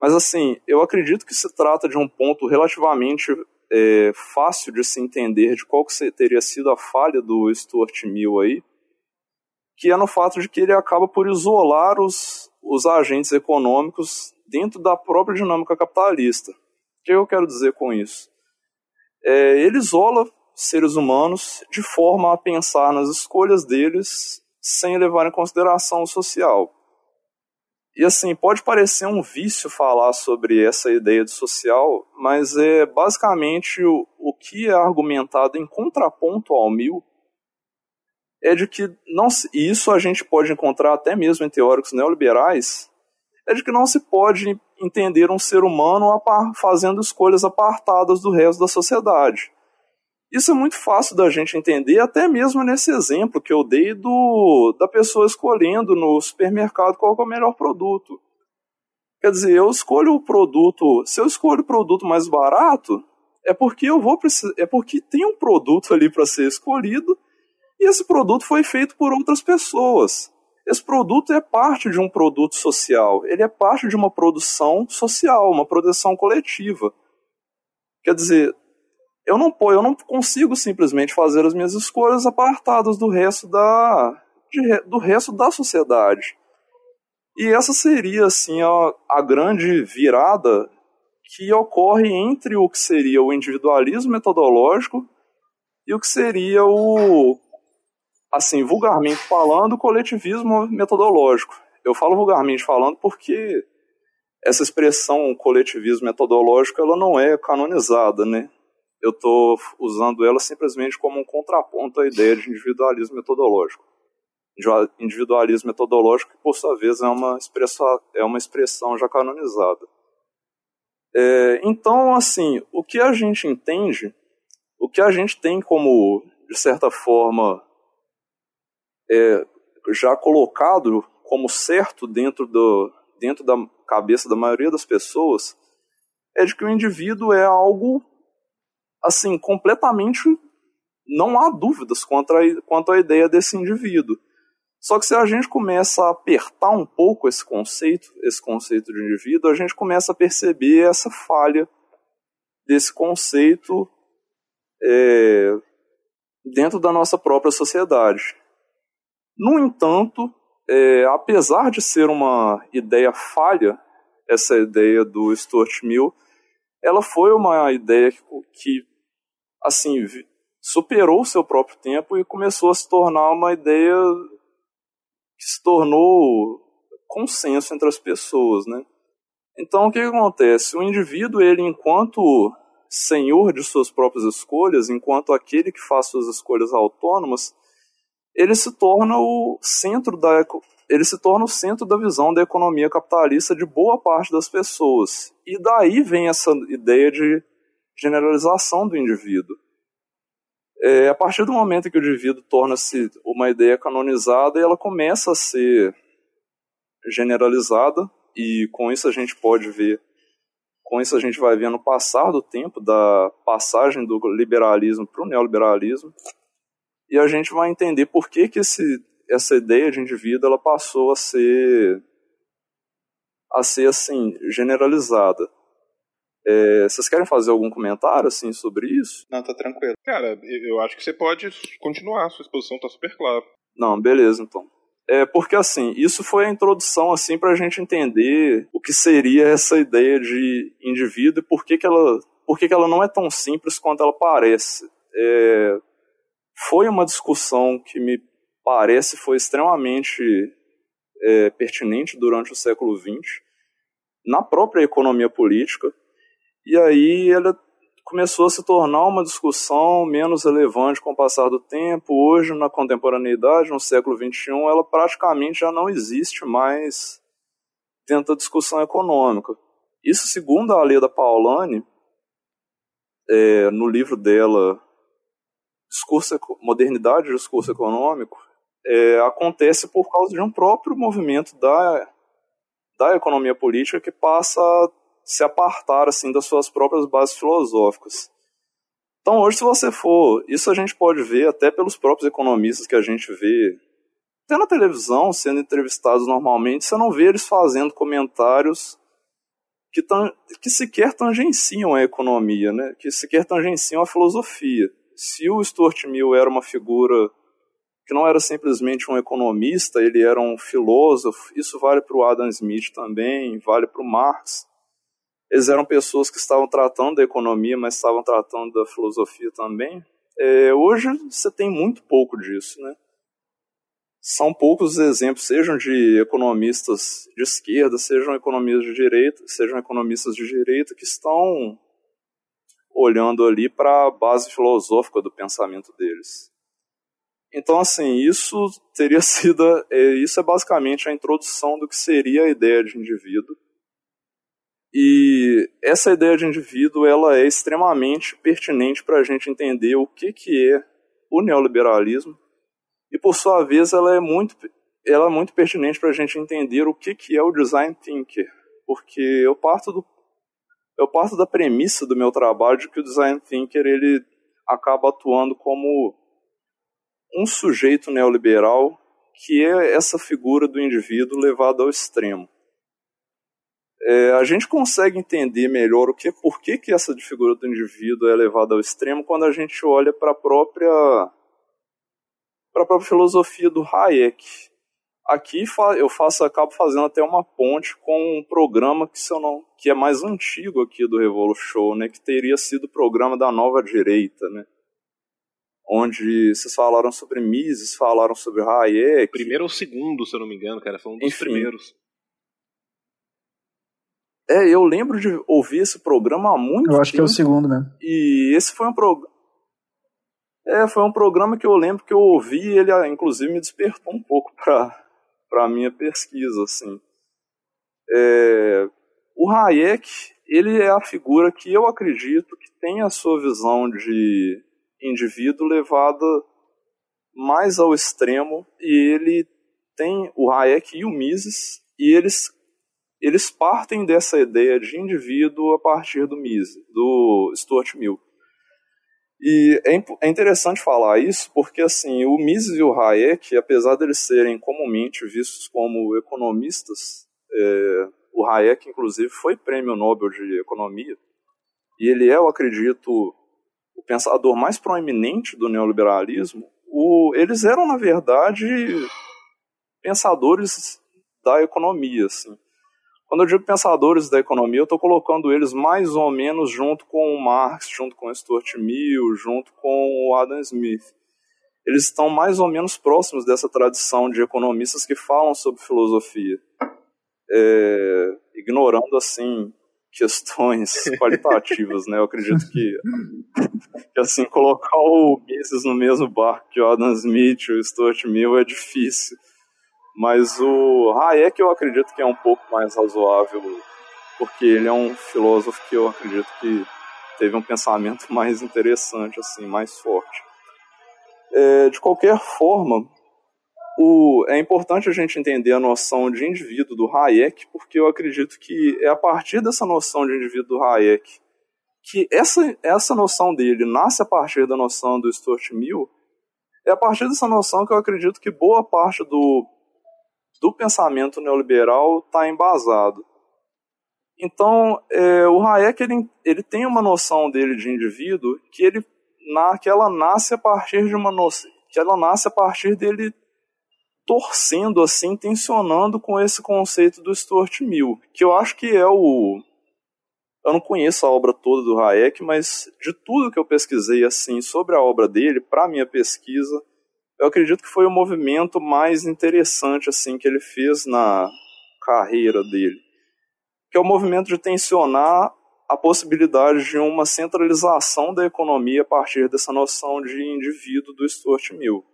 Mas assim, eu acredito que se trata de um ponto relativamente é, fácil de se entender de qual que teria sido a falha do Stuart Mill aí, que é no fato de que ele acaba por isolar os, os agentes econômicos dentro da própria dinâmica capitalista. O que eu quero dizer com isso? É, ele isola seres humanos de forma a pensar nas escolhas deles sem levar em consideração o social. E assim, pode parecer um vício falar sobre essa ideia de social, mas é basicamente o, o que é argumentado em contraponto ao mil é de que não se, e isso a gente pode encontrar até mesmo em teóricos neoliberais, é de que não se pode entender um ser humano fazendo escolhas apartadas do resto da sociedade. Isso é muito fácil da gente entender, até mesmo nesse exemplo que eu dei do, da pessoa escolhendo no supermercado qual é o melhor produto. Quer dizer, eu escolho o produto, se eu escolho o produto mais barato, é porque eu vou é porque tem um produto ali para ser escolhido e esse produto foi feito por outras pessoas. Esse produto é parte de um produto social, ele é parte de uma produção social, uma produção coletiva. Quer dizer, eu não, eu não consigo simplesmente fazer as minhas escolhas apartadas do resto da, de, do resto da sociedade. E essa seria assim a, a grande virada que ocorre entre o que seria o individualismo metodológico e o que seria o assim, vulgarmente falando, o coletivismo metodológico. Eu falo vulgarmente falando porque essa expressão coletivismo metodológico ela não é canonizada, né? Eu estou usando ela simplesmente como um contraponto à ideia de individualismo metodológico. Individualismo metodológico, que por sua vez é uma expressão, é uma expressão já canonizada. É, então, assim, o que a gente entende, o que a gente tem como, de certa forma, é, já colocado como certo dentro, do, dentro da cabeça da maioria das pessoas, é de que o indivíduo é algo assim, completamente não há dúvidas quanto a, quanto à ideia desse indivíduo. Só que se a gente começa a apertar um pouco esse conceito, esse conceito de indivíduo, a gente começa a perceber essa falha desse conceito é, dentro da nossa própria sociedade. No entanto, é, apesar de ser uma ideia falha, essa ideia do Stuart Mill, ela foi uma ideia que, que assim, superou o seu próprio tempo e começou a se tornar uma ideia que se tornou consenso entre as pessoas, né? Então, o que, que acontece? O indivíduo, ele, enquanto senhor de suas próprias escolhas, enquanto aquele que faz suas escolhas autônomas, ele se torna o centro da ele se torna o centro da visão da economia capitalista de boa parte das pessoas. E daí vem essa ideia de generalização do indivíduo. É, a partir do momento que o indivíduo torna-se uma ideia canonizada, ela começa a ser generalizada, e com isso a gente pode ver, com isso a gente vai ver no passar do tempo, da passagem do liberalismo para o neoliberalismo, e a gente vai entender por que, que esse, essa ideia de indivíduo ela passou a ser a ser assim generalizada. É, vocês querem fazer algum comentário assim sobre isso? Não, tá tranquilo. Cara, eu acho que você pode continuar, sua exposição tá super clara. Não, beleza então. É porque assim, isso foi a introdução assim para a gente entender o que seria essa ideia de indivíduo e por que, que ela, por que, que ela não é tão simples quanto ela parece. É, foi uma discussão que me parece foi extremamente é, pertinente durante o século XX na própria economia política e aí ela começou a se tornar uma discussão menos relevante com o passar do tempo. Hoje, na contemporaneidade, no século XXI, ela praticamente já não existe mais dentro da discussão econômica. Isso, segundo a Leda Paulani, é, no livro dela, discurso, Modernidade e Discurso Econômico, é, acontece por causa de um próprio movimento da, da economia política que passa a se apartar assim das suas próprias bases filosóficas. Então hoje se você for, isso a gente pode ver até pelos próprios economistas que a gente vê até na televisão sendo entrevistados normalmente, você não vê eles fazendo comentários que, que sequer tangenciam a economia, né? que sequer tangenciam a filosofia. Se o Stuart Mill era uma figura que não era simplesmente um economista, ele era um filósofo, isso vale para o Adam Smith também, vale para o Marx. Eles eram pessoas que estavam tratando da economia, mas estavam tratando da filosofia também. É, hoje você tem muito pouco disso, né? São poucos exemplos, sejam de economistas de esquerda, sejam economistas de direita, sejam economistas de direita que estão olhando ali para a base filosófica do pensamento deles. Então, assim, isso teria sido, é, isso é basicamente a introdução do que seria a ideia de indivíduo. E essa ideia de indivíduo ela é extremamente pertinente para a gente entender o que, que é o neoliberalismo. E por sua vez ela é muito ela é muito pertinente para a gente entender o que, que é o design thinker, porque eu parto do eu parto da premissa do meu trabalho de que o design thinker ele acaba atuando como um sujeito neoliberal que é essa figura do indivíduo levado ao extremo é, a gente consegue entender melhor o que, por que, que essa figura do indivíduo é levada ao extremo quando a gente olha para a própria, para a própria filosofia do Hayek. Aqui eu faço, acabo fazendo até uma ponte com um programa que, se não, que é mais antigo aqui do Revolu Show, né, que teria sido o programa da Nova Direita, né, onde vocês falaram sobre Mises, falaram sobre Hayek. Primeiro ou segundo, se eu não me engano, cara, foi um dos Enfim, primeiros. É, eu lembro de ouvir esse programa há muito tempo. Eu acho que é o segundo mesmo. E esse foi um programa. É, foi um programa que eu lembro que eu ouvi e ele, ah, inclusive, me despertou um pouco para a minha pesquisa, assim. É, o Hayek, ele é a figura que eu acredito que tem a sua visão de indivíduo levada mais ao extremo e ele tem o Hayek e o Mises e eles eles partem dessa ideia de indivíduo a partir do Mises, do Stuart Mill. E é, é interessante falar isso porque assim o Mises e o Hayek, apesar de eles serem comumente vistos como economistas, é, o Hayek inclusive foi prêmio Nobel de economia e ele é, eu acredito, o pensador mais proeminente do neoliberalismo. O, eles eram na verdade pensadores da economia, assim. Quando eu digo pensadores da economia, eu estou colocando eles mais ou menos junto com o Marx, junto com o Stuart Mill, junto com o Adam Smith. Eles estão mais ou menos próximos dessa tradição de economistas que falam sobre filosofia, é, ignorando assim questões qualitativas, né? Eu acredito que, que assim colocar o Mises no mesmo barco que o Adam Smith, o Stuart Mill é difícil. Mas o Hayek eu acredito que é um pouco mais razoável, porque ele é um filósofo que eu acredito que teve um pensamento mais interessante, assim, mais forte. É, de qualquer forma, o, é importante a gente entender a noção de indivíduo do Hayek, porque eu acredito que é a partir dessa noção de indivíduo do Hayek que essa, essa noção dele nasce a partir da noção do Stuart Mill, é a partir dessa noção que eu acredito que boa parte do do pensamento neoliberal está embasado. Então, é, o Hayek ele, ele tem uma noção dele de indivíduo que ele na, que ela nasce a partir de uma noção que ela nasce a partir dele torcendo assim, tensionando com esse conceito do Stuart Mill, que eu acho que é o eu não conheço a obra toda do Hayek, mas de tudo que eu pesquisei assim sobre a obra dele para minha pesquisa, eu acredito que foi o movimento mais interessante assim que ele fez na carreira dele, que é o movimento de tensionar a possibilidade de uma centralização da economia a partir dessa noção de indivíduo do Stuart Mill.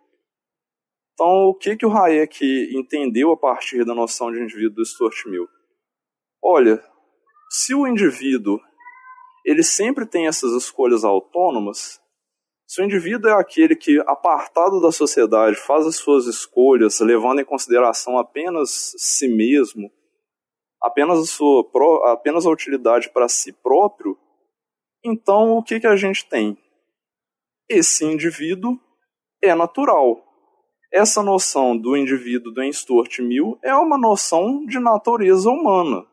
Então, o que, que o Hayek entendeu a partir da noção de indivíduo do Stuart Mill? Olha, se o indivíduo ele sempre tem essas escolhas autônomas, se o indivíduo é aquele que, apartado da sociedade, faz as suas escolhas, levando em consideração apenas si mesmo, apenas a, sua, apenas a utilidade para si próprio, então o que, que a gente tem? Esse indivíduo é natural. Essa noção do indivíduo do Stuart Mill é uma noção de natureza humana.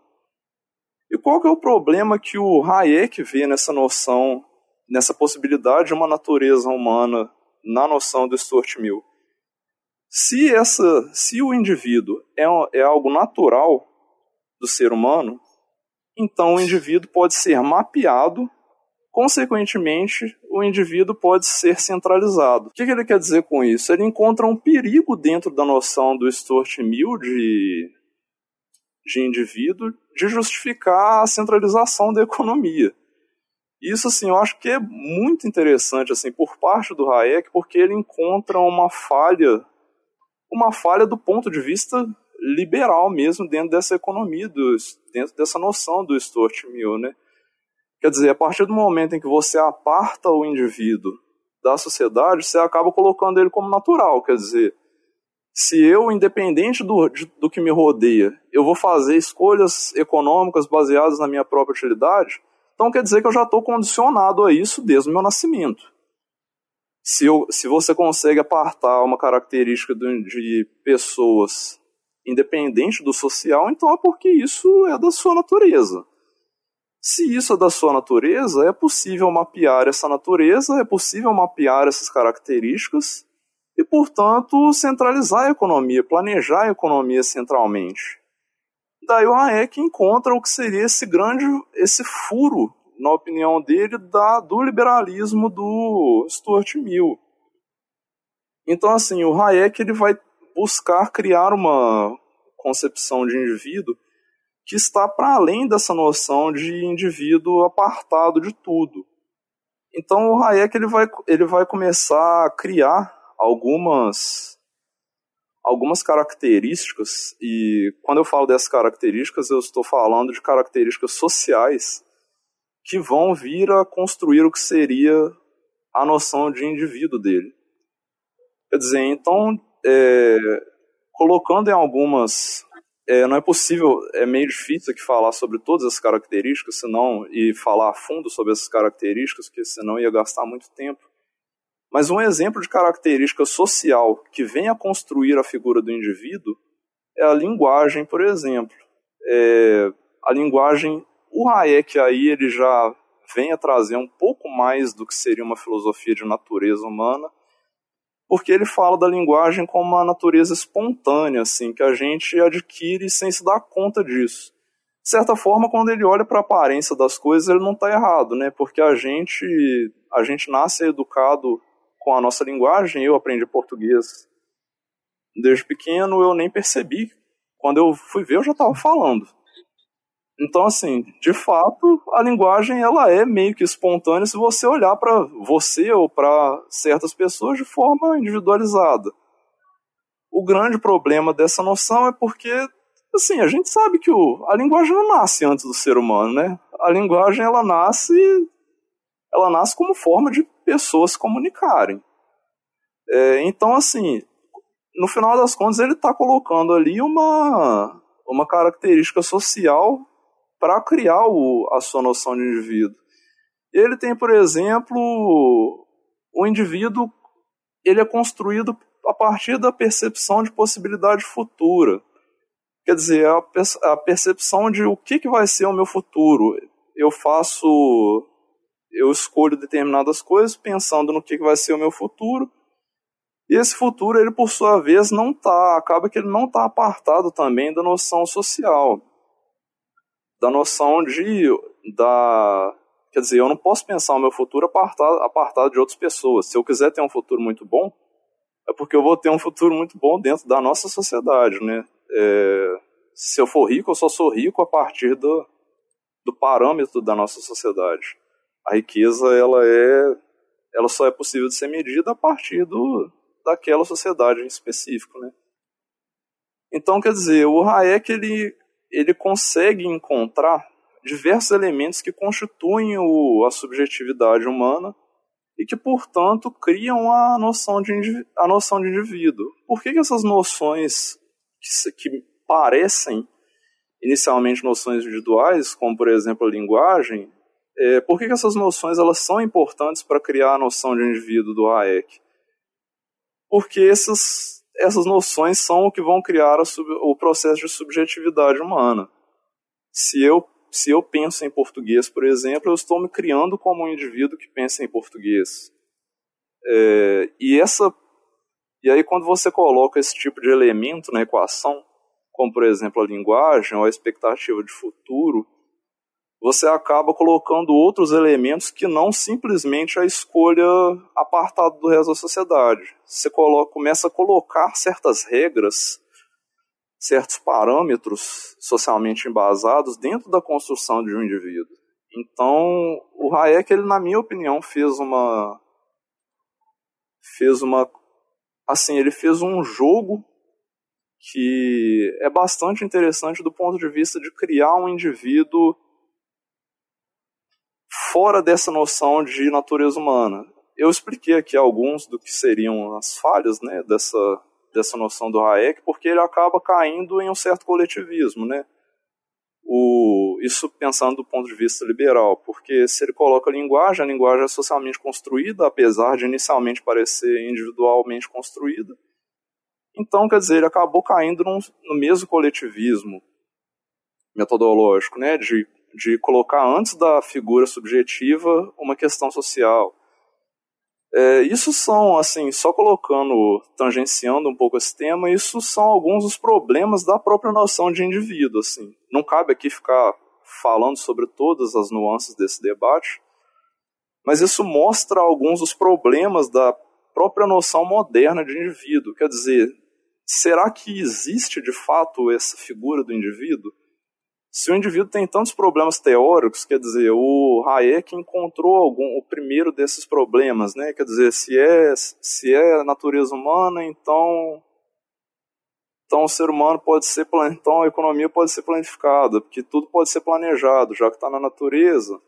E qual que é o problema que o Hayek vê nessa noção nessa possibilidade de uma natureza humana na noção do Stuart Mill. Se, essa, se o indivíduo é, é algo natural do ser humano, então o indivíduo pode ser mapeado, consequentemente, o indivíduo pode ser centralizado. O que, ele quer dizer com isso? Ele encontra um perigo dentro da noção do Stuart Mill de, de indivíduo de justificar a centralização da economia. Isso, assim, eu acho que é muito interessante, assim, por parte do Hayek, porque ele encontra uma falha, uma falha do ponto de vista liberal mesmo dentro dessa economia, do, dentro dessa noção do Stuart Mill, né? Quer dizer, a partir do momento em que você aparta o indivíduo da sociedade, você acaba colocando ele como natural, quer dizer, se eu, independente do, do que me rodeia, eu vou fazer escolhas econômicas baseadas na minha própria utilidade, então quer dizer que eu já estou condicionado a isso desde o meu nascimento. Se, eu, se você consegue apartar uma característica de, de pessoas independente do social, então é porque isso é da sua natureza. Se isso é da sua natureza, é possível mapear essa natureza, é possível mapear essas características e, portanto, centralizar a economia, planejar a economia centralmente daí o Hayek encontra o que seria esse grande, esse furo, na opinião dele, da, do liberalismo do Stuart Mill. Então, assim, o Hayek ele vai buscar criar uma concepção de indivíduo que está para além dessa noção de indivíduo apartado de tudo. Então o Hayek ele vai, ele vai começar a criar algumas algumas características e quando eu falo dessas características eu estou falando de características sociais que vão vir a construir o que seria a noção de indivíduo dele. Quer dizer, então, é, colocando em algumas. É, não é possível, é meio difícil aqui falar sobre todas as características, senão, e falar a fundo sobre essas características, porque senão ia gastar muito tempo. Mas um exemplo de característica social que vem a construir a figura do indivíduo é a linguagem, por exemplo. É, a linguagem, o Hayek aí ele já vem a trazer um pouco mais do que seria uma filosofia de natureza humana, porque ele fala da linguagem como uma natureza espontânea, assim, que a gente adquire sem se dar conta disso. De certa forma, quando ele olha para a aparência das coisas, ele não está errado, né? Porque a gente, a gente nasce educado com a nossa linguagem. Eu aprendi português desde pequeno, eu nem percebi. Quando eu fui ver, eu já estava falando. Então, assim, de fato, a linguagem ela é meio que espontânea se você olhar para você ou para certas pessoas de forma individualizada. O grande problema dessa noção é porque, assim, a gente sabe que o, a linguagem não nasce antes do ser humano, né? A linguagem ela nasce, ela nasce como forma de pessoas se comunicarem. É, então, assim, no final das contas, ele está colocando ali uma, uma característica social para criar o, a sua noção de indivíduo. Ele tem, por exemplo, o indivíduo ele é construído a partir da percepção de possibilidade futura. Quer dizer, a, a percepção de o que, que vai ser o meu futuro. Eu faço, eu escolho determinadas coisas pensando no que, que vai ser o meu futuro. E esse futuro, ele por sua vez não tá, acaba que ele não está apartado também da noção social da noção de da quer dizer, eu não posso pensar o meu futuro apartado, apartado de outras pessoas. Se eu quiser ter um futuro muito bom, é porque eu vou ter um futuro muito bom dentro da nossa sociedade, né? É, se eu for rico, eu só sou rico a partir do, do parâmetro da nossa sociedade. A riqueza, ela é ela só é possível de ser medida a partir do, daquela sociedade em específico, né? Então, quer dizer, o Hayek, ele ele consegue encontrar diversos elementos que constituem o, a subjetividade humana e que, portanto, criam a noção de, a noção de indivíduo. Por que, que essas noções que, que parecem inicialmente noções individuais, como, por exemplo, a linguagem, é, por que, que essas noções elas são importantes para criar a noção de indivíduo do Hayek? Porque esses essas noções são o que vão criar o processo de subjetividade humana. Se eu, se eu penso em português, por exemplo, eu estou me criando como um indivíduo que pensa em português. É, e essa e aí quando você coloca esse tipo de elemento na equação, como por exemplo a linguagem ou a expectativa de futuro, você acaba colocando outros elementos que não simplesmente a escolha apartada do resto da sociedade. Você coloca, começa a colocar certas regras, certos parâmetros socialmente embasados dentro da construção de um indivíduo. Então, o Hayek, ele, na minha opinião, fez uma fez uma assim, ele fez um jogo que é bastante interessante do ponto de vista de criar um indivíduo fora dessa noção de natureza humana. Eu expliquei aqui alguns do que seriam as falhas né, dessa, dessa noção do Hayek, porque ele acaba caindo em um certo coletivismo, né? O, isso pensando do ponto de vista liberal, porque se ele coloca a linguagem, a linguagem é socialmente construída, apesar de inicialmente parecer individualmente construída. Então, quer dizer, ele acabou caindo num, no mesmo coletivismo metodológico, né, de de colocar antes da figura subjetiva uma questão social. É, isso são, assim, só colocando, tangenciando um pouco esse tema, isso são alguns dos problemas da própria noção de indivíduo, assim. Não cabe aqui ficar falando sobre todas as nuances desse debate, mas isso mostra alguns dos problemas da própria noção moderna de indivíduo. Quer dizer, será que existe de fato essa figura do indivíduo? Se o indivíduo tem tantos problemas teóricos, quer dizer, o Hayek encontrou algum, o primeiro desses problemas, né? Quer dizer, se é, se é natureza humana, então então o ser humano pode ser, então a economia pode ser planificada, porque tudo pode ser planejado, já que está na natureza.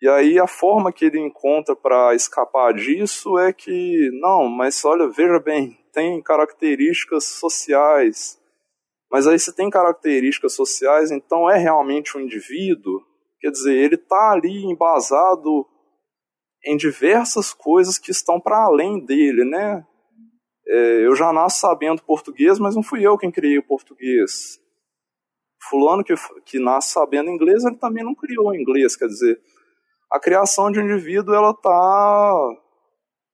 E aí a forma que ele encontra para escapar disso é que, não, mas olha, veja bem, tem características sociais. Mas aí se tem características sociais, então é realmente um indivíduo? Quer dizer, ele está ali embasado em diversas coisas que estão para além dele, né? É, eu já nasço sabendo português, mas não fui eu quem criei o português. Fulano que, que nasce sabendo inglês, ele também não criou inglês. Quer dizer, a criação de um indivíduo, ela está,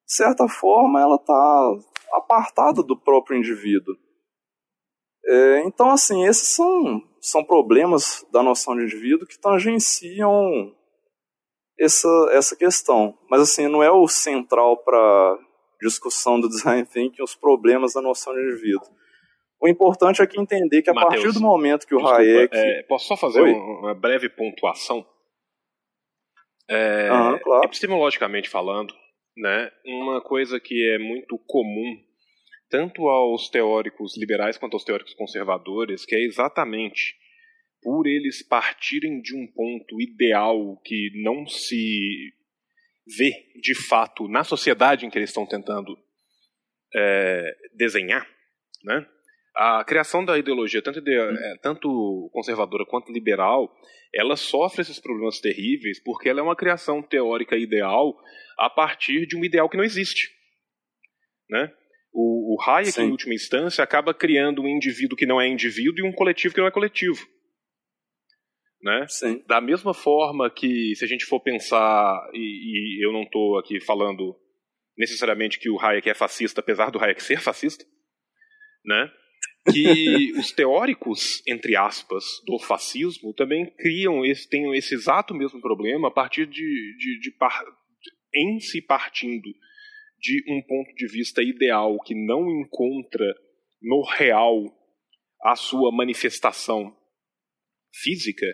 de certa forma, ela está apartada do próprio indivíduo. É, então, assim, esses são, são problemas da noção de indivíduo que tangenciam essa, essa questão. Mas, assim, não é o central para discussão do design thinking os problemas da noção de indivíduo. O importante é que entender que a Mateus, partir do momento que o desculpa, Hayek... É, posso só fazer uma breve pontuação? É, claro. Epistemologicamente falando, né, uma coisa que é muito comum tanto aos teóricos liberais quanto aos teóricos conservadores, que é exatamente por eles partirem de um ponto ideal que não se vê de fato na sociedade em que eles estão tentando é, desenhar, né? A criação da ideologia, tanto, ide é, tanto conservadora quanto liberal, ela sofre esses problemas terríveis porque ela é uma criação teórica ideal a partir de um ideal que não existe. Né? O, o Hayek, Sim. em última instância, acaba criando um indivíduo que não é indivíduo e um coletivo que não é coletivo. Né? Sim. Da mesma forma que, se a gente for pensar, e, e eu não estou aqui falando necessariamente que o Hayek é fascista, apesar do Hayek ser fascista, né? que os teóricos, entre aspas, do fascismo também criam esse, têm esse exato mesmo problema a partir de, de, de par, em se partindo de um ponto de vista ideal que não encontra no real a sua manifestação física,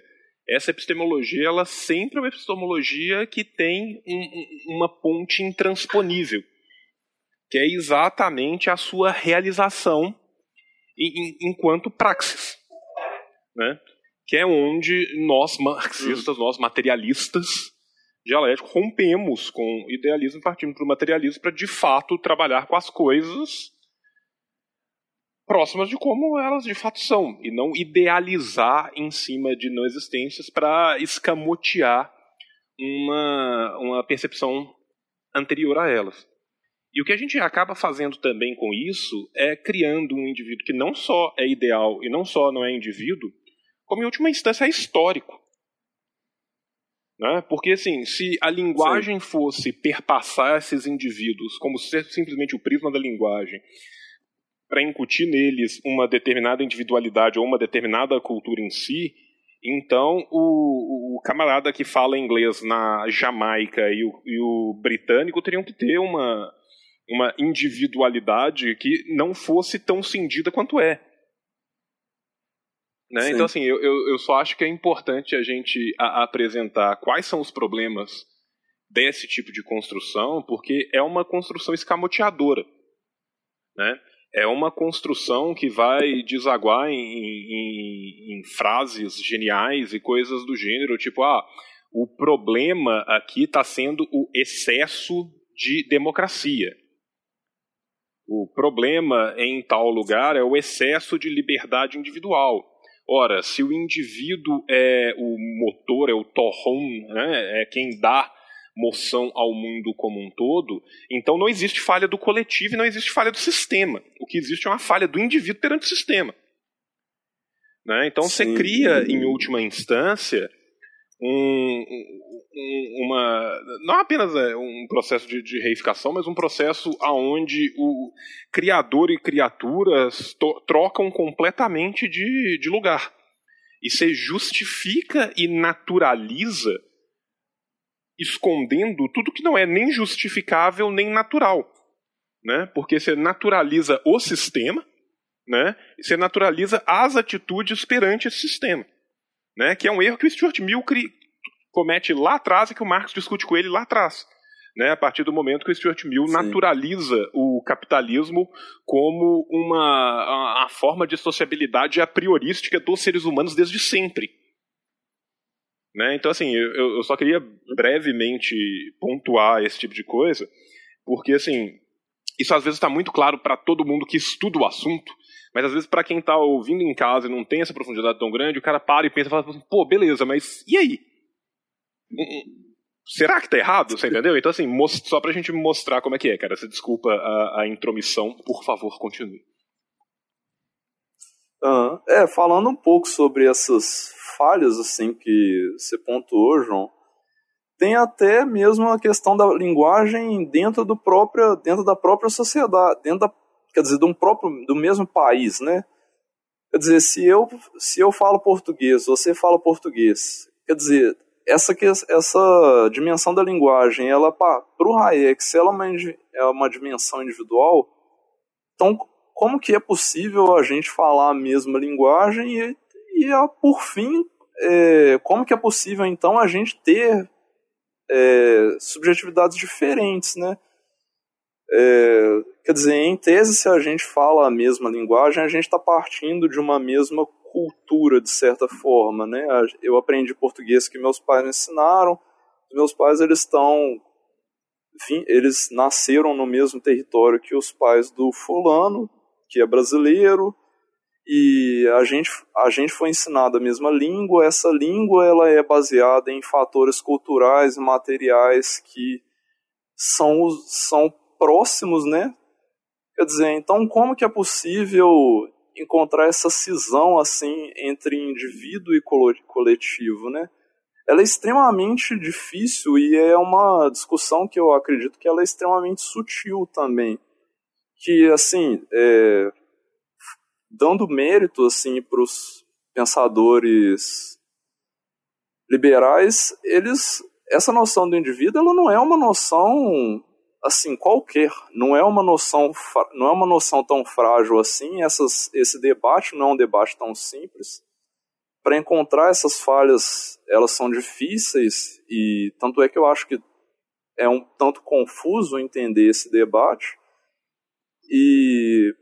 essa epistemologia ela sempre é uma epistemologia que tem um, uma ponte intransponível, que é exatamente a sua realização enquanto praxis, né? que é onde nós marxistas, nós materialistas dialéticos, rompemos com idealismo e partimos para o materialismo para de fato trabalhar com as coisas próximas de como elas de fato são, e não idealizar em cima de não existências para escamotear uma, uma percepção anterior a elas. E o que a gente acaba fazendo também com isso é criando um indivíduo que não só é ideal e não só não é indivíduo, como em última instância é histórico. Né? Porque, assim, se a linguagem Sim. fosse perpassar esses indivíduos como simplesmente o prisma da linguagem, para incutir neles uma determinada individualidade ou uma determinada cultura em si, então o, o camarada que fala inglês na Jamaica e o, e o britânico teriam que ter uma, uma individualidade que não fosse tão cindida quanto é. Né? Então, assim, eu, eu, eu, só acho que é importante a gente a, apresentar quais são os problemas desse tipo de construção, porque é uma construção escamoteadora. Né? é uma construção que vai desaguar em, em, em, frases geniais e coisas do gênero, tipo, ah, o problema aqui está sendo o excesso de democracia. O problema em tal lugar é o excesso de liberdade individual. Ora, se o indivíduo é o motor, é o torrão, né, é quem dá moção ao mundo como um todo, então não existe falha do coletivo e não existe falha do sistema. O que existe é uma falha do indivíduo perante o sistema. Né? Então Sim. você cria, em última instância, um, um, uma não apenas é, um processo de, de, reificação, mas um processo aonde o criador e criaturas trocam completamente de, de lugar. E você justifica e naturaliza escondendo tudo que não é nem justificável nem natural. Né? Porque você naturaliza o sistema, né? você naturaliza as atitudes perante esse sistema. Né? Que é um erro que o Stuart Mill comete lá atrás e que o Marx discute com ele lá atrás. Né, a partir do momento que o Stuart Mill Sim. naturaliza o capitalismo como uma a, a, forma de sociabilidade a priorística dos seres humanos desde sempre. Né? Então, assim, eu, eu só queria brevemente pontuar esse tipo de coisa, porque, assim, isso às vezes está muito claro para todo mundo que estuda o assunto, mas às vezes para quem está ouvindo em casa e não tem essa profundidade tão grande, o cara para e pensa e fala assim, pô, beleza, mas e aí? Será que tá errado? Você entendeu? Então, assim, só pra gente mostrar como é que é, cara. Você desculpa a, a intromissão, por favor, continue. É, falando um pouco sobre essas falhas, assim, que você pontuou, João, tem até mesmo a questão da linguagem dentro do próprio, dentro da própria sociedade, dentro da, quer dizer, de um próprio, do mesmo país, né? Quer dizer, se eu, se eu falo português, você fala português, quer dizer, essa, essa dimensão da linguagem, ela para o Hayek, se ela é uma, é uma dimensão individual, então como que é possível a gente falar a mesma linguagem e, e por fim, é, como que é possível então a gente ter é, subjetividades diferentes, né? É, quer dizer, em tese, se a gente fala a mesma linguagem, a gente está partindo de uma mesma cultura, de certa forma, né? Eu aprendi português que meus pais me ensinaram. Meus pais, eles estão... Enfim, eles nasceram no mesmo território que os pais do fulano, que é brasileiro, e a gente, a gente foi ensinado a mesma língua. Essa língua ela é baseada em fatores culturais e materiais que são, são próximos, né? Quer dizer, então como que é possível encontrar essa cisão assim entre indivíduo e coletivo, né? Ela é extremamente difícil e é uma discussão que eu acredito que ela é extremamente sutil também, que assim, é, dando mérito assim para os pensadores liberais, eles essa noção do indivíduo ela não é uma noção assim qualquer, não é uma noção não é uma noção tão frágil assim. Essas, esse debate não é um debate tão simples. Para encontrar essas falhas, elas são difíceis e tanto é que eu acho que é um tanto confuso entender esse debate. E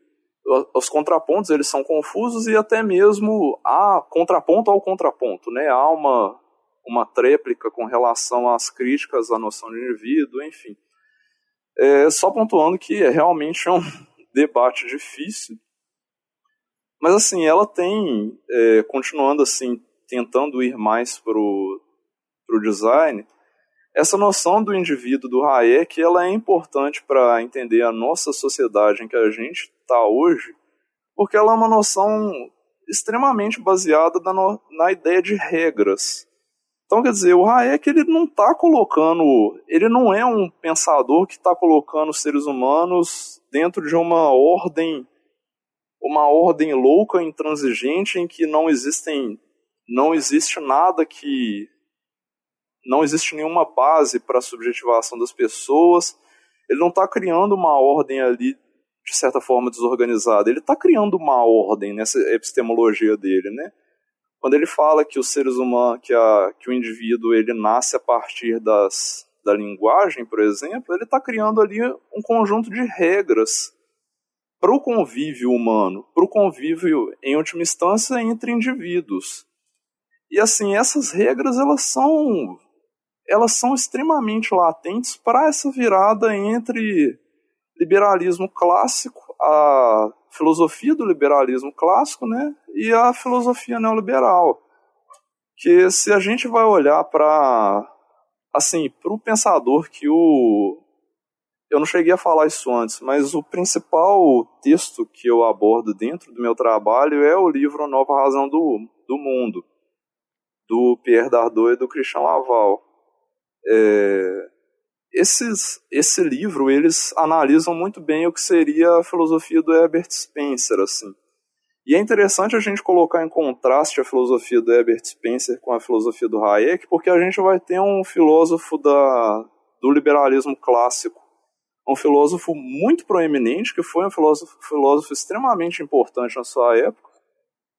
os contrapontos eles são confusos e até mesmo há contraponto ao contraponto, né? Há uma uma tréplica com relação às críticas à noção de indivíduo, enfim. É, só pontuando que é realmente um debate difícil. Mas assim, ela tem, é, continuando assim, tentando ir mais pro, pro design, essa noção do indivíduo do Hayek, ela é importante para entender a nossa sociedade em que a gente está hoje, porque ela é uma noção extremamente baseada na, na ideia de regras. Então, quer dizer, o Hayek ele não está colocando, ele não é um pensador que está colocando os seres humanos dentro de uma ordem, uma ordem louca, intransigente, em que não existem, não existe nada que, não existe nenhuma base para a subjetivação das pessoas. Ele não está criando uma ordem ali de certa forma desorganizada. Ele está criando uma ordem nessa epistemologia dele, né? Quando ele fala que os seres humanos, que, a, que o indivíduo ele nasce a partir das, da linguagem, por exemplo, ele está criando ali um conjunto de regras para o convívio humano, para o convívio, em última instância, entre indivíduos. E assim, essas regras elas são elas são extremamente latentes para essa virada entre liberalismo clássico, a filosofia do liberalismo clássico, né, e a filosofia neoliberal. Que se a gente vai olhar para assim, para o pensador que o eu não cheguei a falar isso antes, mas o principal texto que eu abordo dentro do meu trabalho é o livro Nova Razão do, do Mundo, do Pierre Dardot e do Christian Laval. É, esses, esse livro, eles analisam muito bem o que seria a filosofia do Herbert Spencer, assim. E é interessante a gente colocar em contraste a filosofia do Herbert Spencer com a filosofia do Hayek, porque a gente vai ter um filósofo da, do liberalismo clássico, um filósofo muito proeminente, que foi um filósofo, filósofo extremamente importante na sua época.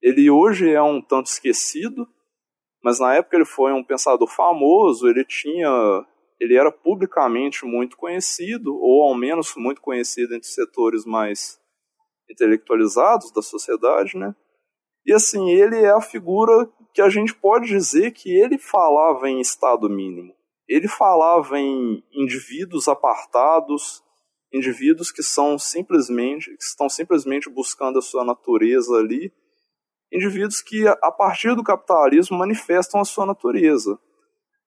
Ele hoje é um tanto esquecido, mas na época ele foi um pensador famoso, ele tinha ele era publicamente muito conhecido, ou ao menos muito conhecido entre setores mais intelectualizados da sociedade, né? E assim, ele é a figura que a gente pode dizer que ele falava em estado mínimo. Ele falava em indivíduos apartados, indivíduos que são simplesmente que estão simplesmente buscando a sua natureza ali, indivíduos que a partir do capitalismo manifestam a sua natureza.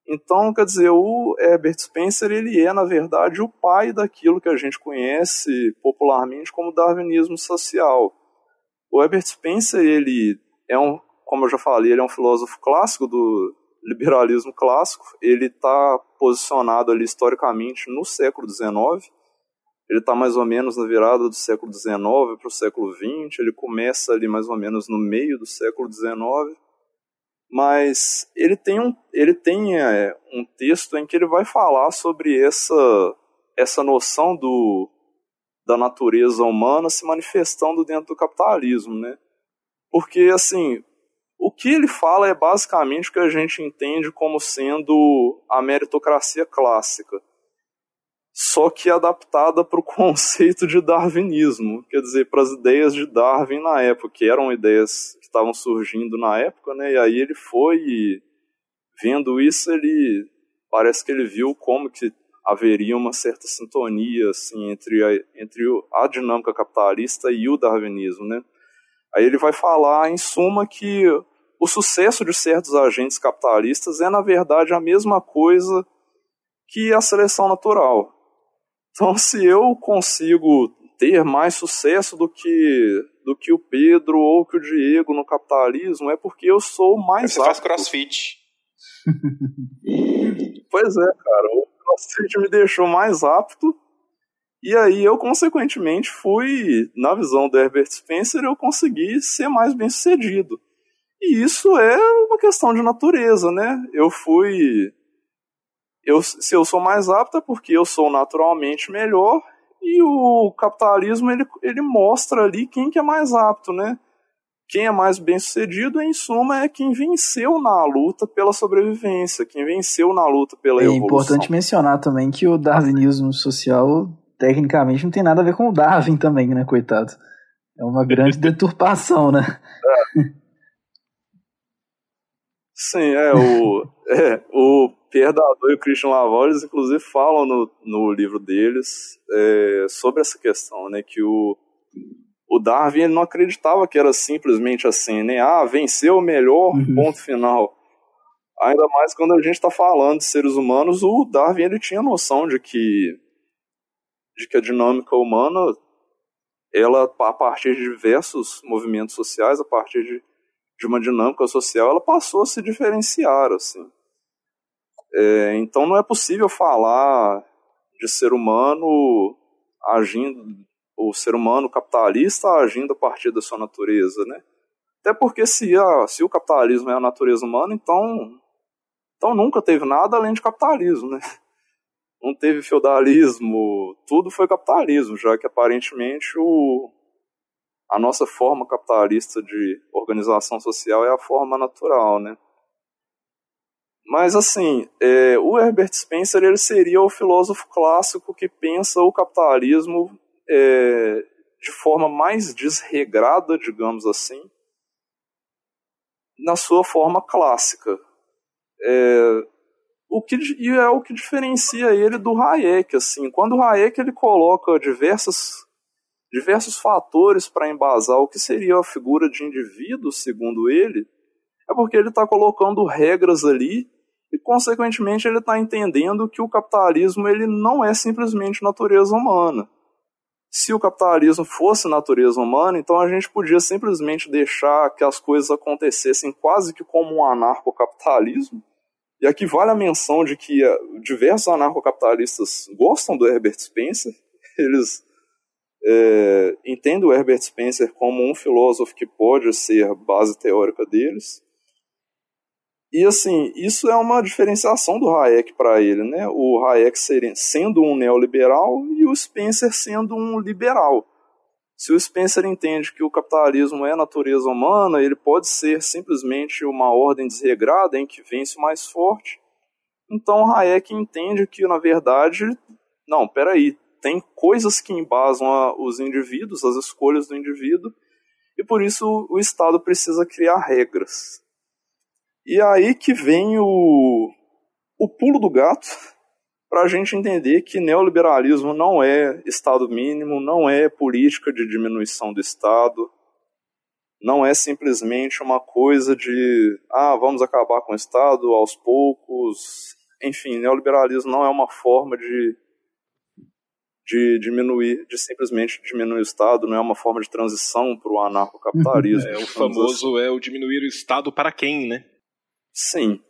Então, quer dizer, o Herbert Spencer ele é na verdade o pai daquilo que a gente conhece popularmente como darwinismo social. O Herbert Spencer ele é um, como eu já falei, ele é um filósofo clássico do liberalismo clássico. Ele está posicionado ali historicamente no século XIX ele está mais ou menos na virada do século XIX para o século XX, ele começa ali mais ou menos no meio do século XIX, mas ele tem um, ele tem, é, um texto em que ele vai falar sobre essa, essa noção do, da natureza humana se manifestando dentro do capitalismo, né? Porque, assim, o que ele fala é basicamente o que a gente entende como sendo a meritocracia clássica só que adaptada para o conceito de darwinismo, quer dizer, para as ideias de Darwin na época, que eram ideias que estavam surgindo na época, né? E aí ele foi e, vendo isso, ele parece que ele viu como que haveria uma certa sintonia assim entre a, entre a dinâmica capitalista e o darwinismo, né? Aí ele vai falar, em suma, que o sucesso de certos agentes capitalistas é na verdade a mesma coisa que a seleção natural. Então, se eu consigo ter mais sucesso do que do que o Pedro ou que o Diego no capitalismo, é porque eu sou mais Você apto. faz crossfit. pois é, cara. O crossfit me deixou mais apto. E aí eu, consequentemente, fui, na visão do Herbert Spencer, eu consegui ser mais bem sucedido. E isso é uma questão de natureza, né? Eu fui eu, se eu sou mais apto é porque eu sou naturalmente melhor e o capitalismo ele, ele mostra ali quem que é mais apto, né? Quem é mais bem sucedido, em suma, é quem venceu na luta pela sobrevivência, quem venceu na luta pela é evolução. É importante mencionar também que o darwinismo social, tecnicamente, não tem nada a ver com o Darwin também, né, coitado? É uma grande deturpação, né? É. Sim, é o, é, o Pierre Dadour e o Christian Lavaux, eles inclusive falam no, no livro deles é, sobre essa questão, né, que o, o Darwin ele não acreditava que era simplesmente assim, né, ah, venceu o melhor, uhum. ponto final. Ainda mais quando a gente está falando de seres humanos, o Darwin ele tinha noção de que, de que a dinâmica humana, ela, a partir de diversos movimentos sociais, a partir de, de uma dinâmica social, ela passou a se diferenciar, assim. É, então não é possível falar de ser humano agindo, o ser humano capitalista agindo a partir da sua natureza, né? Até porque se, a, se o capitalismo é a natureza humana, então, então nunca teve nada além de capitalismo, né? Não teve feudalismo, tudo foi capitalismo, já que aparentemente o, a nossa forma capitalista de organização social é a forma natural, né? Mas assim, é, o Herbert Spencer ele seria o filósofo clássico que pensa o capitalismo é, de forma mais desregrada, digamos assim, na sua forma clássica. É, o que e é o que diferencia ele do Hayek, assim, quando o Hayek ele coloca diversas diversos fatores para embasar o que seria a figura de indivíduo, segundo ele, é porque ele está colocando regras ali e consequentemente ele está entendendo que o capitalismo ele não é simplesmente natureza humana. Se o capitalismo fosse natureza humana, então a gente podia simplesmente deixar que as coisas acontecessem quase que como um anarcocapitalismo. E aqui vale a menção de que eh, diversos anarcocapitalistas gostam do Herbert Spencer, eles é, entendem o Herbert Spencer como um filósofo que pode ser base teórica deles. E assim, isso é uma diferenciação do Hayek para ele, né? O Hayek sendo um neoliberal e o Spencer sendo um liberal. Se o Spencer entende que o capitalismo é natureza humana, ele pode ser simplesmente uma ordem desregrada em que vence o mais forte. Então Hayek entende que, na verdade, não, peraí, tem coisas que embasam a, os indivíduos, as escolhas do indivíduo, e por isso o Estado precisa criar regras. E aí que vem o, o pulo do gato para a gente entender que neoliberalismo não é Estado mínimo, não é política de diminuição do Estado, não é simplesmente uma coisa de, ah, vamos acabar com o Estado aos poucos. Enfim, neoliberalismo não é uma forma de de diminuir, de simplesmente diminuir o Estado, não é uma forma de transição para o anarcocapitalismo. É, o famoso é o diminuir o Estado para quem, né? Sim,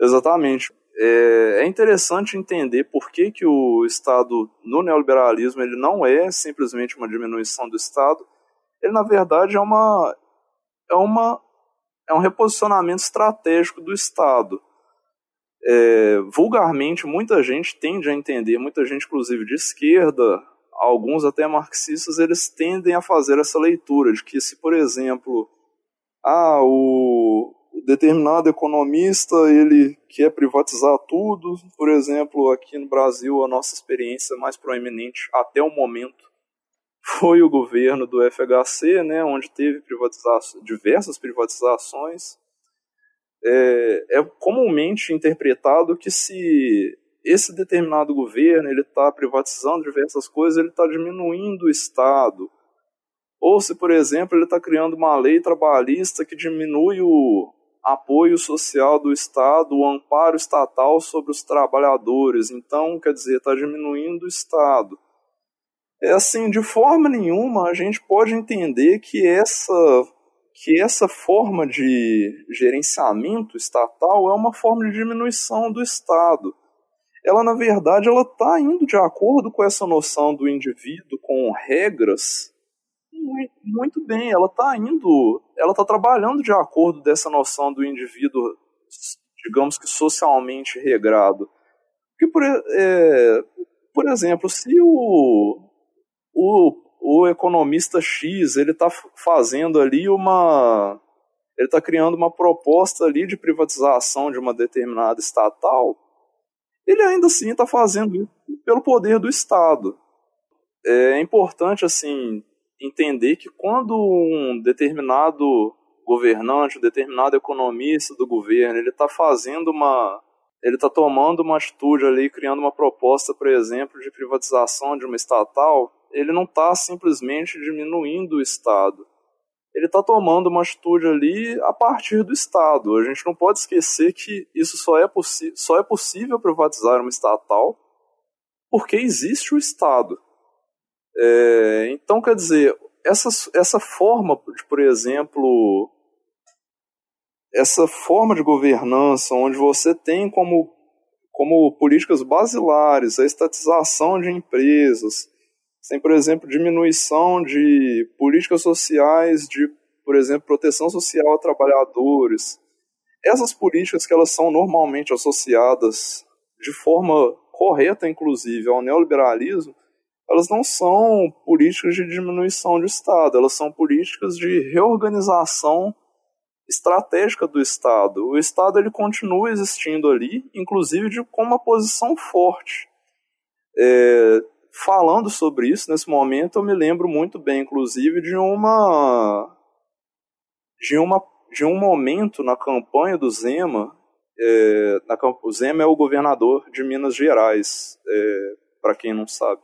exatamente. É, é interessante entender por que, que o Estado, no neoliberalismo, ele não é simplesmente uma diminuição do Estado, ele, na verdade, é uma, é uma é um reposicionamento estratégico do Estado é, vulgarmente muita gente tende a entender, muita gente inclusive de esquerda, alguns até marxistas, eles tendem a fazer essa leitura de que se, por exemplo, ah, o determinado economista ele quer privatizar tudo, por exemplo, aqui no Brasil a nossa experiência mais proeminente até o momento foi o governo do FHC, né, onde teve diversas privatizações é, é comumente interpretado que se esse determinado governo ele está privatizando diversas coisas, ele está diminuindo o Estado. Ou se, por exemplo, ele está criando uma lei trabalhista que diminui o apoio social do Estado, o amparo estatal sobre os trabalhadores. Então, quer dizer, está diminuindo o Estado. É assim, de forma nenhuma a gente pode entender que essa que essa forma de gerenciamento estatal é uma forma de diminuição do Estado. Ela, na verdade, ela está indo de acordo com essa noção do indivíduo, com regras, muito bem. Ela está indo, ela está trabalhando de acordo dessa noção do indivíduo, digamos que socialmente regrado. Porque, por, é, por exemplo, se o, o o economista X ele está fazendo ali uma ele está criando uma proposta ali de privatização de uma determinada estatal ele ainda assim está fazendo pelo poder do Estado é importante assim entender que quando um determinado governante um determinado economista do governo ele está fazendo uma ele está tomando uma atitude ali criando uma proposta por exemplo de privatização de uma estatal ele não está simplesmente diminuindo o Estado. Ele está tomando uma atitude ali a partir do Estado. A gente não pode esquecer que isso só é, só é possível privatizar uma estatal porque existe o Estado. É, então, quer dizer, essa, essa forma de, por exemplo, essa forma de governança onde você tem como, como políticas basilares a estatização de empresas, sem, por exemplo, diminuição de políticas sociais, de, por exemplo, proteção social a trabalhadores. Essas políticas que elas são normalmente associadas de forma correta, inclusive, ao neoliberalismo, elas não são políticas de diminuição do Estado, elas são políticas de reorganização estratégica do Estado. O Estado ele continua existindo ali, inclusive de, com uma posição forte. É, falando sobre isso nesse momento, eu me lembro muito bem, inclusive, de uma de uma de um momento na campanha do Zema. É, na, o Zema é o governador de Minas Gerais, é, para quem não sabe,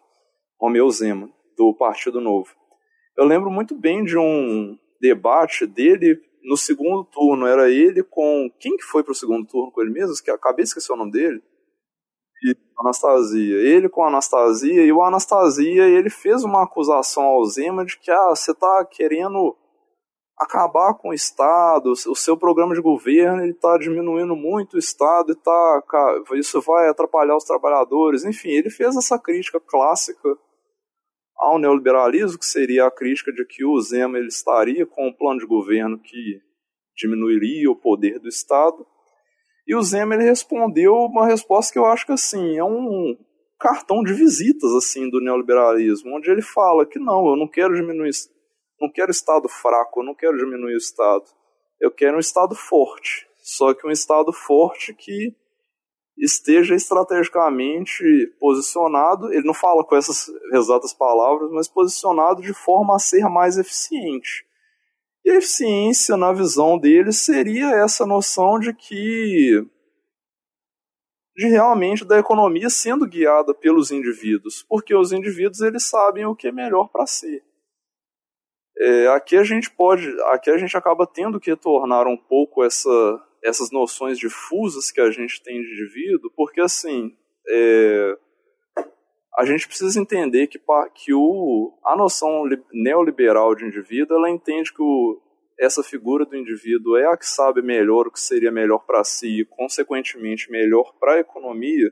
Romeu Zema, do Partido Novo. Eu lembro muito bem de um debate dele no segundo turno. Era ele com. Quem que foi para o segundo turno com ele mesmo? Que acabei de esquecer o nome dele e Anastasia. Ele com a Anastasia, e o Anastasia ele fez uma acusação ao Zema de que ah, você está querendo acabar com o Estado, o seu programa de governo ele está diminuindo muito o Estado e tá, isso vai atrapalhar os trabalhadores. Enfim, ele fez essa crítica clássica ao neoliberalismo, que seria a crítica de que o Zema ele estaria com um plano de governo que diminuiria o poder do Estado. E o Zema ele respondeu uma resposta que eu acho que assim, é um cartão de visitas assim do neoliberalismo, onde ele fala que não, eu não quero diminuir, não quero Estado fraco, não quero diminuir o Estado, eu quero um Estado forte, só que um Estado forte que esteja estrategicamente posicionado, ele não fala com essas exatas palavras, mas posicionado de forma a ser mais eficiente. E a eficiência, na visão dele, seria essa noção de que de realmente da economia sendo guiada pelos indivíduos, porque os indivíduos eles sabem o que é melhor para si. É, aqui a gente pode, aqui a gente acaba tendo que tornar um pouco essa, essas noções difusas que a gente tem de indivíduo, porque assim é, a gente precisa entender que, que o, a noção neoliberal de indivíduo ela entende que o, essa figura do indivíduo é a que sabe melhor o que seria melhor para si e, consequentemente, melhor para a economia,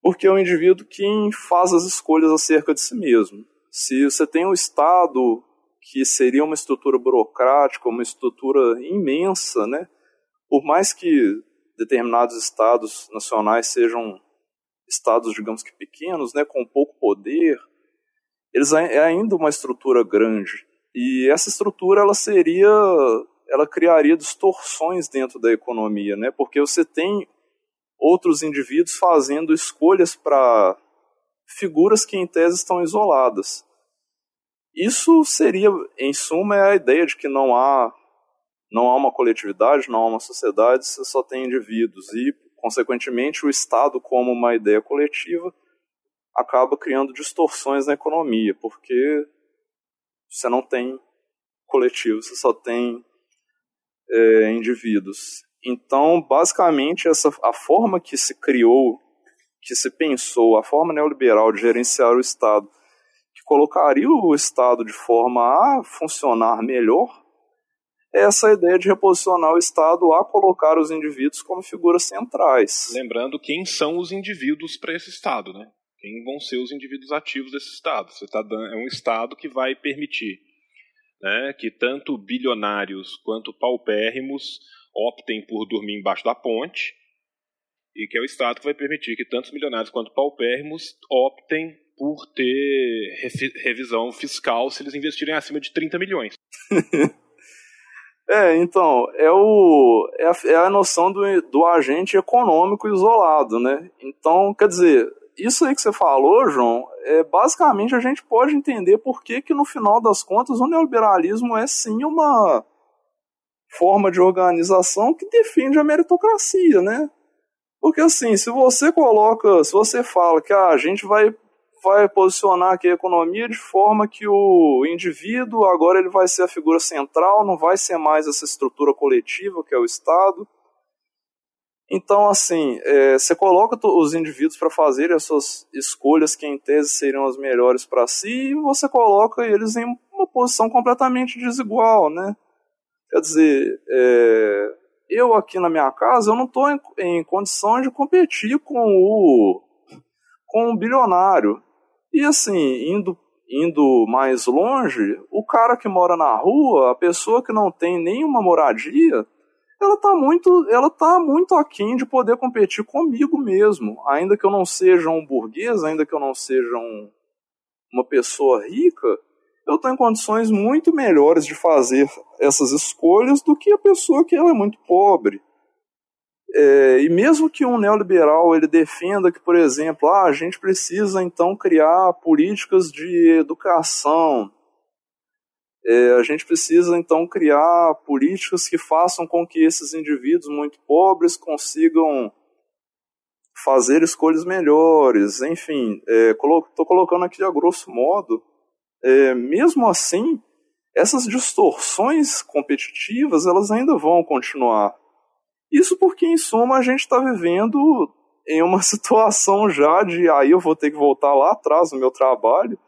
porque é o indivíduo quem faz as escolhas acerca de si mesmo. Se você tem um Estado que seria uma estrutura burocrática, uma estrutura imensa, né? por mais que determinados estados nacionais sejam estados, digamos que pequenos, né, com pouco poder, eles é ainda uma estrutura grande. E essa estrutura ela seria, ela criaria distorções dentro da economia, né? Porque você tem outros indivíduos fazendo escolhas para figuras que em tese estão isoladas. Isso seria, em suma, é a ideia de que não há não há uma coletividade, não há uma sociedade, você só tem indivíduos e, consequentemente, o Estado como uma ideia coletiva acaba criando distorções na economia, porque você não tem coletivo, você só tem é, indivíduos. Então, basicamente, essa, a forma que se criou, que se pensou, a forma neoliberal de gerenciar o Estado, colocaria o Estado de forma a funcionar melhor, é essa ideia de reposicionar o Estado a colocar os indivíduos como figuras centrais. Lembrando quem são os indivíduos para esse Estado, né? quem vão ser os indivíduos ativos desse Estado. Você tá dando, é um Estado que vai permitir né, que tanto bilionários quanto paupérrimos optem por dormir embaixo da ponte, e que é o Estado que vai permitir que tanto milionários quanto paupérrimos optem por ter revisão fiscal se eles investirem acima de 30 milhões. É, então, é, o, é, a, é a noção do, do agente econômico isolado, né? Então, quer dizer, isso aí que você falou, João, é, basicamente a gente pode entender por que, que, no final das contas, o neoliberalismo é sim uma forma de organização que defende a meritocracia, né? Porque assim, se você coloca, se você fala que ah, a gente vai, vai posicionar aqui a economia de forma que o indivíduo agora ele vai ser a figura central, não vai ser mais essa estrutura coletiva que é o Estado, então, assim, é, você coloca os indivíduos para fazerem as suas escolhas que em tese seriam as melhores para si e você coloca eles em uma posição completamente desigual, né? Quer dizer, é, eu aqui na minha casa, eu não estou em, em condições de competir com o, com o bilionário. E assim, indo, indo mais longe, o cara que mora na rua, a pessoa que não tem nenhuma moradia, ela está muito, ela tá muito aquém de poder competir comigo mesmo. Ainda que eu não seja um burguês, ainda que eu não seja um, uma pessoa rica, eu em condições muito melhores de fazer essas escolhas do que a pessoa que ela é muito pobre. É, e mesmo que um neoliberal ele defenda que, por exemplo, ah, a gente precisa então criar políticas de educação, é, a gente precisa então criar políticas que façam com que esses indivíduos muito pobres consigam fazer escolhas melhores, enfim, estou é, colocando aqui a grosso modo, é, mesmo assim, essas distorções competitivas elas ainda vão continuar. Isso porque, em suma, a gente está vivendo em uma situação já de aí eu vou ter que voltar lá atrás no meu trabalho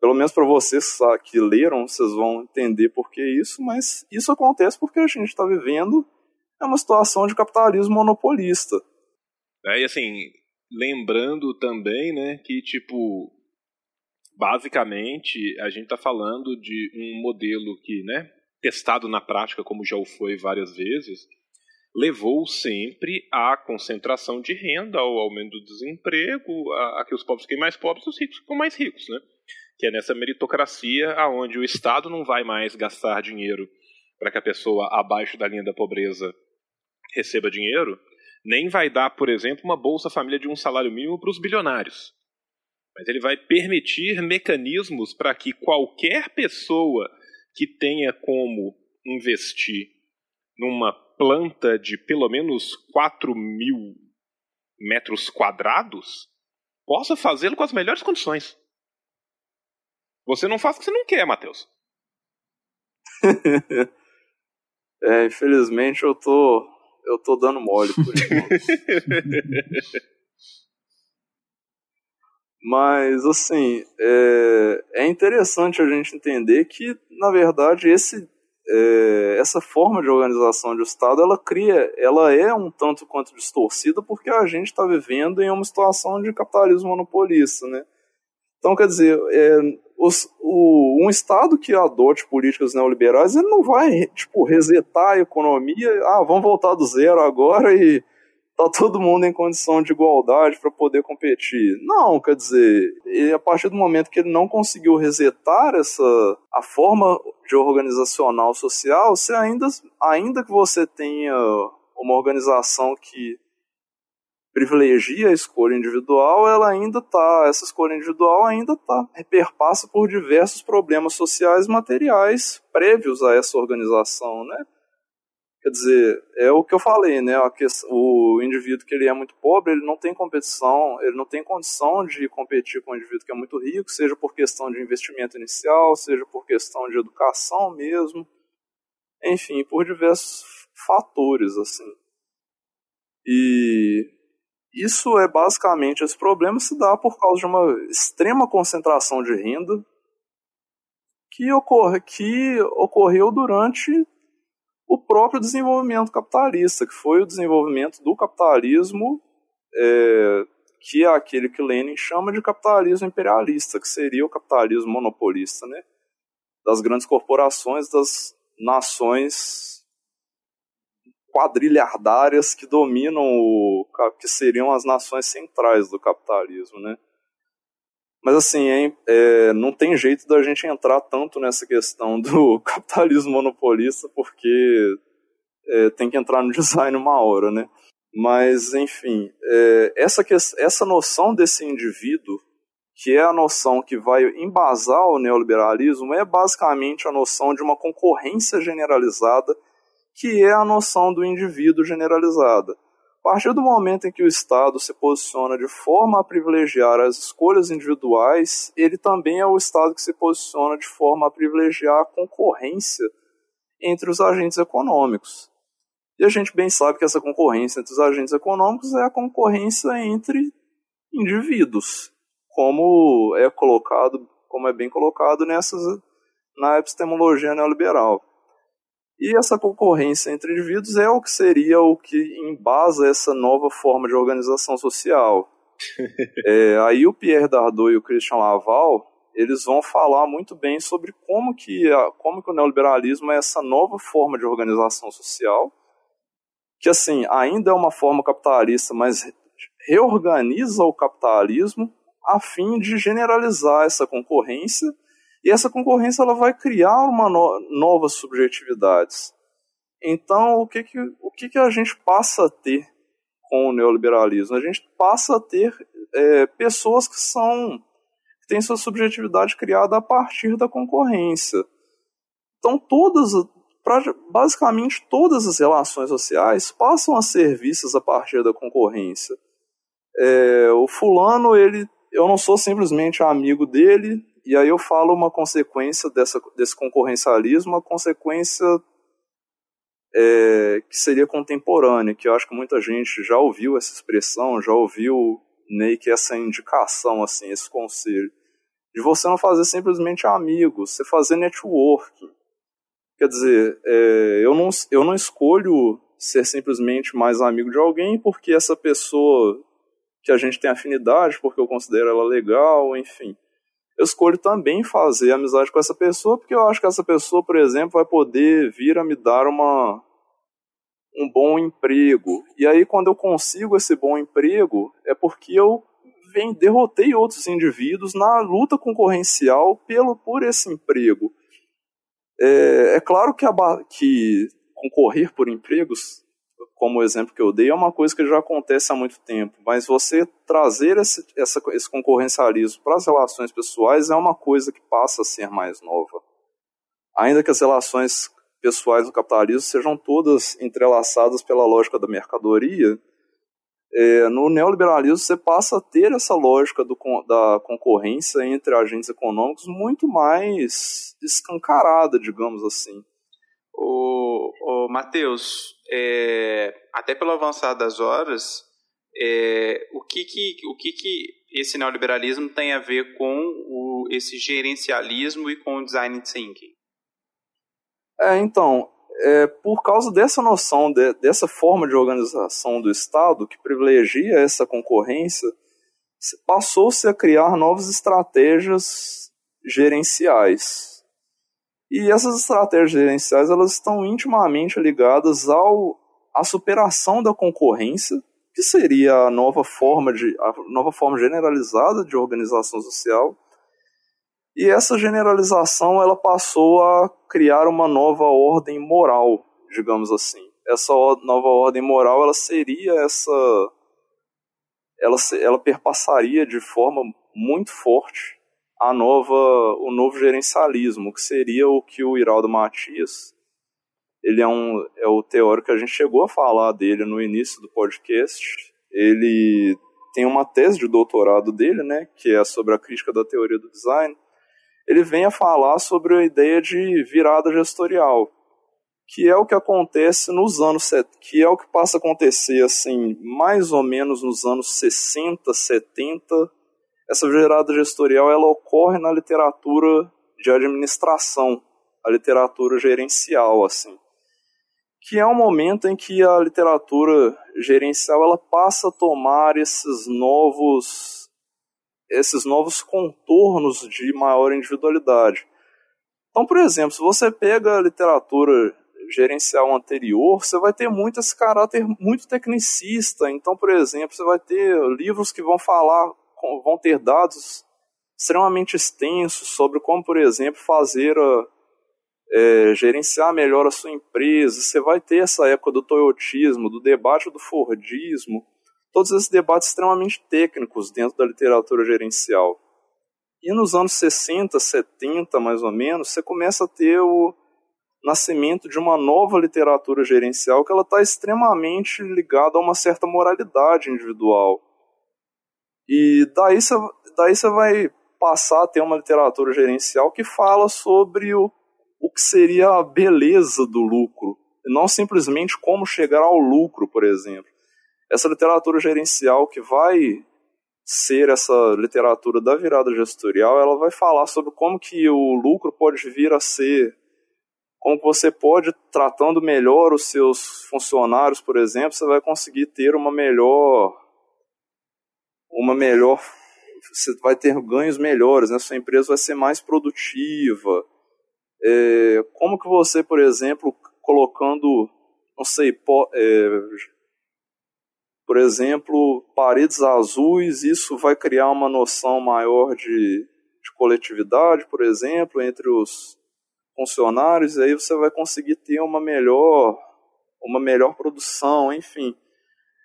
pelo menos para vocês que leram, vocês vão entender por que isso, mas isso acontece porque a gente está vivendo é uma situação de capitalismo monopolista. É, e assim, lembrando também, né, que tipo, basicamente a gente está falando de um modelo que, né, testado na prática como já o foi várias vezes, levou sempre à concentração de renda, ao aumento do desemprego, a, a que os pobres fiquem mais pobres e os ricos ficam mais ricos, né? Que é nessa meritocracia aonde o Estado não vai mais gastar dinheiro para que a pessoa abaixo da linha da pobreza receba dinheiro, nem vai dar, por exemplo, uma Bolsa Família de um salário mínimo para os bilionários. Mas ele vai permitir mecanismos para que qualquer pessoa que tenha como investir numa planta de pelo menos 4 mil metros quadrados possa fazê-lo com as melhores condições. Você não faz o que você não quer, Matheus. é, infelizmente eu tô eu tô dando mole por Mas, assim, é, é interessante a gente entender que, na verdade, esse, é, essa forma de organização de Estado, ela cria, ela é um tanto quanto distorcida porque a gente está vivendo em uma situação de capitalismo monopolista, né? Então, quer dizer, é, os, o, um Estado que adote políticas neoliberais, ele não vai, tipo, resetar a economia, ah, vamos voltar do zero agora e tá todo mundo em condição de igualdade para poder competir. Não, quer dizer, a partir do momento que ele não conseguiu resetar essa a forma de organizacional social, você ainda, ainda que você tenha uma organização que privilegia a escolha individual, ela ainda tá, essa escolha individual ainda tá, perpassa por diversos problemas sociais materiais prévios a essa organização, né? Quer dizer, é o que eu falei, né? O indivíduo que ele é muito pobre, ele não tem competição, ele não tem condição de competir com o indivíduo que é muito rico, seja por questão de investimento inicial, seja por questão de educação mesmo, enfim, por diversos fatores, assim. E isso é basicamente, esse problema se dá por causa de uma extrema concentração de renda que, ocorre, que ocorreu durante o próprio desenvolvimento capitalista, que foi o desenvolvimento do capitalismo, é, que é aquele que Lenin chama de capitalismo imperialista, que seria o capitalismo monopolista, né? Das grandes corporações, das nações quadrilhardárias que dominam o que seriam as nações centrais do capitalismo, né? Mas assim, é, não tem jeito da gente entrar tanto nessa questão do capitalismo monopolista, porque é, tem que entrar no design uma hora, né? Mas, enfim, é, essa, essa noção desse indivíduo, que é a noção que vai embasar o neoliberalismo, é basicamente a noção de uma concorrência generalizada, que é a noção do indivíduo generalizada. A partir do momento em que o Estado se posiciona de forma a privilegiar as escolhas individuais, ele também é o Estado que se posiciona de forma a privilegiar a concorrência entre os agentes econômicos. E a gente bem sabe que essa concorrência entre os agentes econômicos é a concorrência entre indivíduos, como é colocado, como é bem colocado nessas na epistemologia neoliberal. E essa concorrência entre indivíduos é o que seria o que embasa essa nova forma de organização social. é, aí o Pierre Dardot e o Christian Laval eles vão falar muito bem sobre como que, a, como que o neoliberalismo é essa nova forma de organização social, que assim ainda é uma forma capitalista, mas reorganiza o capitalismo a fim de generalizar essa concorrência e essa concorrência ela vai criar uma no, novas subjetividades. Então, o que que, o que que a gente passa a ter com o neoliberalismo? A gente passa a ter é, pessoas que são que têm sua subjetividade criada a partir da concorrência. Então, todas, basicamente todas as relações sociais passam a ser vistas a partir da concorrência. É, o fulano, ele, eu não sou simplesmente amigo dele, e aí eu falo uma consequência dessa, desse concorrencialismo, uma consequência é, que seria contemporânea, que eu acho que muita gente já ouviu essa expressão, já ouviu meio que essa indicação, assim, esse conselho, de você não fazer simplesmente amigos, você fazer networking. Quer dizer, é, eu, não, eu não escolho ser simplesmente mais amigo de alguém porque essa pessoa que a gente tem afinidade, porque eu considero ela legal, enfim eu escolho também fazer amizade com essa pessoa, porque eu acho que essa pessoa, por exemplo, vai poder vir a me dar uma um bom emprego. E aí, quando eu consigo esse bom emprego, é porque eu vem, derrotei outros indivíduos na luta concorrencial pelo, por esse emprego. É, é claro que, a, que concorrer por empregos, como o exemplo que eu dei, é uma coisa que já acontece há muito tempo, mas você trazer esse, essa, esse concorrencialismo para as relações pessoais é uma coisa que passa a ser mais nova. Ainda que as relações pessoais no capitalismo sejam todas entrelaçadas pela lógica da mercadoria, é, no neoliberalismo você passa a ter essa lógica do, da concorrência entre agentes econômicos muito mais escancarada, digamos assim. O, o Matheus, é, até pelo avançar das horas, é, o, que, que, o que, que esse neoliberalismo tem a ver com o, esse gerencialismo e com o design thinking? É, então, é, por causa dessa noção, de, dessa forma de organização do Estado, que privilegia essa concorrência, passou-se a criar novas estratégias gerenciais. E essas estratégias gerenciais elas estão intimamente ligadas ao, à superação da concorrência, que seria a nova forma, de, a nova forma generalizada de organização social, e essa generalização ela passou a criar uma nova ordem moral, digamos assim. Essa nova ordem moral ela seria essa ela, ela perpassaria de forma muito forte a nova o novo gerencialismo, que seria o que o Iraldo Matias ele é um é o teórico que a gente chegou a falar dele no início do podcast. Ele tem uma tese de doutorado dele, né, que é sobre a crítica da teoria do design ele vem a falar sobre a ideia de virada gestorial, que é o que acontece nos anos que é o que passa a acontecer assim, mais ou menos nos anos 60, 70. Essa virada gestorial ela ocorre na literatura de administração, a literatura gerencial assim. Que é um momento em que a literatura gerencial ela passa a tomar esses novos esses novos contornos de maior individualidade. Então, por exemplo, se você pega a literatura gerencial anterior, você vai ter muito esse caráter muito tecnicista. Então, por exemplo, você vai ter livros que vão falar, vão ter dados extremamente extensos sobre como, por exemplo, fazer a, é, gerenciar melhor a sua empresa. Você vai ter essa época do toyotismo, do debate do fordismo todos esses debates extremamente técnicos dentro da literatura gerencial. E nos anos 60, 70, mais ou menos, você começa a ter o nascimento de uma nova literatura gerencial que ela está extremamente ligada a uma certa moralidade individual. E daí você, daí vai passar a ter uma literatura gerencial que fala sobre o, o que seria a beleza do lucro, não simplesmente como chegar ao lucro, por exemplo. Essa literatura gerencial que vai ser essa literatura da virada gestorial, ela vai falar sobre como que o lucro pode vir a ser, como você pode, tratando melhor os seus funcionários, por exemplo, você vai conseguir ter uma melhor, uma melhor, você vai ter ganhos melhores, né? sua empresa vai ser mais produtiva. É, como que você, por exemplo, colocando, não sei, é, por exemplo, paredes azuis, isso vai criar uma noção maior de, de coletividade, por exemplo, entre os funcionários, e aí você vai conseguir ter uma melhor, uma melhor produção, enfim.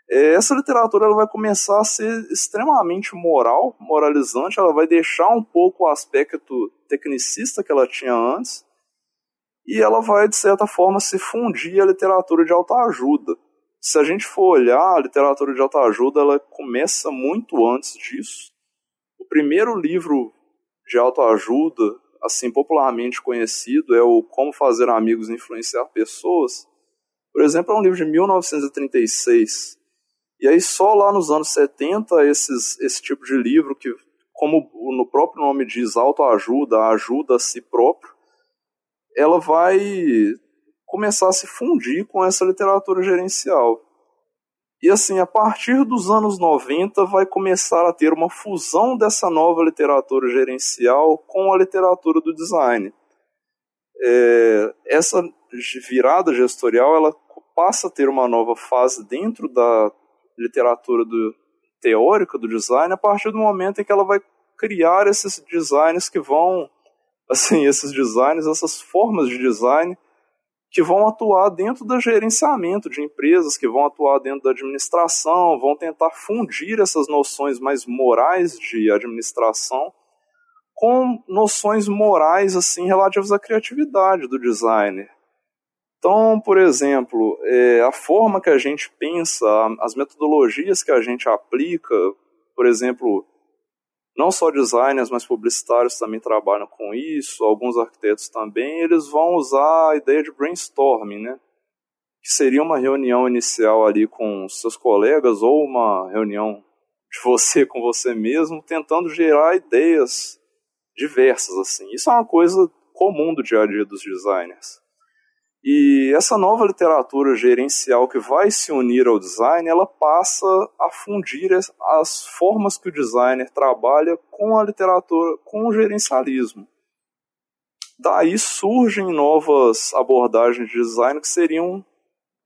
É, essa literatura ela vai começar a ser extremamente moral, moralizante, ela vai deixar um pouco o aspecto tecnicista que ela tinha antes, e ela vai, de certa forma, se fundir à literatura de autoajuda se a gente for olhar, a literatura de autoajuda ela começa muito antes disso. O primeiro livro de autoajuda, assim popularmente conhecido, é o Como Fazer Amigos e Influenciar Pessoas. Por exemplo, é um livro de 1936. E aí só lá nos anos 70 esses, esse tipo de livro que, como no próprio nome diz, autoajuda, ajuda a si próprio, ela vai começar a se fundir com essa literatura gerencial. E assim, a partir dos anos 90 vai começar a ter uma fusão dessa nova literatura gerencial com a literatura do design. É, essa virada gestorial ela passa a ter uma nova fase dentro da literatura do, teórica do design a partir do momento em que ela vai criar esses designs que vão, assim, esses designs, essas formas de design que vão atuar dentro do gerenciamento de empresas, que vão atuar dentro da administração, vão tentar fundir essas noções mais morais de administração com noções morais assim relativas à criatividade do designer. Então, por exemplo, é, a forma que a gente pensa, as metodologias que a gente aplica, por exemplo, não só designers, mas publicitários também trabalham com isso, alguns arquitetos também, eles vão usar a ideia de brainstorming, né? Que seria uma reunião inicial ali com seus colegas ou uma reunião de você com você mesmo, tentando gerar ideias diversas assim. Isso é uma coisa comum do dia a dia dos designers. E essa nova literatura gerencial que vai se unir ao design, ela passa a fundir as formas que o designer trabalha com a literatura, com o gerencialismo. Daí surgem novas abordagens de design que seriam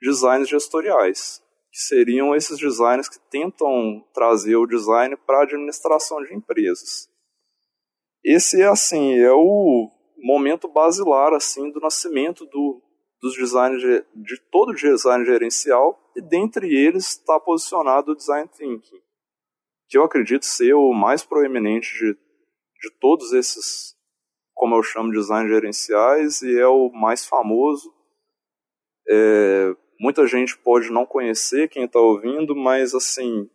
designs gestoriais, que seriam esses designers que tentam trazer o design para a administração de empresas. Esse é assim, é o momento basilar assim do nascimento do dos designers de, de todo o design gerencial e dentre eles está posicionado o design thinking, que eu acredito ser o mais proeminente de, de todos esses, como eu chamo, design gerenciais e é o mais famoso. É, muita gente pode não conhecer quem está ouvindo, mas assim,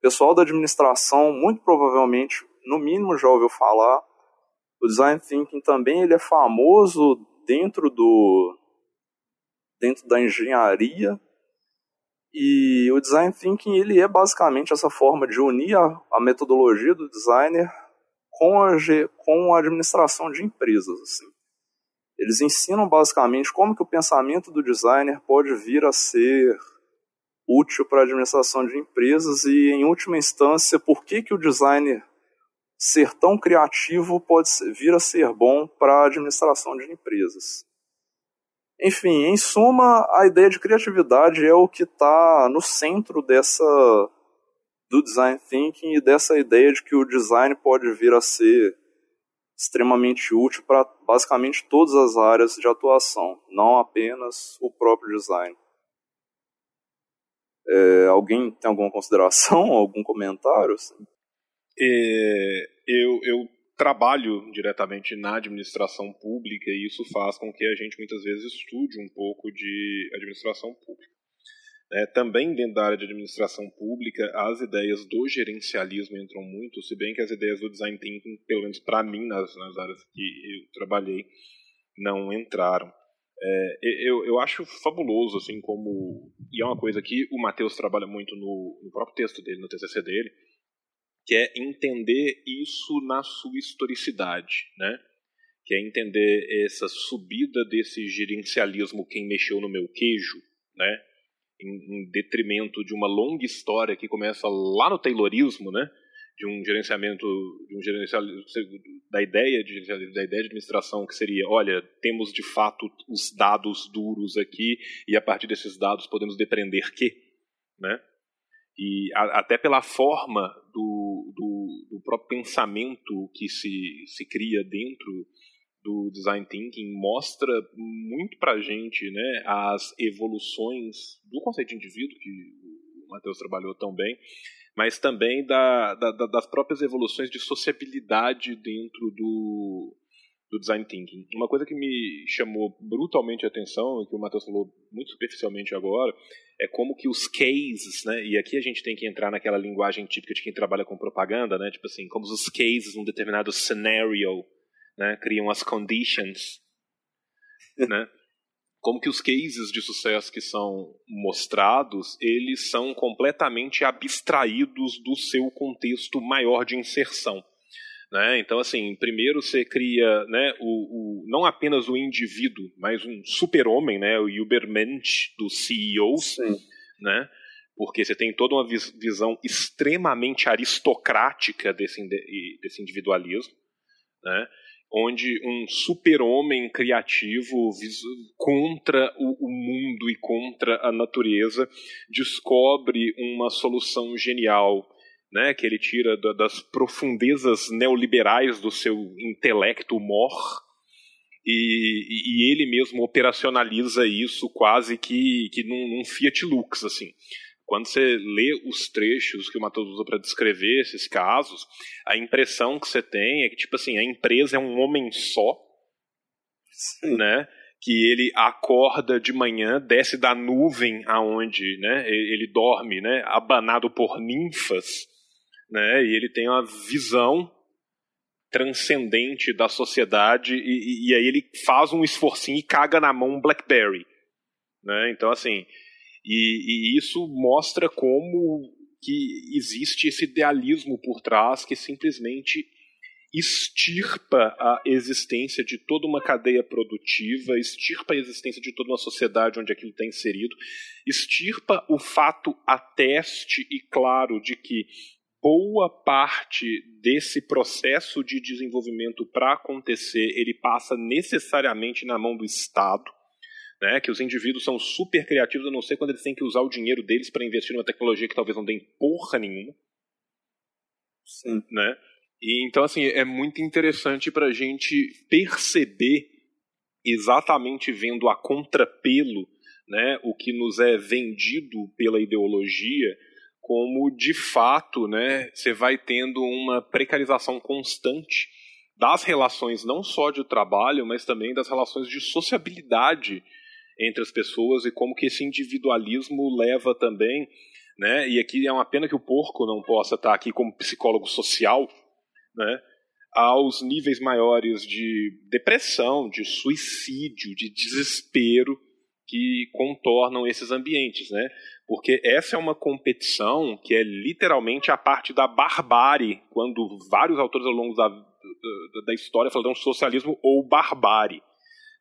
pessoal da administração muito provavelmente, no mínimo, já ouviu falar. O design thinking também ele é famoso dentro do dentro da engenharia. E o design thinking ele é basicamente essa forma de unir a, a metodologia do designer com a, com a administração de empresas. Assim. Eles ensinam basicamente como que o pensamento do designer pode vir a ser útil para a administração de empresas e, em última instância, por que, que o designer ser tão criativo pode vir a ser bom para a administração de empresas. Enfim, em suma, a ideia de criatividade é o que está no centro dessa do design thinking e dessa ideia de que o design pode vir a ser extremamente útil para basicamente todas as áreas de atuação, não apenas o próprio design. É, alguém tem alguma consideração, algum comentário? Assim? É, eu, eu trabalho diretamente na administração pública e isso faz com que a gente muitas vezes estude um pouco de administração pública. É, também dentro da área de administração pública, as ideias do gerencialismo entram muito, se bem que as ideias do design thinking, pelo menos para mim, nas, nas áreas que eu trabalhei, não entraram. É, eu, eu acho fabuloso, assim, como. E é uma coisa que o Matheus trabalha muito no, no próprio texto dele, no TCC dele, que é entender isso na sua historicidade, né? que é entender essa subida desse gerencialismo quem mexeu no meu queijo, né? em, em detrimento de uma longa história que começa lá no Taylorismo, né? de um gerenciamento, de um gerencialismo, da ideia de da ideia de administração que seria, olha, temos de fato os dados duros aqui e a partir desses dados podemos depreender que, né? E a, até pela forma do, do, do, próprio pensamento que se, se cria dentro do design thinking mostra muito para gente né, as evoluções do conceito de indivíduo, que o Matheus trabalhou tão bem, mas também da, da, das próprias evoluções de sociabilidade dentro do, do design thinking. Uma coisa que me chamou brutalmente a atenção, e que o Matheus falou muito superficialmente agora, é como que os cases, né, e aqui a gente tem que entrar naquela linguagem típica de quem trabalha com propaganda, né, tipo assim, como os cases num determinado scenario, né, criam as conditions, né, como que os cases de sucesso que são mostrados, eles são completamente abstraídos do seu contexto maior de inserção. Né? Então, assim, primeiro você cria né, o, o, não apenas o indivíduo, mas um super-homem, né, o Ubermensch dos CEOs, né? porque você tem toda uma visão extremamente aristocrática desse, desse individualismo. Né? onde um super-homem criativo contra o, mundo e contra a natureza descobre uma solução genial, né, que ele tira das profundezas neoliberais do seu intelecto mor e, e ele mesmo operacionaliza isso quase que, que num, num Fiat Lux, assim. Quando você lê os trechos que o Matheus usa para descrever esses casos, a impressão que você tem é que, tipo assim, a empresa é um homem só, Sim. né? Que ele acorda de manhã, desce da nuvem aonde né, ele dorme, né? Abanado por ninfas, né? E ele tem uma visão transcendente da sociedade e, e, aí ele faz um esforcinho e caga na mão um BlackBerry, né? Então assim, e, e isso mostra como que existe esse idealismo por trás que simplesmente extirpa a existência de toda uma cadeia produtiva, extirpa a existência de toda uma sociedade onde aquilo está inserido, extirpa o fato ateste e claro de que boa parte desse processo de desenvolvimento para acontecer, ele passa necessariamente na mão do Estado, né, que os indivíduos são super criativos, a não ser quando eles têm que usar o dinheiro deles para investir numa tecnologia que talvez não dê porra nenhuma. Sim. Né? E, então, assim, é muito interessante para a gente perceber, exatamente vendo a contrapelo, né, o que nos é vendido pela ideologia, como de fato né, você vai tendo uma precarização constante das relações não só de trabalho, mas também das relações de sociabilidade entre as pessoas e como que esse individualismo leva também, né? E aqui é uma pena que o porco não possa estar aqui como psicólogo social, né? Aos níveis maiores de depressão, de suicídio, de desespero que contornam esses ambientes, né? Porque essa é uma competição que é literalmente a parte da barbárie, quando vários autores ao longo da, da, história falam socialismo ou barbárie.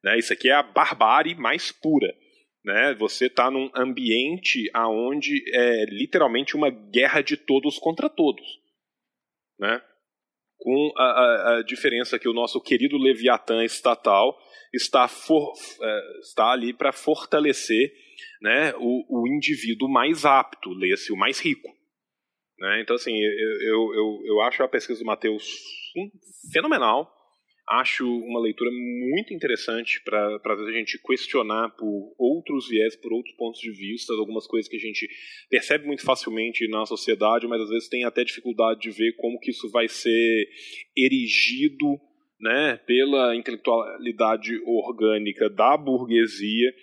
Né? Isso aqui é a barbárie mais pura. Né? Você está num ambiente onde é literalmente uma guerra de todos contra todos. Né? Com a, a, a diferença que o nosso querido Leviatã estatal está, for, é, está ali para fortalecer né, o, o indivíduo mais apto, leia-se o mais rico. Né? Então, assim, eu, eu, eu, eu acho a pesquisa do Matheus fenomenal acho uma leitura muito interessante para a gente questionar por outros viés, por outros pontos de vista, algumas coisas que a gente percebe muito facilmente na sociedade, mas às vezes tem até dificuldade de ver como que isso vai ser erigido né, pela intelectualidade orgânica da burguesia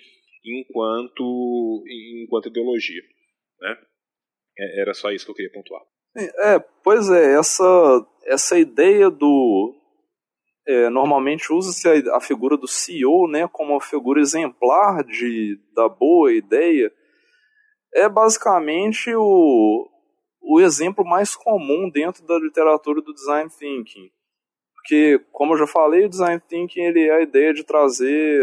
enquanto, enquanto ideologia. Né? É, era só isso que eu queria pontuar. É, pois é, essa, essa ideia do, é, normalmente usa-se a, a, figura do CEO né, como uma figura exemplar de, da boa ideia. É basicamente o, o exemplo mais comum dentro da literatura do design thinking. Porque, como eu já falei, o design thinking ele é a ideia de trazer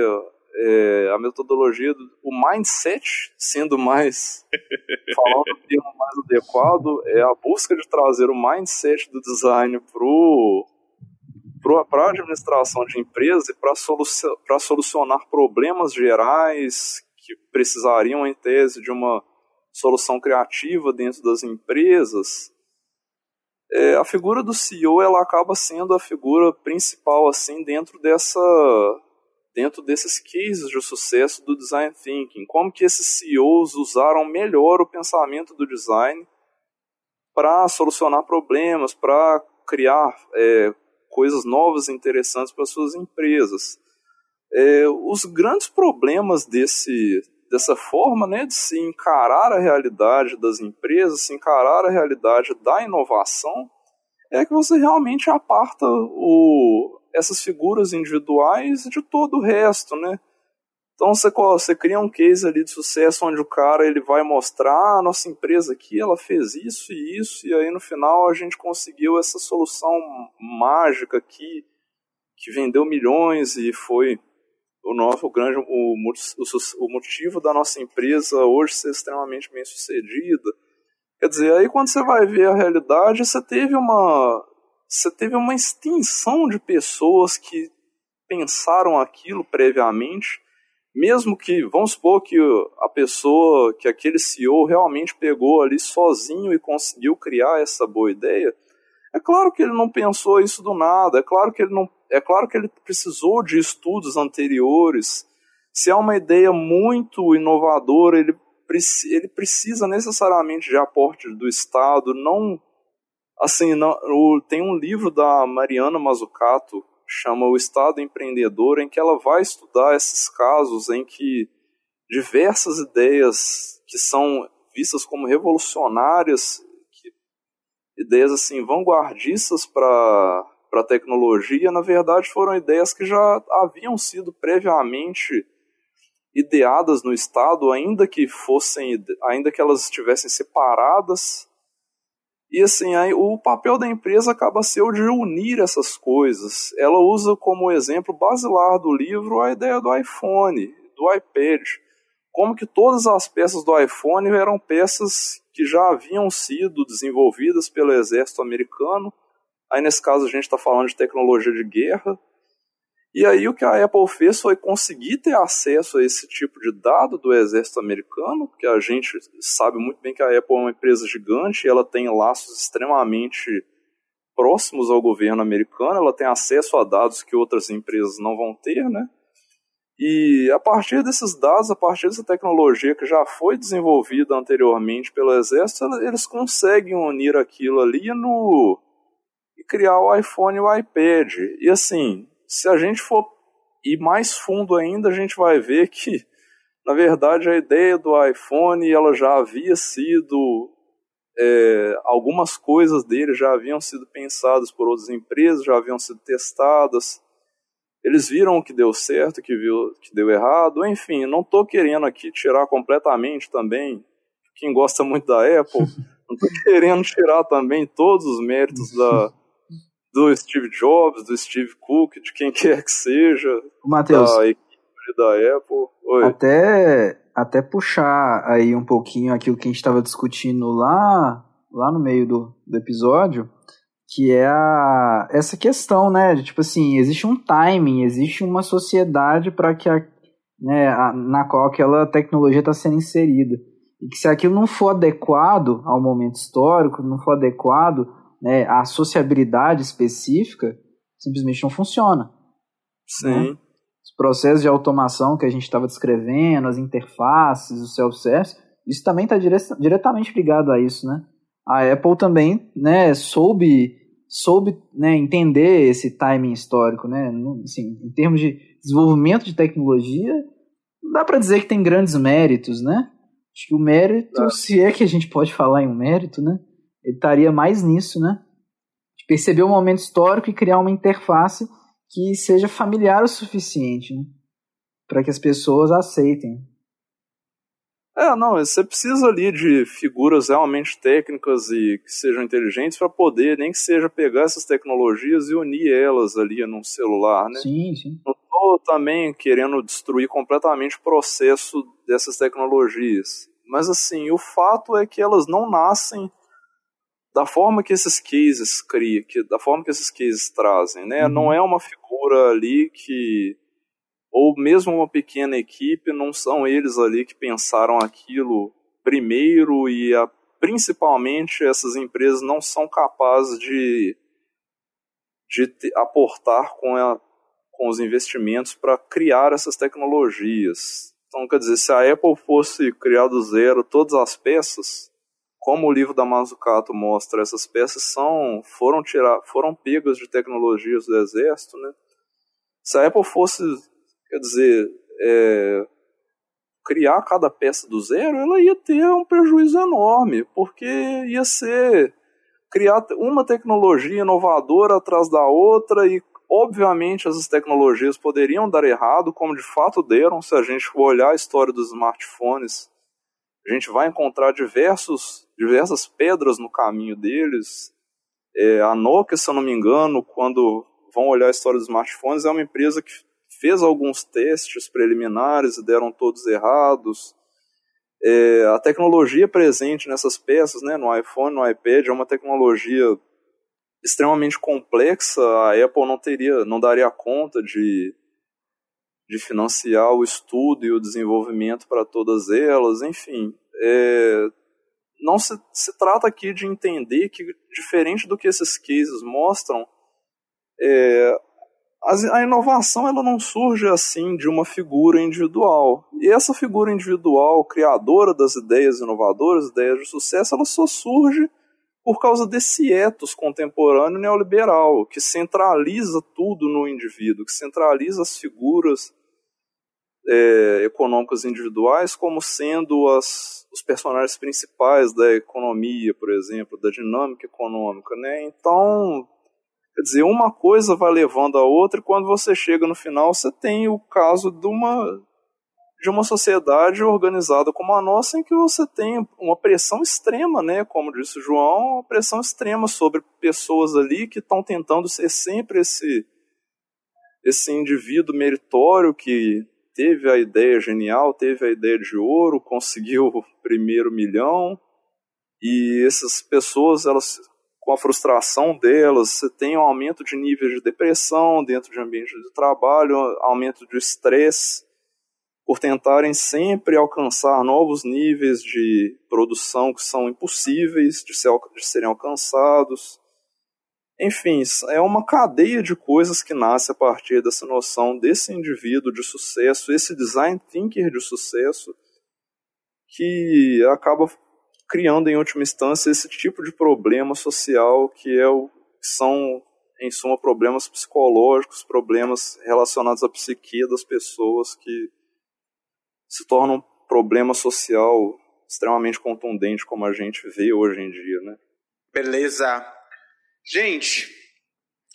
é, a metodologia, do, o mindset, sendo mais, falando o termo mais adequado, é a busca de trazer o mindset do design para para a administração de empresa e para solucion, solucionar problemas gerais que precisariam, em tese, de uma solução criativa dentro das empresas, é, a figura do CEO ela acaba sendo a figura principal assim dentro dessa dentro desses cases de sucesso do design thinking. Como que esses CEOs usaram melhor o pensamento do design para solucionar problemas, para criar é, coisas novas e interessantes para suas empresas. É, os grandes problemas desse, dessa forma né, de se encarar a realidade das empresas, se encarar a realidade da inovação, é que você realmente aparta o, essas figuras individuais de todo o resto, né? Então você, você cria um case ali de sucesso onde o cara ele vai mostrar a ah, nossa empresa aqui, ela fez isso e isso, e aí no final a gente conseguiu essa solução mágica aqui, que vendeu milhões e foi o nosso grande o, o, o motivo da nossa empresa hoje ser extremamente bem sucedida. Quer dizer, aí quando você vai ver a realidade, você teve uma você teve uma extensão de pessoas que pensaram aquilo previamente, mesmo que, vamos supor que a pessoa, que aquele CEO realmente pegou ali sozinho e conseguiu criar essa boa ideia, é claro que ele não pensou isso do nada, é claro que ele não, é claro que ele precisou de estudos anteriores. Se é uma ideia muito inovadora, ele, ele precisa necessariamente de aporte do Estado, não assim, não, tem um livro da Mariana Mazzucato chama O Estado Empreendedor, em que ela vai estudar esses casos em que diversas ideias que são vistas como revolucionárias, ideias assim vanguardistas para para a tecnologia, na verdade foram ideias que já haviam sido previamente ideadas no Estado, ainda que fossem, ainda que elas estivessem separadas e assim, aí, o papel da empresa acaba sendo de unir essas coisas. Ela usa como exemplo basilar do livro a ideia do iPhone, do iPad. Como que todas as peças do iPhone eram peças que já haviam sido desenvolvidas pelo exército americano. Aí nesse caso a gente está falando de tecnologia de guerra. E aí o que a Apple fez foi conseguir ter acesso a esse tipo de dado do exército americano, porque a gente sabe muito bem que a Apple é uma empresa gigante, e ela tem laços extremamente próximos ao governo americano, ela tem acesso a dados que outras empresas não vão ter, né? E a partir desses dados, a partir dessa tecnologia que já foi desenvolvida anteriormente pelo exército, eles conseguem unir aquilo ali no e criar o iPhone e o iPad. E assim, se a gente for ir mais fundo ainda, a gente vai ver que, na verdade, a ideia do iPhone ela já havia sido. É, algumas coisas dele já haviam sido pensadas por outras empresas, já haviam sido testadas. Eles viram o que deu certo, o que, viu, que deu errado. Enfim, não estou querendo aqui tirar completamente também quem gosta muito da Apple. não estou querendo tirar também todos os méritos da, do Steve Jobs, do Steve Cook, de quem quer que seja, Mateus, da equipe da Apple. Oi. Até, até puxar aí um pouquinho aquilo que a gente estava discutindo lá, lá no meio do, do episódio, que é a, essa questão, né? De, tipo assim, existe um timing, existe uma sociedade para que a, né, a, na qual aquela tecnologia está sendo inserida. E que se aquilo não for adequado ao momento histórico, não for adequado né, a sociabilidade específica simplesmente não funciona. Sim. Né? Os processos de automação que a gente estava descrevendo, as interfaces, o self-service, isso também está dire diretamente ligado a isso, né? A Apple também, né, soube, soube né, entender esse timing histórico, né? Assim, em termos de desenvolvimento de tecnologia, dá para dizer que tem grandes méritos, né? Acho que o mérito, é. se é que a gente pode falar em um mérito, né? Ele estaria mais nisso, né? De perceber o momento histórico e criar uma interface que seja familiar o suficiente, né? Para que as pessoas aceitem. É, não, você precisa ali de figuras realmente técnicas e que sejam inteligentes para poder, nem que seja pegar essas tecnologias e unir elas ali num celular, né? Sim, sim. Não estou também querendo destruir completamente o processo dessas tecnologias. Mas assim, o fato é que elas não nascem da forma que esses cases criam, que, da forma que esses cases trazem, né? Uhum. Não é uma figura ali que ou mesmo uma pequena equipe, não são eles ali que pensaram aquilo primeiro e a, principalmente essas empresas não são capazes de, de te, aportar com, a, com os investimentos para criar essas tecnologias. Então, quer dizer, se a Apple fosse criar do zero todas as peças, como o livro da Mazzucato mostra, essas peças são foram tirar, foram pegas de tecnologias do exército, né? Se a Apple fosse, quer dizer, é, criar cada peça do zero, ela ia ter um prejuízo enorme, porque ia ser criar uma tecnologia inovadora atrás da outra e obviamente essas tecnologias poderiam dar errado, como de fato deram, se a gente for olhar a história dos smartphones, a gente vai encontrar diversos diversas pedras no caminho deles. É, a Nokia, se eu não me engano, quando vão olhar a história dos smartphones, é uma empresa que fez alguns testes preliminares e deram todos errados. É, a tecnologia presente nessas peças, né, no iPhone, no iPad, é uma tecnologia extremamente complexa, a Apple não teria, não daria conta de, de financiar o estudo e o desenvolvimento para todas elas, enfim. É, não se, se trata aqui de entender que, diferente do que esses cases mostram, é, a inovação ela não surge assim de uma figura individual. E essa figura individual, criadora das ideias inovadoras, ideias de sucesso, ela só surge por causa desse ethos contemporâneo neoliberal, que centraliza tudo no indivíduo, que centraliza as figuras é, econômicas individuais como sendo as, os personagens principais da economia, por exemplo, da dinâmica econômica. Né? Então, Quer dizer, uma coisa vai levando a outra, e quando você chega no final, você tem o caso de uma, de uma sociedade organizada como a nossa, em que você tem uma pressão extrema, né? Como disse o João, uma pressão extrema sobre pessoas ali que estão tentando ser sempre esse, esse indivíduo meritório que teve a ideia genial, teve a ideia de ouro, conseguiu o primeiro milhão, e essas pessoas elas com a frustração delas, você tem um aumento de níveis de depressão dentro de ambiente de trabalho, aumento de estresse, por tentarem sempre alcançar novos níveis de produção que são impossíveis de, ser, de serem alcançados. Enfim, é uma cadeia de coisas que nasce a partir dessa noção desse indivíduo de sucesso, esse design thinker de sucesso, que acaba criando em última instância esse tipo de problema social que é o são em suma problemas psicológicos, problemas relacionados à psique das pessoas que se tornam um problema social extremamente contundente como a gente vê hoje em dia, né? Beleza. Gente,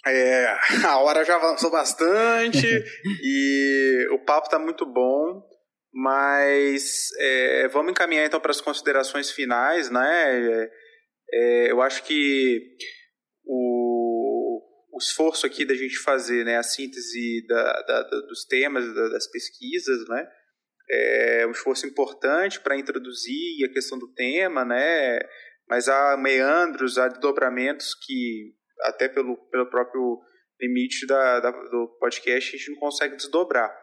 é, a hora já avançou bastante e o papo tá muito bom. Mas é, vamos encaminhar então para as considerações finais, né? É, eu acho que o, o, esforço aqui da gente fazer né, a síntese da, da, da, dos temas, das pesquisas, né? É um esforço importante para introduzir a questão do tema, né? Mas há meandros, há desdobramentos que, até pelo, pelo próprio limite da, da, do podcast, a gente não consegue desdobrar.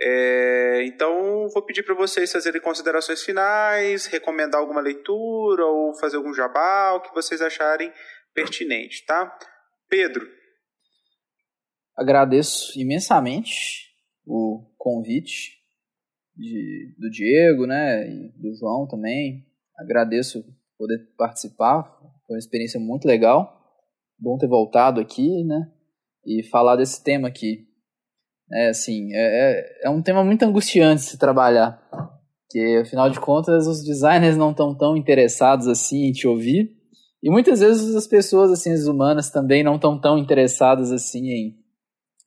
É, então, vou pedir para vocês fazerem considerações finais, recomendar alguma leitura ou fazer algum jabá, o que vocês acharem pertinente, tá? Pedro. Agradeço imensamente o convite de, do Diego, né, e do João também. Agradeço poder participar, foi uma experiência muito legal. Bom ter voltado aqui, né, e falar desse tema aqui é, assim, é, é, é um tema muito angustiante se trabalhar. Porque, afinal de contas, os designers não estão tão interessados assim em te ouvir. E muitas vezes as pessoas, assim, as humanas também não estão tão interessadas assim em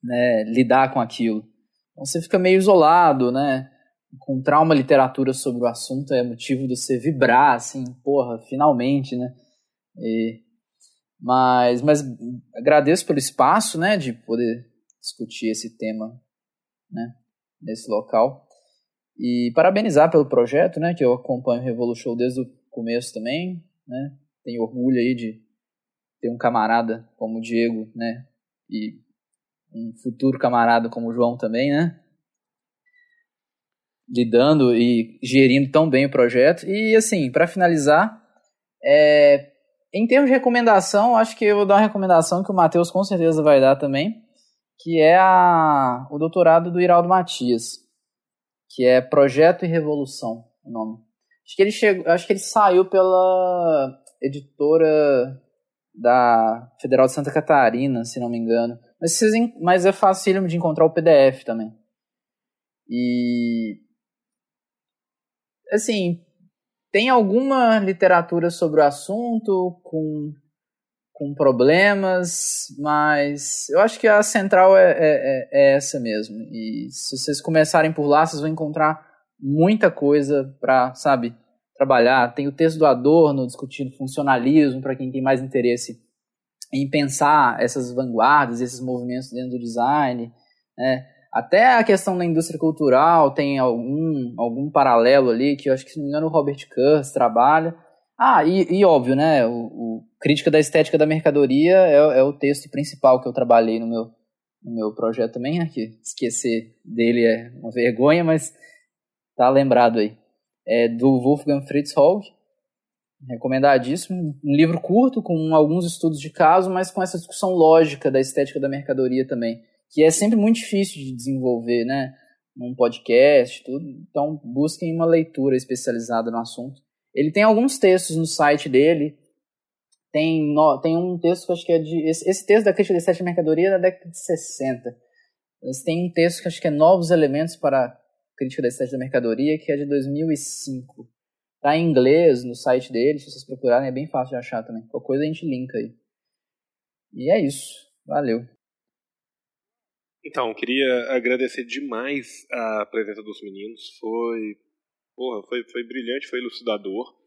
né, lidar com aquilo. Então você fica meio isolado, né? Encontrar uma literatura sobre o assunto é motivo de você vibrar, assim, porra, finalmente, né? E, mas, mas agradeço pelo espaço, né, de poder discutir esse tema né, nesse local. E parabenizar pelo projeto, né, que eu acompanho o Revolution desde o começo também, né, tenho orgulho aí de ter um camarada como o Diego, né, e um futuro camarada como o João também, né, lidando e gerindo tão bem o projeto. E assim, para finalizar, é, em termos de recomendação, acho que eu vou dar uma recomendação que o Matheus com certeza vai dar também, que é a, o doutorado do Iraldo Matias, que é Projeto e Revolução, o nome. Acho que ele chegou, acho que ele saiu pela editora da Federal de Santa Catarina, se não me engano. Mas, mas é fácil de encontrar o PDF também. E assim, tem alguma literatura sobre o assunto com com problemas, mas eu acho que a central é, é, é, é, essa mesmo. E se vocês começarem por lá, vocês vão encontrar muita coisa para, sabe, trabalhar. Tem o texto do Adorno discutindo funcionalismo, para quem tem mais interesse em pensar essas vanguardas, esses movimentos dentro do design. Né? Até a questão da indústria cultural tem algum, algum paralelo ali, que eu acho que, se não me engano, o Robert Kurz trabalha. Ah, e, e óbvio, né? O, o Crítica da Estética da Mercadoria é, é, o texto principal que eu trabalhei no meu, no meu projeto também, né? que esquecer dele é uma vergonha, mas tá lembrado aí. É do Wolfgang Fritz Holg, recomendadíssimo. Um livro curto, com alguns estudos de caso, mas com essa discussão lógica da estética da mercadoria também, que é sempre muito difícil de desenvolver, né? Num podcast, tudo. Então, busquem uma leitura especializada no assunto. Ele tem alguns textos no site dele. Tem, no, tem um texto que acho que é de. Esse, esse texto da crítica estética da mercadoria é da década de 60. Mas tem um texto que acho que é Novos Elementos para a Crítica da Estética da Mercadoria, que é de 2005. Tá em inglês no site dele, se vocês procurarem, é bem fácil de achar também. Qualquer coisa a gente linka aí. E é isso. Valeu. Então, queria agradecer demais a presença dos meninos. Foi, porra, foi, foi brilhante, foi elucidador.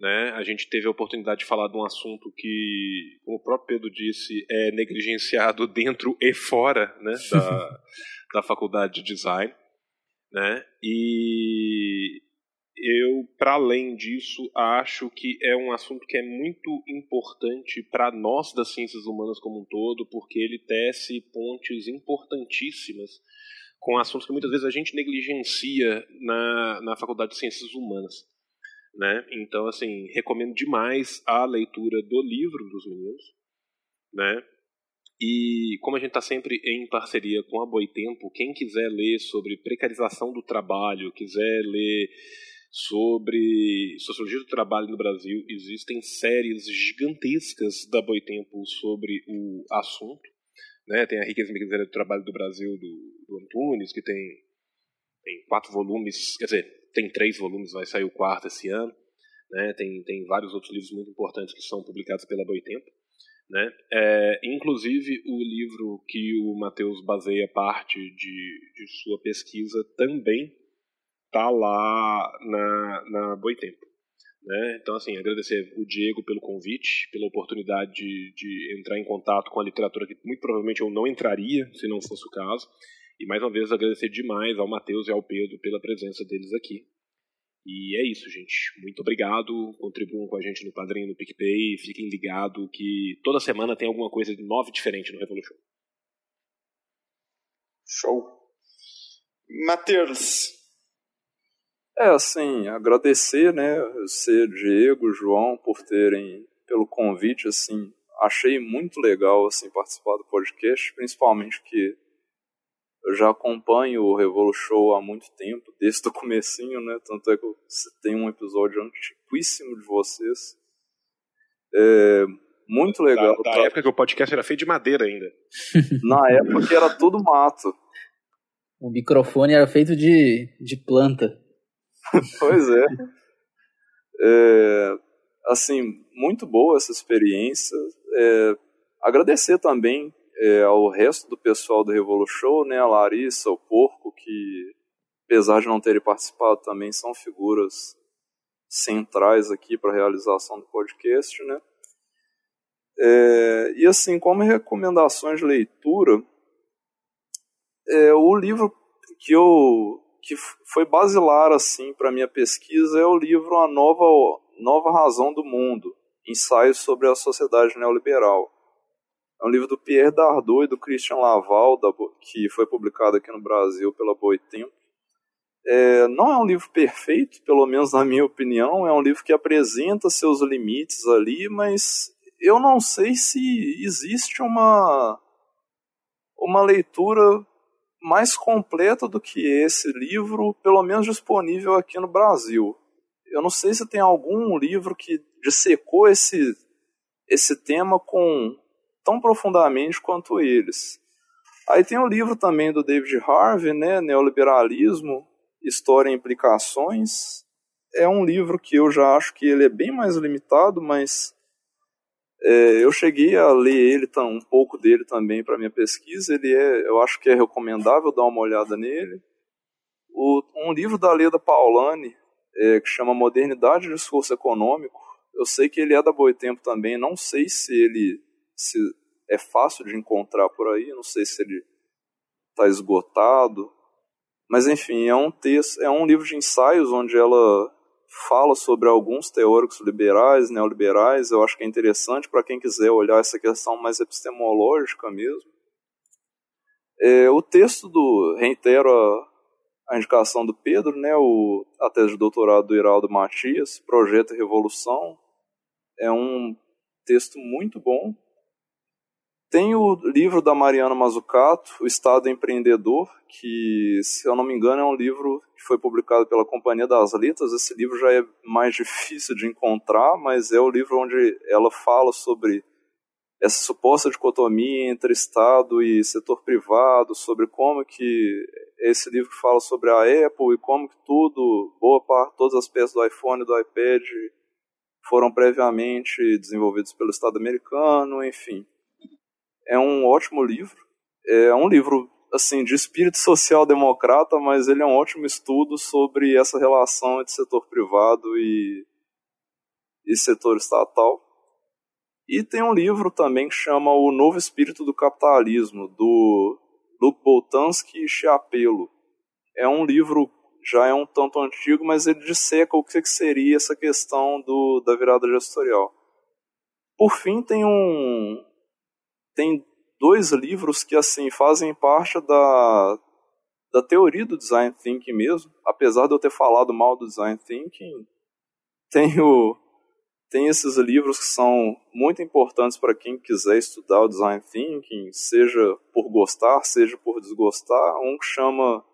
Né? A gente teve a oportunidade de falar de um assunto que, como o próprio Pedro disse, é negligenciado dentro e fora né, da, da faculdade de design. Né? E eu, para além disso, acho que é um assunto que é muito importante para nós das ciências humanas como um todo, porque ele tece pontes importantíssimas com assuntos que muitas vezes a gente negligencia na, na Faculdade de Ciências Humanas. Né? Então, assim, recomendo demais a leitura do livro dos meninos. Né? E como a gente está sempre em parceria com a Boitempo, quem quiser ler sobre precarização do trabalho, quiser ler sobre sociologia do trabalho no Brasil. Existem séries gigantescas da Boitempo sobre o assunto. Né? Tem a Riqueza e Miséria do Trabalho do Brasil, do, do Antunes, que tem, tem quatro volumes, quer dizer, tem três volumes, vai sair o quarto esse ano. Né? Tem, tem vários outros livros muito importantes que são publicados pela Boitempo. Né? É, inclusive, o livro que o Matheus baseia parte de, de sua pesquisa também tá lá na, na Boitempo. Né? Então, assim, agradecer o Diego pelo convite, pela oportunidade de, de, entrar em contato com a literatura que muito provavelmente eu não entraria se não fosse o caso. E mais uma vez agradecer demais ao Matheus e ao Pedro pela presença deles aqui. E é isso, gente. Muito obrigado. Contribuam com a gente no Padrinho, no PicPay. Fiquem ligados que toda semana tem alguma coisa de nova diferente no Revolution. Show. Matheus, é, assim, agradecer, né, você, Diego, João, por terem, pelo convite, assim, achei muito legal, assim, participar do podcast, principalmente que eu já acompanho o Revolu Show há muito tempo, desde o comecinho, né, tanto é que eu tem um episódio antiquíssimo de vocês. É, muito legal. Da, da pra... época que o podcast era feito de madeira ainda. Na época que era tudo mato. O microfone era feito de, de planta. pois é. é. Assim, muito boa essa experiência. É, agradecer também é, ao resto do pessoal do Revolution, né, a Larissa, o Porco, que apesar de não terem participado também são figuras centrais aqui para a realização do podcast, né. É, e assim, como recomendações de leitura, é, o livro que eu que foi basilar assim para minha pesquisa é o livro A Nova Nova Razão do Mundo, ensaios sobre a sociedade neoliberal. É um livro do Pierre Dardot e do Christian Laval, que foi publicado aqui no Brasil pela Boitempo. É, não é um livro perfeito, pelo menos na minha opinião, é um livro que apresenta seus limites ali, mas eu não sei se existe uma, uma leitura mais completa do que esse livro, pelo menos disponível aqui no Brasil. Eu não sei se tem algum livro que dissecou esse, esse tema com tão profundamente quanto eles. Aí tem o livro também do David Harvey, né, Neoliberalismo, História e Implicações. É um livro que eu já acho que ele é bem mais limitado, mas é, eu cheguei a ler ele um pouco dele também para minha pesquisa. Ele é, eu acho que é recomendável dar uma olhada nele. O, um livro da Leda Paulani é, que chama Modernidade e Discurso Econômico. Eu sei que ele é da Boitempo também. Não sei se ele se é fácil de encontrar por aí. Não sei se ele está esgotado. Mas enfim, é um texto, é um livro de ensaios onde ela fala sobre alguns teóricos liberais, neoliberais. Eu acho que é interessante para quem quiser olhar essa questão mais epistemológica mesmo. É, o texto do reitero a, a, indicação do Pedro, né, o, a tese de doutorado do Iraldo Matias, Projeto Revolução, é um texto muito bom. Tem o livro da Mariana Mazzucato, O Estado Empreendedor, que, se eu não me engano, é um livro que foi publicado pela Companhia das Letras. Esse livro já é mais difícil de encontrar, mas é o livro onde ela fala sobre essa suposta dicotomia entre Estado e setor privado, sobre como que esse livro que fala sobre a Apple e como que tudo, boa parte, todas as peças do iPhone e do iPad foram previamente desenvolvidos pelo Estado americano, enfim. É um ótimo livro. É um livro assim de espírito social democrata, mas ele é um ótimo estudo sobre essa relação entre setor privado e, e setor estatal. E tem um livro também que chama O Novo Espírito do Capitalismo, do Luke Boltanski e Chiapello. É um livro, já é um tanto antigo, mas ele disseca o que seria essa questão do, da virada gestorial. Por fim, tem um tem dois livros que assim fazem parte da, da teoria do design thinking mesmo, apesar de eu ter falado mal do design thinking, tem o tem esses livros que são muito importantes para quem quiser estudar o design thinking, seja por gostar, seja por desgostar. Um que chama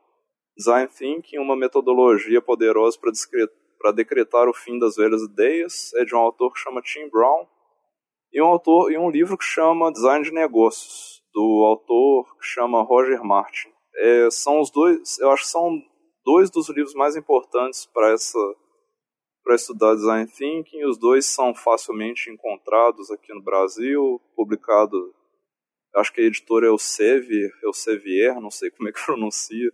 Design Thinking, uma metodologia poderosa para decretar o fim das velhas ideias, é de um autor que chama Tim Brown, e um autor e um livro que chama Design de Negócios, do autor que chama Roger Martin. É, são os dois, eu acho que são dois dos livros mais importantes para essa para estudar design thinking. Os dois são facilmente encontrados aqui no Brasil, publicado, acho que a editora é o Sevier, é o Sevier, não sei como é que pronuncia.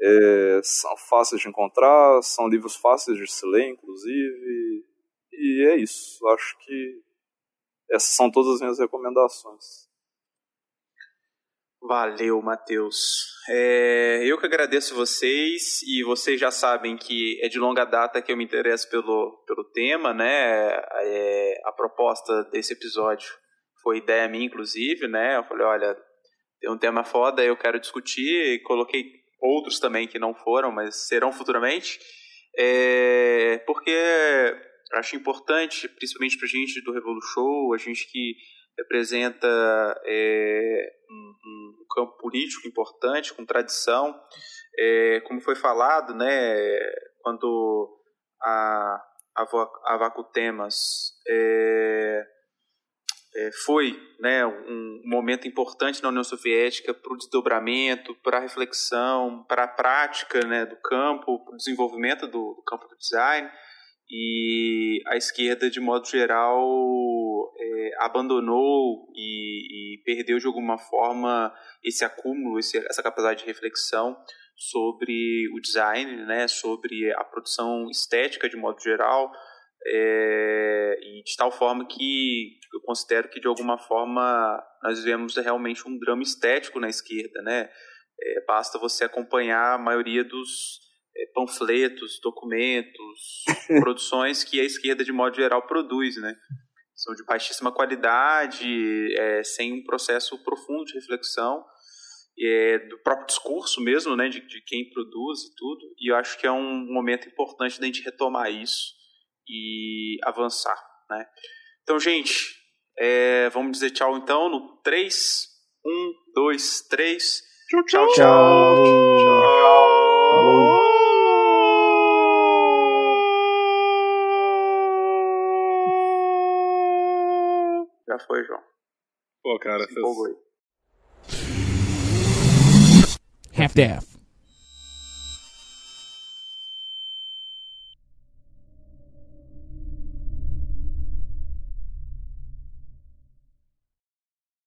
É, são fáceis de encontrar, são livros fáceis de se ler, inclusive. E é isso. Acho que essas são todas as minhas recomendações. Valeu, Matheus. É, eu que agradeço vocês e vocês já sabem que é de longa data que eu me interesso pelo, pelo tema, né? É, a proposta desse episódio foi ideia minha, inclusive, né? Eu falei, olha, tem um tema foda, eu quero discutir e coloquei outros também que não foram, mas serão futuramente, é, porque acho importante, principalmente para a gente do Revolu Show, a gente que representa é, um, um, campo político importante, com tradição. É, como foi falado, né, quando a, a, a Vacutemas é, é, foi né, um momento importante na União Soviética para o desdobramento, para a reflexão, para a prática né, do campo, para o desenvolvimento do, do campo do design, e a esquerda, de modo geral, é, abandonou e, e, perdeu de alguma forma esse acúmulo, esse, essa capacidade de reflexão sobre o design, né, sobre a produção estética de modo geral, é, e de tal forma que eu considero que de alguma forma nós vivemos realmente um drama estético na esquerda, né? É, basta você acompanhar a maioria dos panfletos, documentos, produções que a esquerda de modo geral produz, né? São de baixíssima qualidade, é, sem um processo profundo de reflexão é, do próprio discurso mesmo, né, de, de, quem produz e tudo. E eu acho que é um momento importante da gente retomar isso e avançar, né? Então, gente, é, vamos dizer tchau então no 3, 1, 2, 3. Tchau, tchau. tchau. tchau. tchau. Já foi, João. Pô, cara, Se vocês... Half-Death.